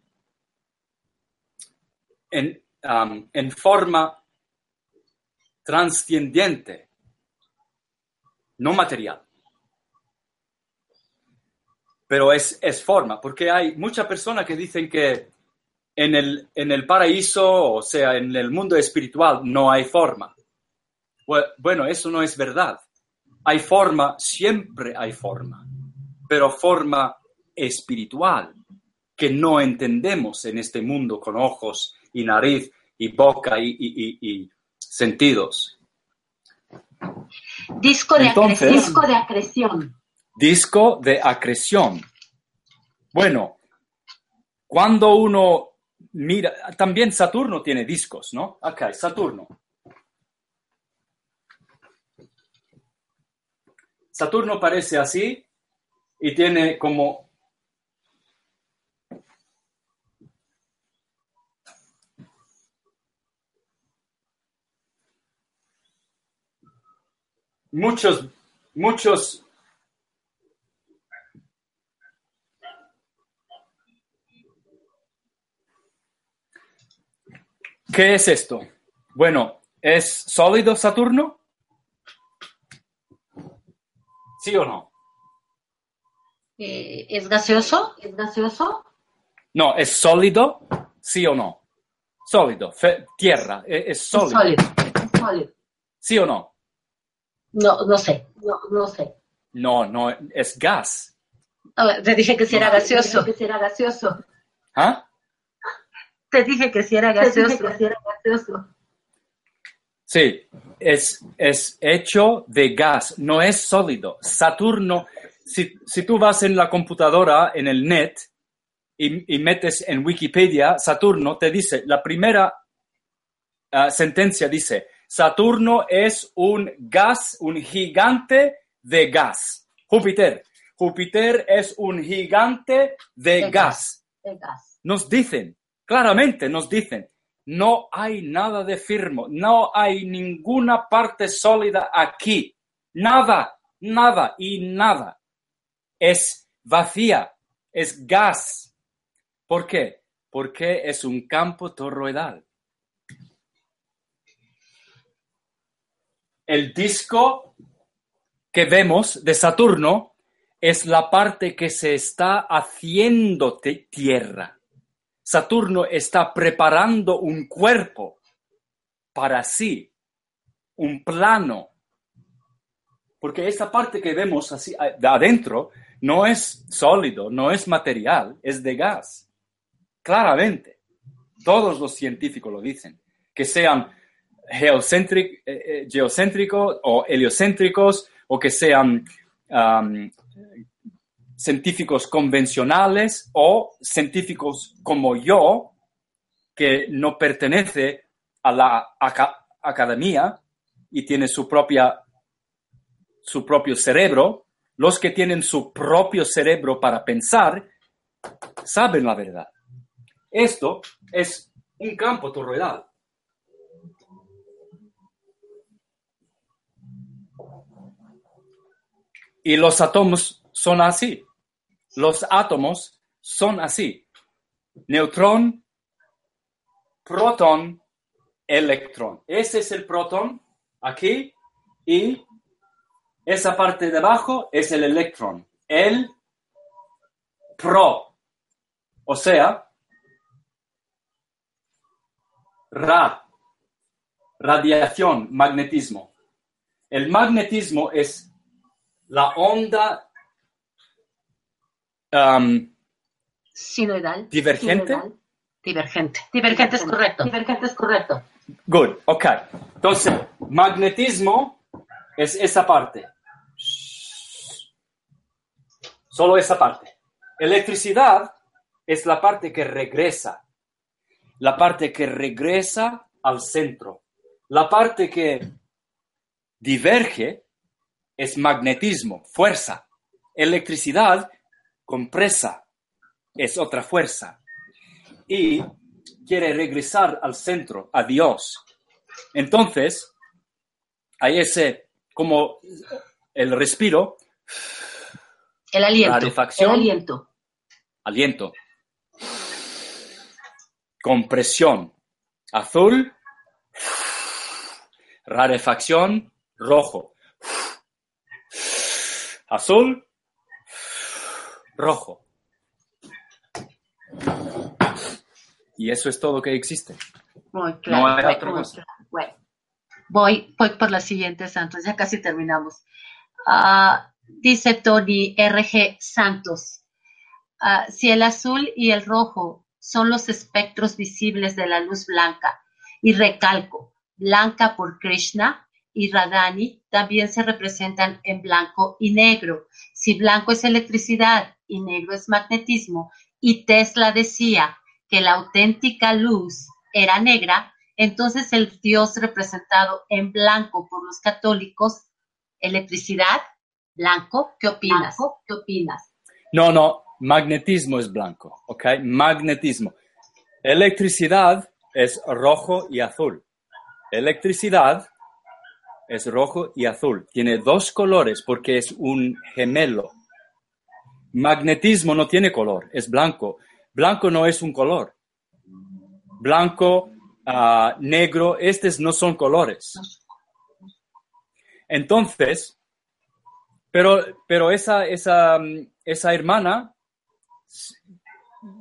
en, um, en forma transcendiente, no material. Pero es, es forma, porque hay muchas personas que dicen que en el, en el paraíso, o sea, en el mundo espiritual, no hay forma. Bu- Bueno, eso no es verdad. Hay forma, siempre hay forma, pero forma espiritual que no entendemos en este mundo con ojos y nariz y boca y, y- y- y sentidos. Disco de Entonces-. Disco de acreción. Disco de acreción. Bueno, cuando uno mira, también Saturno tiene discos, ¿no? Ok, Saturno. Saturno parece así y tiene como muchos, muchos ¿Qué es esto? Bueno, ¿es sólido Saturno? ¿Sí o no? Eh, ¿Es gaseoso? ¿Es gaseoso? No, ¿es sólido? ¿Sí o no? Sólido, fe- tierra, e- es Es sólido. sólido. Es sólido. ¿Sí o no? No, no sé. No, no sé. No, no, es gas. Te dije que si era gaseoso. Que será gaseoso. ¿Ah? Te dije que si era Te dije gaseoso. que sí era gaseoso. Sí, es, es hecho de gas, no es sólido. Saturno, si, si tú vas en la computadora, en el net, y, y metes en Wikipedia Saturno, te dice, la primera ah, sentencia dice, Saturno es un gas, un gigante de gas. Júpiter, Júpiter es un gigante de, De gas. De gas. Nos dicen, claramente nos dicen, no hay nada de firme, no hay ninguna parte sólida aquí, nada, nada y nada. Es vacía, es gas. ¿Por qué? Porque es un campo toroidal. El disco que vemos de Saturno es la parte que se está haciendo tierra. Saturno está preparando un cuerpo para sí, un plano. Porque esta parte que vemos así adentro no es sólido, no es material, es de gas. Claramente. Todos los científicos lo dicen. Que sean eh, eh, geocéntricos o heliocéntricos o que sean científicos convencionales o científicos como yo, que no pertenece a la aca- academia y tiene su propia su propio cerebro, los que tienen su propio cerebro para pensar, saben la verdad. Esto es un campo toroidal. Y los átomos son así. Los átomos son así. Neutrón, protón, electrón. Ese es el protón aquí y esa parte de abajo es el electrón. El pro. O sea, ra, radiación, magnetismo. El magnetismo es la onda um, Sinoidal. divergente. Divergente. Divergente es correcto. Divergente es correcto. Good, ok. Entonces, magnetismo es esa parte. Solo esa parte. Electricidad es la parte que regresa. La parte que regresa al centro. La parte que diverge es magnetismo, fuerza. Electricidad, compresa, es otra fuerza. Y quiere regresar al centro, a Dios. Entonces, hay ese, como el respiro, El aliento. El rarefacción, aliento. aliento, compresión, azul, rarefacción, rojo, azul, rojo. Y eso es todo que existe. Muy No claro. hay muy otra cosa. Bueno, voy, voy por la siguiente, Santos. Ya casi terminamos. Ah, dice Tony RG Santos. ah, si el azul y el rojo son los espectros visibles de la luz blanca, y recalco, blanca por Krishna y Radhani también se representan en blanco y negro. Si blanco es electricidad y negro es magnetismo, y Tesla decía que la auténtica luz era negra, entonces el Dios representado en blanco por los católicos, electricidad, blanco, ¿qué opinas? Blanco, ¿Qué opinas? No, no, magnetismo es blanco, ¿ok? Magnetismo. Electricidad es rojo y azul. Electricidad es rojo y azul. Tiene dos colores porque es un gemelo. Magnetismo no tiene color, es blanco. Blanco no es un color. Blanco, ah, negro, estos no son colores. Entonces, pero, pero esa, esa, esa hermana,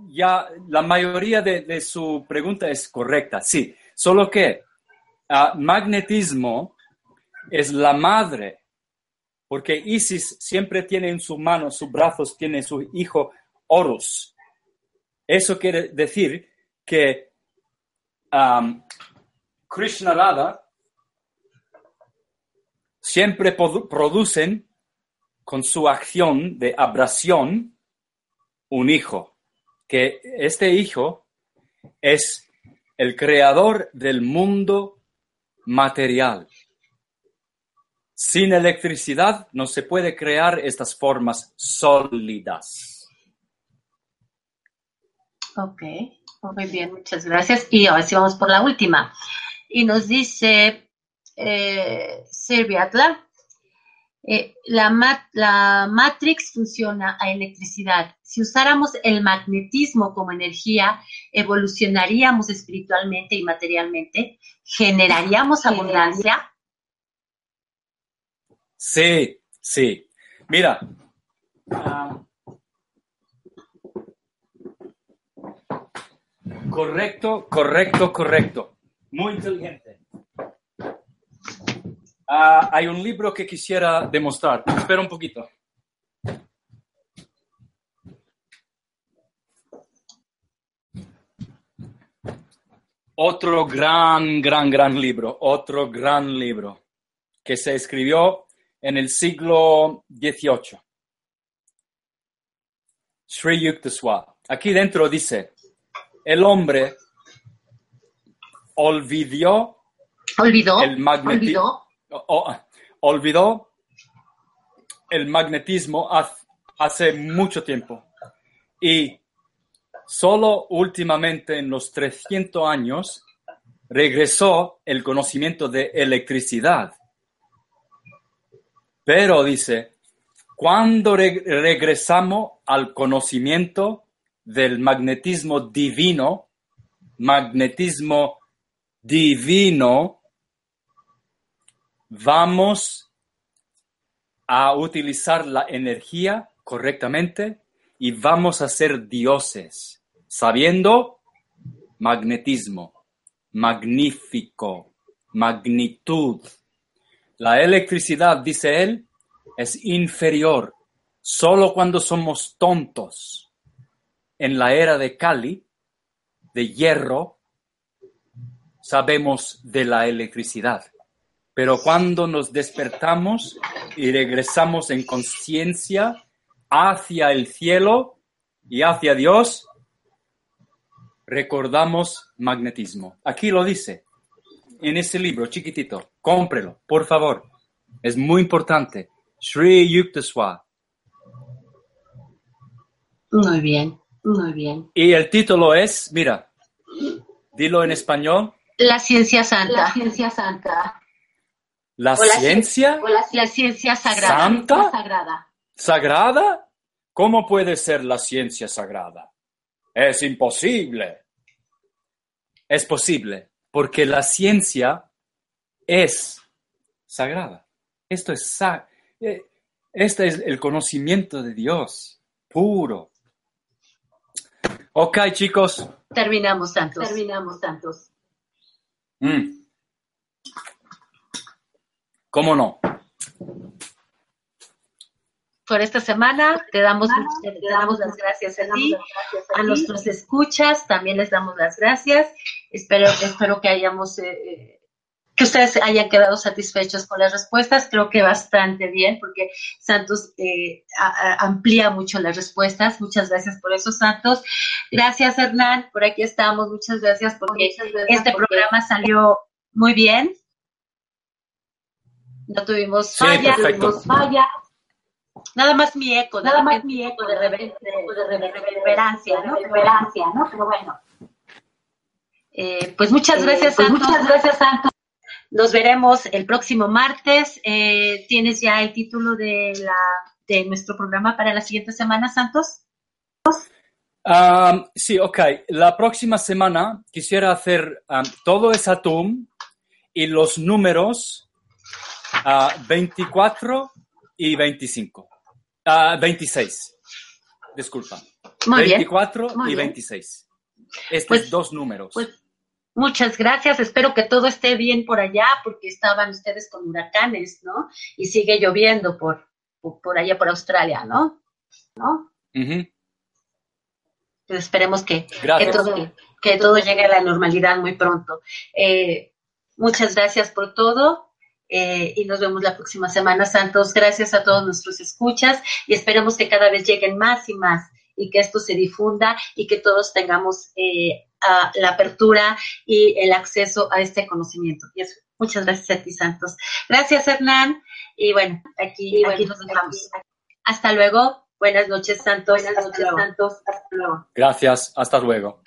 ya la mayoría de, de su pregunta es correcta, sí. Solo que ah, magnetismo es la madre, porque Isis siempre tiene en su mano, sus brazos, tiene su hijo Horus. Eso quiere decir que Krishna Radha siempre produ- producen con su acción de abrasión un hijo, que este hijo es el creador del mundo material. Sin electricidad no se puede crear estas formas sólidas. Ok, muy bien, muchas gracias. Y ahora sí vamos por la última. Y nos dice eh, Silvia Atla, eh, la, la Matrix funciona a electricidad. Si usáramos el magnetismo como energía, evolucionaríamos espiritualmente y materialmente, generaríamos abundancia. Sí, sí. Mira, correcto, correcto, correcto. Muy inteligente. Ah, hay un libro que quisiera demostrar. Espera un poquito. Otro gran, gran, gran libro, otro gran libro que se escribió en el siglo XVIII. Sri Yukteswar. Aquí dentro dice, el hombre olvidó, olvidó, el magneti- olvidó, olvidó el magnetismo hace mucho tiempo y solo últimamente en los 300 años regresó el conocimiento de electricidad. Pero dice, cuando re- regresamos al conocimiento del magnetismo divino, magnetismo divino, vamos a utilizar la energía correctamente y vamos a ser dioses, sabiendo magnetismo, magnífico, magnitud. La electricidad, dice él, es inferior solo cuando somos tontos. En la era de Cali, de hierro, sabemos de la electricidad. Pero cuando nos despertamos y regresamos en conciencia hacia el cielo y hacia Dios, recordamos magnetismo. Aquí lo dice, en ese libro chiquitito. Cómprelo, por favor. Es muy importante. Sri Yukteswar. Muy bien, muy bien. Y el título es, mira, dilo en español, La ciencia santa. La ciencia santa. la O la ciencia O la La ciencia sagrada. ¿Santa? ciencia sagrada. sagrada. ¿Cómo puede ser la ciencia sagrada? Es imposible. Es posible, porque la ciencia es sagrada. Esto es eh, este es el conocimiento de Dios, puro. Ok, chicos. Terminamos, Santos. Terminamos tantos. Mm. ¿Cómo no? Por esta semana te damos, te damos las gracias a ti. a nuestros escuchas también les damos las gracias. Espero, espero que hayamos, eh, eh, que ustedes hayan quedado satisfechos con las respuestas. Creo que bastante bien, porque Santos eh, a- a- amplía mucho las respuestas. Muchas gracias por eso, Santos. Gracias, Hernán. Por aquí estamos. Muchas gracias porque Muchas gracias este porque- programa salió muy bien. No tuvimos Sí, falla. Tuvimos falla. Nada más mi eco. Nada más mi eco de, de rever- repente, de de reverberancia, ¿no? reverberancia, ¿no? Pero bueno. Eh, pues muchas gracias, Eh, pues Santos. muchas gracias, Santos. Nos veremos el próximo martes. Eh, ¿Tienes ya el título de, la, de nuestro programa para la siguiente semana, Santos? Um, sí, ok. La próxima semana quisiera hacer um, todo es atún y los números ah, 24 y 25. Ah, 26. Disculpa. Muy bien. 24 Muy y bien. 26. Estos Pues- dos números. Pues muchas gracias. Espero que todo esté bien por allá, porque estaban ustedes con huracanes, ¿no? Y sigue lloviendo por, por, allá, por Australia, ¿no? ¿No? Ujú. Pues esperemos que, que, Gracias. todo, que todo llegue a la normalidad muy pronto. Eh, muchas gracias por todo eh, y nos vemos la próxima semana, Santos. Gracias a todos nuestros escuchas y esperemos que cada vez lleguen más y más y que esto se difunda y que todos tengamos eh, a la apertura y el acceso a este conocimiento. Y eso, muchas gracias a ti, Santos. Gracias, Hernán. Y bueno, aquí, Y bueno, aquí nos dejamos. aquí- Hasta luego. Buenas noches, Santos. Buenas Hasta noches, luego. Santos. Hasta luego. Gracias. Hasta luego.